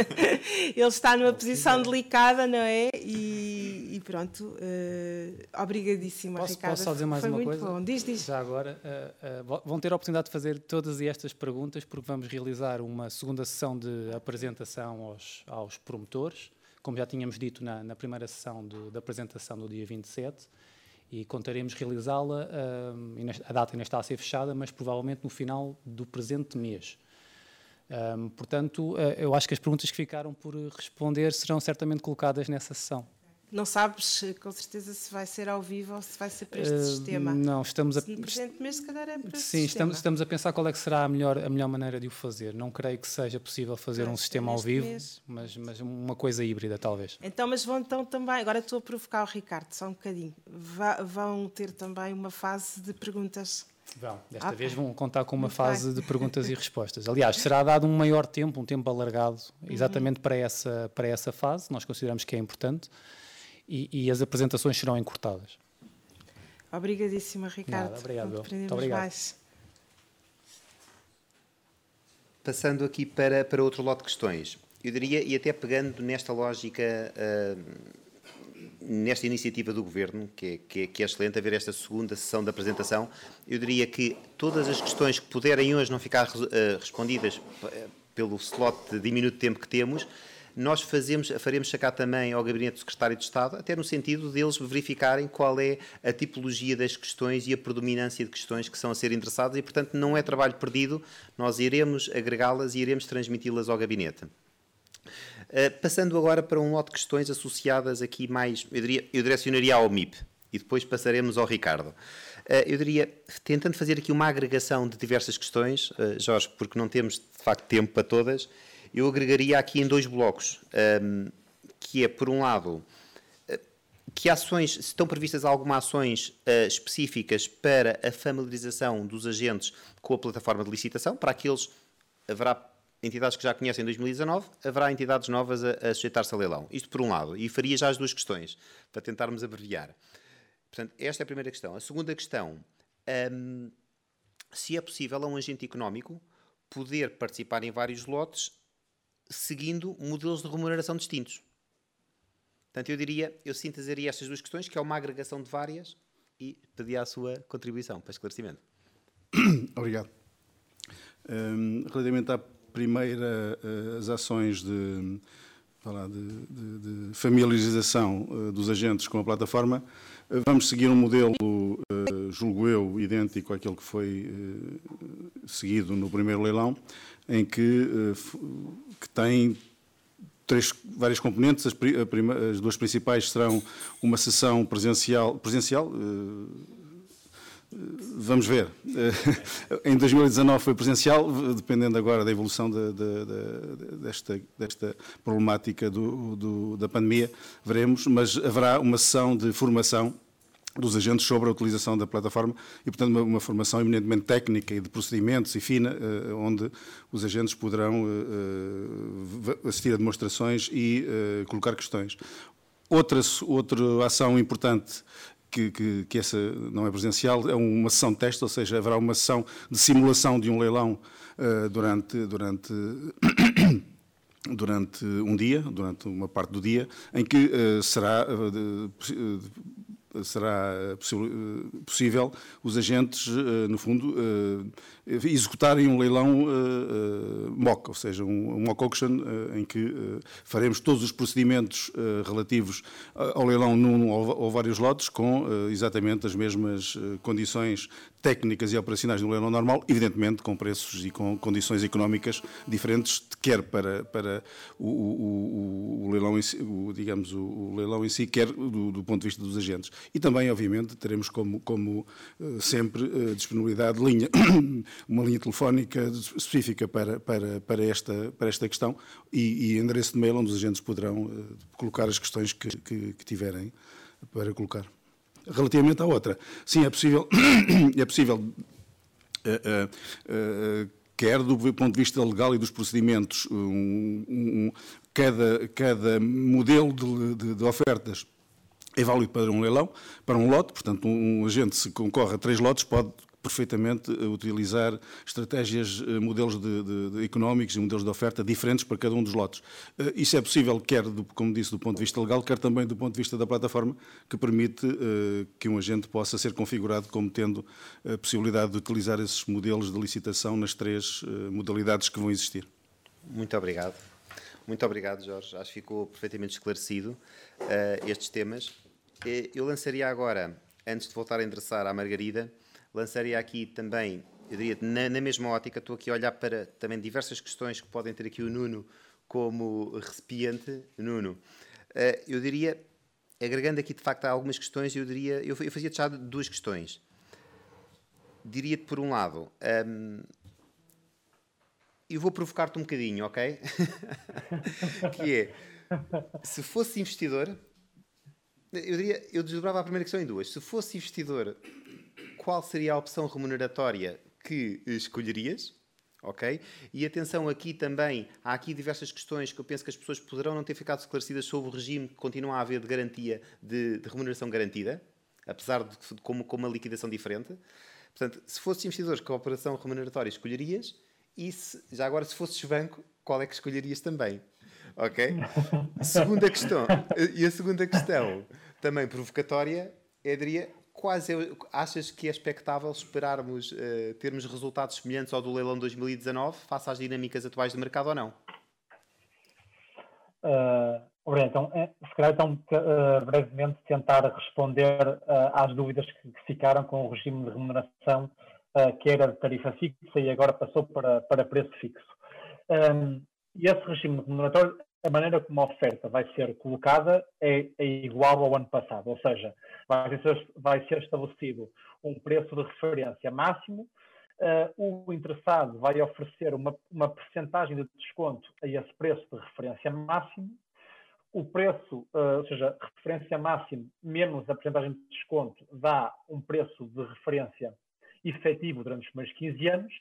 ele está numa posição delicada, não é? E, e pronto, uh, obrigadíssimo, posso, Ricardo. Posso só dizer mais Foi uma coisa? Bom. Diz, diz. Já agora, uh, uh, vão ter a oportunidade de fazer todas estas perguntas, porque vamos realizar uma segunda sessão de apresentação aos, aos promotores, como já tínhamos dito na, na primeira sessão de apresentação do dia 27 e contaremos realizá-la. a data ainda está a ser fechada, mas provavelmente no final do presente mês. Um, portanto, uh, eu acho que as perguntas que ficaram por responder serão certamente colocadas nessa sessão. Não sabes com certeza se vai ser ao vivo ou se vai ser para este uh, sistema? Não, estamos a. Presente mês, se calhar é para Sim, estamos, estamos, a pensar qual é que será a melhor, a melhor maneira de o fazer. Não creio que seja possível fazer um sistema ao vivo, mas, mas uma coisa híbrida, talvez. Então, mas vão então também. Agora estou a provocar o Ricardo, só um bocadinho. vão ter também uma fase de perguntas Vão, desta okay. vez vão contar com uma fase bem. de perguntas e respostas. Aliás, será dado um maior tempo, um tempo alargado, exatamente uhum. para, essa, para essa fase, nós consideramos que é importante, e, e as apresentações serão encurtadas. Obrigadíssima, Ricardo. Nada, obrigado, Muito obrigado. Mais. Passando aqui para, para outro lote de questões, eu diria, e até pegando nesta lógica uh, nesta iniciativa do Governo, que é, que, é, que é, excelente haver esta segunda sessão da apresentação, eu diria que todas as questões que puderem hoje não ficar uh, respondidas pelo slot de diminuto tempo que temos, nós fazemos, faremos chegar também ao Gabinete do Secretário de Estado, até no sentido deles verificarem qual é a tipologia das questões e a predominância de questões que são a ser endereçadas e, portanto, não é trabalho perdido, nós iremos agregá-las e iremos transmiti-las ao Gabinete. Uh, passando agora para um lote de questões associadas aqui mais, eu, diria, eu direcionaria ao MIP e depois passaremos ao Ricardo. Uh, eu diria, tentando fazer aqui uma agregação de diversas questões, uh, Jorge, porque não temos de facto tempo para todas, eu agregaria aqui em dois blocos, um, que é, por um lado, eh, que ações, se estão previstas algumas ações uh, específicas para a familiarização dos agentes com a plataforma de licitação, para aqueles, haverá entidades que já conhecem em 2019, haverá entidades novas a, a sujeitar-se a leilão. Isto por um lado, e faria já as duas questões, para tentarmos abreviar. Portanto, esta é a primeira questão. A segunda questão, um, se é possível a um agente económico poder participar em vários lotes seguindo modelos de remuneração distintos. Portanto, eu diria, eu sintetizaria estas duas questões, que é uma agregação de várias, e pedia a sua contribuição para esclarecimento. Obrigado. Um, relativamente à primeira, uh, as ações de, de, de, de familiarização uh, dos agentes com a plataforma, uh, vamos seguir um modelo, julgo eu, idêntico àquele que foi seguido no primeiro leilão, em que, eh, que tem três, várias componentes. As, prima, as, duas principais serão uma sessão presencial, presencial eh, vamos ver. em 2019 foi presencial, dependendo agora da evolução de, de, de, desta, desta, problemática do, do, da pandemia, veremos, mas haverá uma sessão de formação dos agentes sobre a utilização da plataforma e, portanto, uma, uma, formação eminentemente técnica e de procedimentos e fina, uh, onde os agentes poderão uh, assistir a demonstrações e uh, colocar questões. Outra, outra ação importante que, que, que, essa não é presencial, é uma sessão de teste, ou seja, haverá uma sessão de simulação de um leilão durante, durante, durante um dia, durante uma parte do dia, em que será será possível os agentes, eh, no fundo, eh, executarem um leilão eh, mock, ou seja, um mock auction em que faremos todos os procedimentos relativos ao leilão num ou vários lotes com exatamente as mesmas condições técnicas e operacionais no leilão normal, evidentemente com preços e com condições económicas diferentes, quer para, para o, o, o leilão em si, o, digamos, o, leilão em si, quer do, do, ponto de vista dos agentes. E também, obviamente, teremos como, como eh, sempre eh, disponibilidade de linha, uma linha telefónica específica para, para, para, esta, para esta questão e, e endereço de mail onde os agentes poderão eh, colocar as questões que, que, que tiverem para colocar relativamente à outra. Sim, é possível, é possível uh, uh, uh, quer do ponto de vista legal e dos procedimentos, um, um, cada, cada modelo de, de, de ofertas é válido para um leilão, para um lote, portanto, um agente, se concorre a três lotes, pode perfeitamente eh, utilizar estratégias, eh, modelos de, de, de económicos e modelos de oferta diferentes para cada um dos lotes. Eh, isso é possível, quer, do, como disse, do ponto de vista legal, quer também do ponto de vista da plataforma, que permite uh, que um agente possa ser configurado como tendo a possibilidade de utilizar esses modelos de licitação nas três uh, modalidades que vão existir. Muito obrigado. Muito obrigado, Jorge. Acho que ficou perfeitamente esclarecido uh, estes temas. Eu lançaria agora, antes de voltar a endereçar à Margarida, lançaria aqui também, eu diria, na, na, mesma ótica, estou aqui a olhar para também diversas questões que podem ter aqui o Nuno como recipiente. Nuno, uh, eu diria, agregando aqui de facto algumas questões, eu diria, eu, eu fazia já duas questões. Diria-te por um lado, ehm, eu vou provocar-te um bocadinho, ok? que é, se fosse investidor, eu diria, eu desdobrava a primeira questão em duas. Se fosse investidor qual seria a opção remuneratória que escolherias? Ok? E atenção aqui também, há aqui diversas questões que eu penso que as pessoas poderão não ter ficado esclarecidas sobre o regime que continua a haver de garantia de, de remuneração garantida, apesar de, de como, com uma liquidação diferente. Portanto, se fosses investidores, que operação remuneratória escolherias? E se, já agora, se fosses banco, qual é que escolherias também? Ok? segunda questão. E a segunda questão também provocatória, Edria, quase achas que é expectável esperarmos uh, termos resultados semelhantes ao do leilão 2019 face às dinâmicas atuais do mercado ou não? Uh, então, é, se calhar então uh, brevemente tentar responder uh, às dúvidas que, que, ficaram com o regime de remuneração que era de tarifa fixa e agora passou para, para preço fixo. Um, e esse regime remuneratório a maneira como a oferta vai ser colocada é, é igual ao ano passado, ou seja, vai ser, vai ser estabelecido um preço de referência máximo, uh, o interessado vai oferecer uma, uma percentagem de desconto a esse preço de referência máximo, o preço, uh, ou seja, referência máximo menos a percentagem de desconto dá um preço de referência efetivo durante os primeiros 15 anos,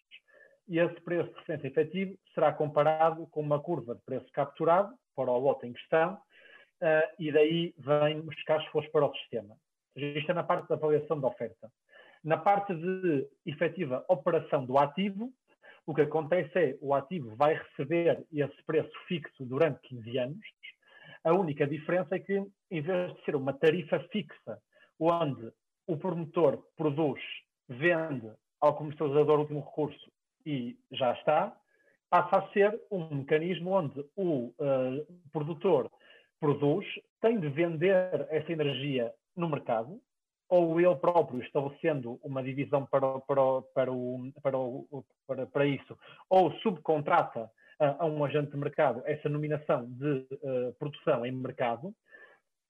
e esse preço de referência efetivo será comparado com uma curva de preço capturado para o lote em questão uh, e daí vêm os cash para o sistema. Isto é na parte da avaliação da oferta. Na parte de efetiva operação do ativo, o que acontece é o ativo vai receber esse preço fixo durante 15 anos. A única diferença é que, em vez de ser uma tarifa fixa, onde o promotor produz, vende ao comercializador último recurso e já está, passa a ser um mecanismo onde o uh, produtor produz, tem de vender essa energia no mercado, ou ele próprio estabelecendo uma divisão para, para, para, o, para, o, para, para isso, ou subcontrata uh, a um agente de mercado essa nominação de uh, produção em mercado,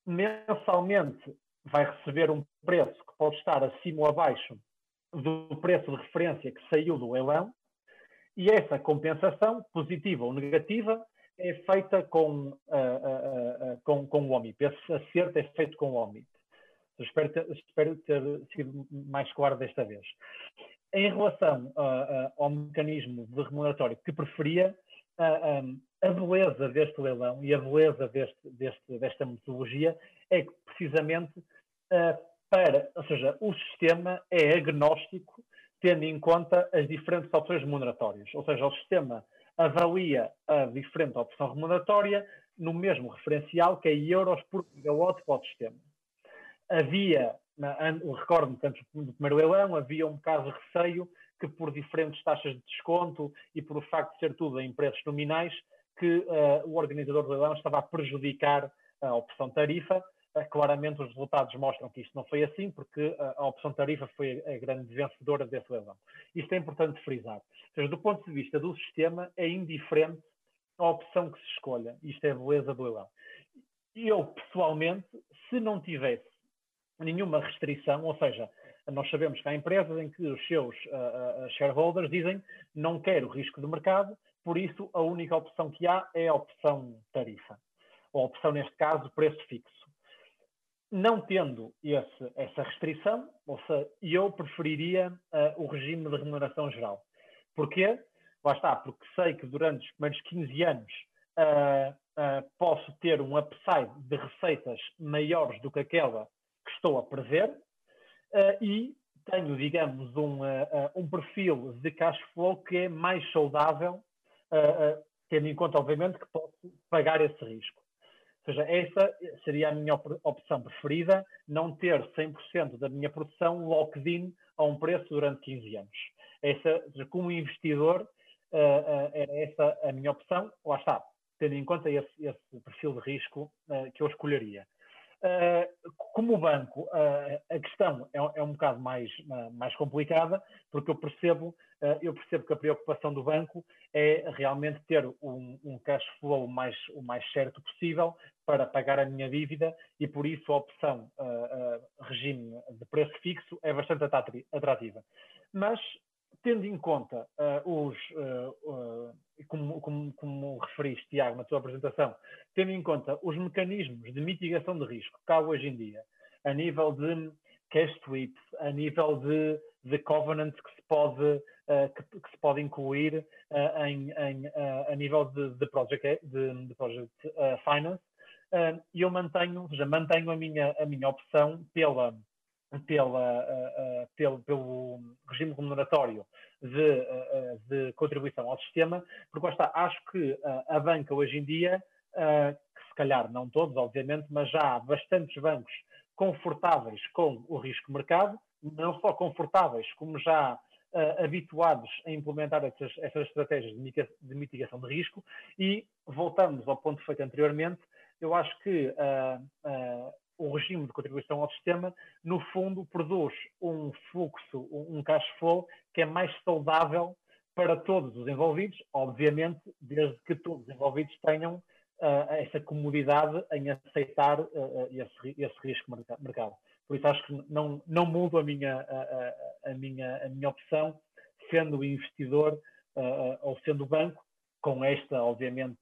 mensalmente vai receber um preço que pode estar acima ou abaixo do preço de referência que saiu do leilão, e essa compensação, positiva ou negativa, é feita com, uh, uh, uh, com, com o OMIP. Esse acerto é feito com o OMIP. Espero ter, espero ter sido mais claro desta vez. Em relação ao mecanismo de remuneratório que preferia, um, a beleza deste leilão e a beleza deste, deste, desta metodologia é que, precisamente, para, ou seja, o sistema é agnóstico tendo em conta as diferentes opções remuneratórias. Ou seja, o sistema avalia a diferente opção remuneratória no mesmo referencial que é euros por gigawatt para o sistema. Havia, recordo-me, tanto do primeiro leilão, havia um caso de receio que por diferentes taxas de desconto e por o facto de ser tudo em preços nominais, que uh, o organizador do leilão estava a prejudicar a opção tarifa, claramente os resultados mostram que isto não foi assim, porque a opção tarifa foi a grande vencedora desse leilão. Isto é importante frisar. Ou seja, do ponto de vista do sistema, é indiferente a opção que se escolha. Isto é a beleza do leilão. Eu, pessoalmente, se não tivesse nenhuma restrição, ou seja, nós sabemos que há empresas em que os seus uh, uh, shareholders dizem não quero risco de mercado, por isso a única opção que há é a opção tarifa. Ou a opção, neste caso, preço fixo não tendo esse, essa restrição, ou seja, eu preferiria uh, o regime de remuneração geral. Porquê? Lá está, porque sei que durante os primeiros 15 anos uh, uh, posso ter um upside de receitas maiores do que aquela que estou a prever e tenho, digamos, um, um perfil de cash flow que é mais saudável, tendo em conta, obviamente, que posso pagar esse risco seja, essa seria a minha opção preferida, não ter 100% da minha produção locked-in a um preço durante 15 anos. Essa, como investidor, uh, uh, era essa a minha opção, lá está, tendo em conta esse, esse perfil de risco uh, que eu escolheria. como banco, a questão é, é, um bocado mais, mais complicada, porque eu percebo, eu percebo que a preocupação do banco é realmente ter um, um cash flow mais, o mais certo possível para pagar a minha dívida e por isso a opção uh, uh, regime de preço fixo é bastante atrativa. Mas tendo em conta uh, os, como, como, como, referiste, Tiago, na tua apresentação, tendo em conta os mecanismos de mitigação de risco que há hoje em dia, a nível de cash sweeps, a nível de, de covenants que se pode, que, que, se pode incluir uh, em, em uh, a nível de, de project, de, de project finance, e eu mantenho, ou seja, mantenho a minha, a minha opção pela, pela, pelo, pelo regime remuneratório de, de contribuição ao sistema, porque está, acho que a banca hoje em dia, que se calhar não todos, obviamente, mas já há bastantes bancos confortáveis com o risco mercado, não só confortáveis, como já uh, habituados a implementar essas, essas estratégias de, de, mitigação de risco. E voltamos ao ponto feito anteriormente, eu acho que uh, o regime de contribuição ao sistema, no fundo, produz um fluxo, um cash flow que é mais saudável para todos os envolvidos, obviamente, desde que todos os envolvidos tenham uh, essa comodidade em aceitar uh, esse, esse, risco mercado. Por isso acho que não, não mudo a minha, a, a, a minha, a minha opção, sendo investidor uh, ou sendo banco, com esta, obviamente,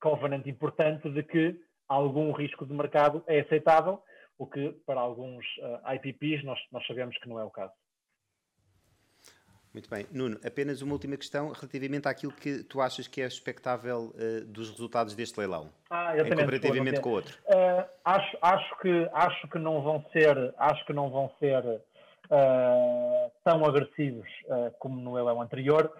covenant importante de que algum risco de mercado é aceitável, o que para alguns uh, IPPs nós, nós sabemos que não é o caso. Muito bem. Nuno, apenas uma última questão relativamente àquilo que tu achas que é expectável uh, dos resultados deste leilão, ah, em comparativamente com o outro. Uh, acho, acho, que, acho que não vão ser, acho que não vão ser uh, tão agressivos como no leilão anterior,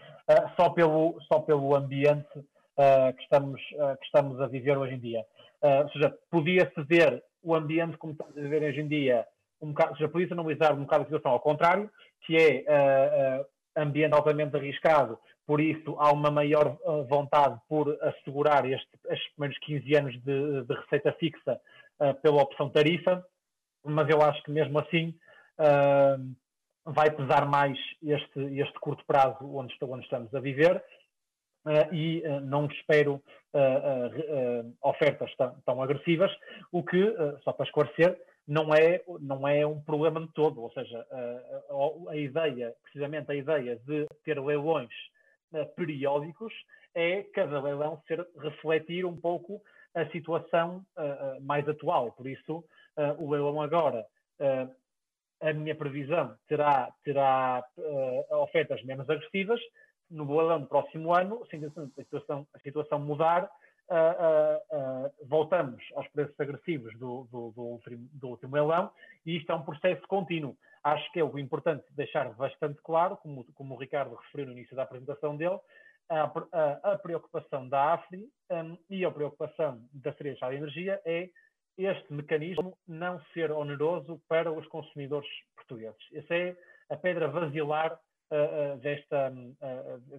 só, pelo, só pelo ambiente que, estamos, que estamos a viver hoje em dia. ou seja, podia-se ver o ambiente como estamos a viver hoje em dia, um bocado, ou seja, podia-se analisar um bocado a situação ao contrário, que é ambiente altamente arriscado, por isso há uma maior uh, vontade por assegurar este, estes primeiros 15 anos de, de receita fixa uh, pela opção tarifa, mas eu acho que mesmo assim uh, vai pesar mais este, este curto prazo onde, onde estamos a viver Uh, e uh, não espero uh, ofertas tão, tão, agressivas, o que, só para esclarecer, não é, não é um problema de todo. Ou seja, a, a ideia, precisamente a ideia de ter leilões periódicos é cada leilão ser refletir um pouco a situação mais atual. Por isso, o leilão agora a minha previsão terá, terá ofertas menos agressivas. No leilão do próximo ano, se a situação, a situação mudar, uh, uh, voltamos aos preços agressivos do, do, do, último, do último leilão e isto é um processo contínuo. Acho que é o importante deixar bastante claro, como, como o Ricardo referiu no início da apresentação dele, a, a, a preocupação da AFRI um, e a preocupação da Cereja de Energia é este mecanismo não ser oneroso para os consumidores portugueses. Essa é a pedra basilar desta,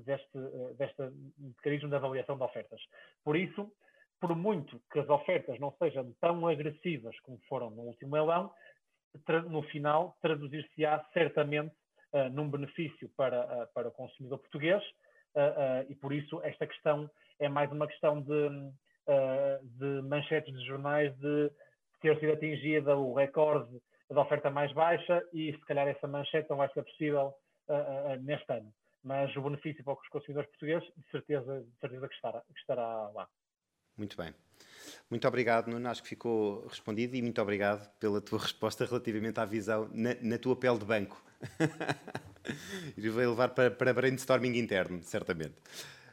deste, deste mecanismo de avaliação de ofertas. Por isso, por muito que as ofertas não sejam tão agressivas como foram no último leilão, no final traduzir-se-á certamente num benefício para, para o consumidor português e por isso esta questão é mais uma questão de, de manchetes de jornais de ter sido atingida o recorde da oferta mais baixa e se calhar essa manchete não vai ser possível uh, uh, neste ano. Mas o benefício para os consumidores portugueses, de certeza, de certeza que, estará, que estará lá. Muito bem. Muito obrigado, Nuno. Acho que ficou respondido e muito obrigado pela tua resposta relativamente à visão na, na tua pele de banco. e vai levar para, para brainstorming interno, certamente.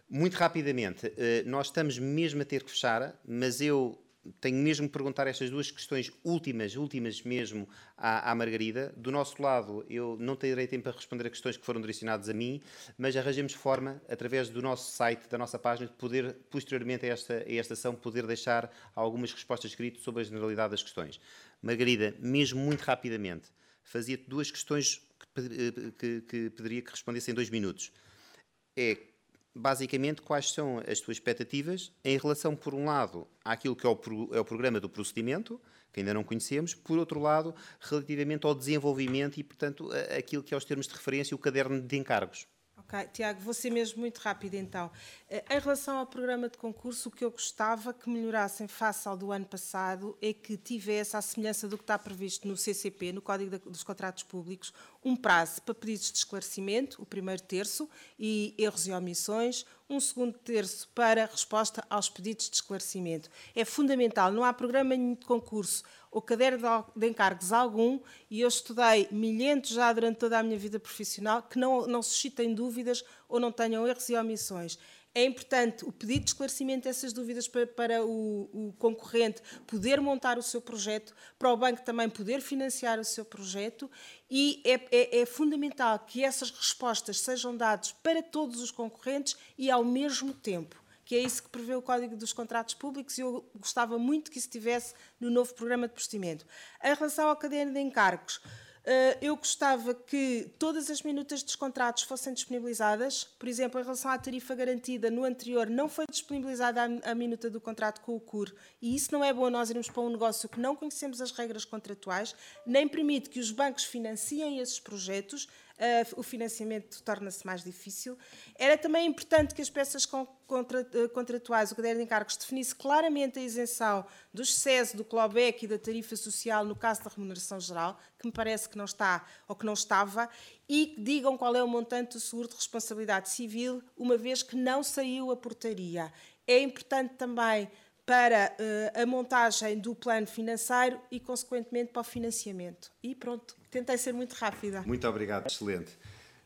Muito rapidamente, nós estamos mesmo a ter que fechar, mas eu tenho mesmo que perguntar estas duas questões últimas, últimas mesmo, à, à, Margarida. Do nosso lado, eu não terei tempo para responder a questões que foram direcionadas a mim, mas arranjemos forma, através do nosso site, da nossa página, de poder, posteriormente a esta, a esta ação, poder deixar algumas respostas escritas sobre a generalidade das questões. Margarida, mesmo muito rapidamente, fazia-te duas questões que, que, que pediria que respondesse em dois minutos. É basicamente quais são as tuas expectativas em relação, por um lado, àquilo que é o, pro, é o programa do procedimento, que ainda não conhecemos, por outro lado, relativamente ao desenvolvimento e, portanto, aquilo que é os termos de referência e o caderno de encargos. Ok, Tiago, vou ser mesmo muito rápido então. Eh, em relação ao programa de concurso, o que eu gostava que melhorassem face ao do ano passado é que tivesse, à semelhança do que está previsto no CCP, no Código dos Contratos Públicos, um prazo para pedidos de esclarecimento, o primeiro terço, e erros e omissões, um segundo terço para resposta aos pedidos de esclarecimento. É fundamental, não há programa de concurso ou caderno de encargos algum, e eu estudei milhentos já durante toda a minha vida profissional, que não, não suscitem dúvidas ou não tenham erros e omissões. É importante o pedido de esclarecimento dessas dúvidas para, para o, o, concorrente poder montar o seu projeto, para o banco também poder financiar o seu projeto e é, é, é fundamental que essas respostas sejam dadas para todos os concorrentes e ao mesmo tempo que é isso que prevê o Código dos Contratos Públicos e eu gostava muito que isso estivesse no novo programa de procedimento. Em relação à cadeia de encargos, eu gostava que todas as minutas dos contratos fossem disponibilizadas. Por exemplo, em relação à tarifa garantida, no anterior não foi disponibilizada a, minuta do contrato com o CUR e isso não é bom nós irmos para um negócio que não conhecemos as regras contratuais, nem permite que os bancos financiem esses projetos o financiamento torna-se mais difícil. Era também importante que as peças uh, contratuais, o caderno de encargos, definisse claramente a isenção do excesso do clawback e da tarifa social no caso da remuneração geral, que me parece que não está ou que não estava, e que digam qual é o montante do seguro de responsabilidade civil, uma vez que não saiu a portaria. É importante também para uh, a montagem do plano financeiro e, consequentemente, para o financiamento. E pronto, tentei ser muito rápida. Muito obrigado, excelente.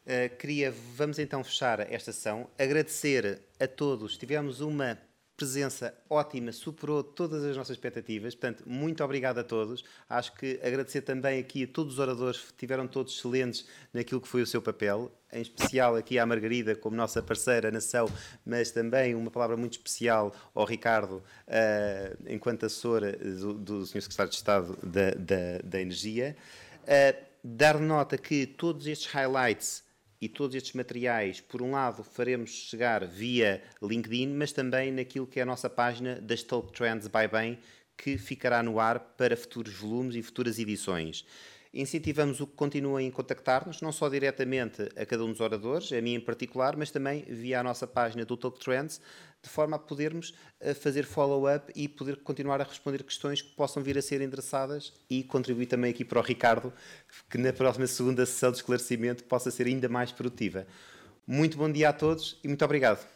Uh, queria, vamos então fechar esta sessão, agradecer a todos. Tivemos uma presença ótima, superou todas as nossas expectativas. Portanto, muito obrigado a todos. Acho que agradecer também aqui a todos os oradores, tiveram todos excelentes naquilo que foi o seu papel, em especial aqui à Margarida, como nossa parceira nação, mas também uma palavra muito especial ao Ricardo, uh, enquanto assessora do, do Sr. Secretário de Estado da, da, da Energia. Uh, dar nota que todos estes highlights e todos estes materiais, por um lado, faremos chegar via LinkedIn, mas também naquilo que é a nossa página das Talk Trends by Bem, que ficará no ar para futuros volumes e futuras edições. Incentivamos o que continuem a contactar-nos, não só diretamente a cada um dos oradores, a mim em particular, mas também via a nossa página do Talk Trends, de forma a podermos eh, fazer follow-up e poder continuar a responder questões que possam vir a ser endereçadas e contribuir também aqui para o Ricardo, que na próxima segunda sessão de esclarecimento possa ser ainda mais produtiva. Muito bom dia a todos e muito obrigado.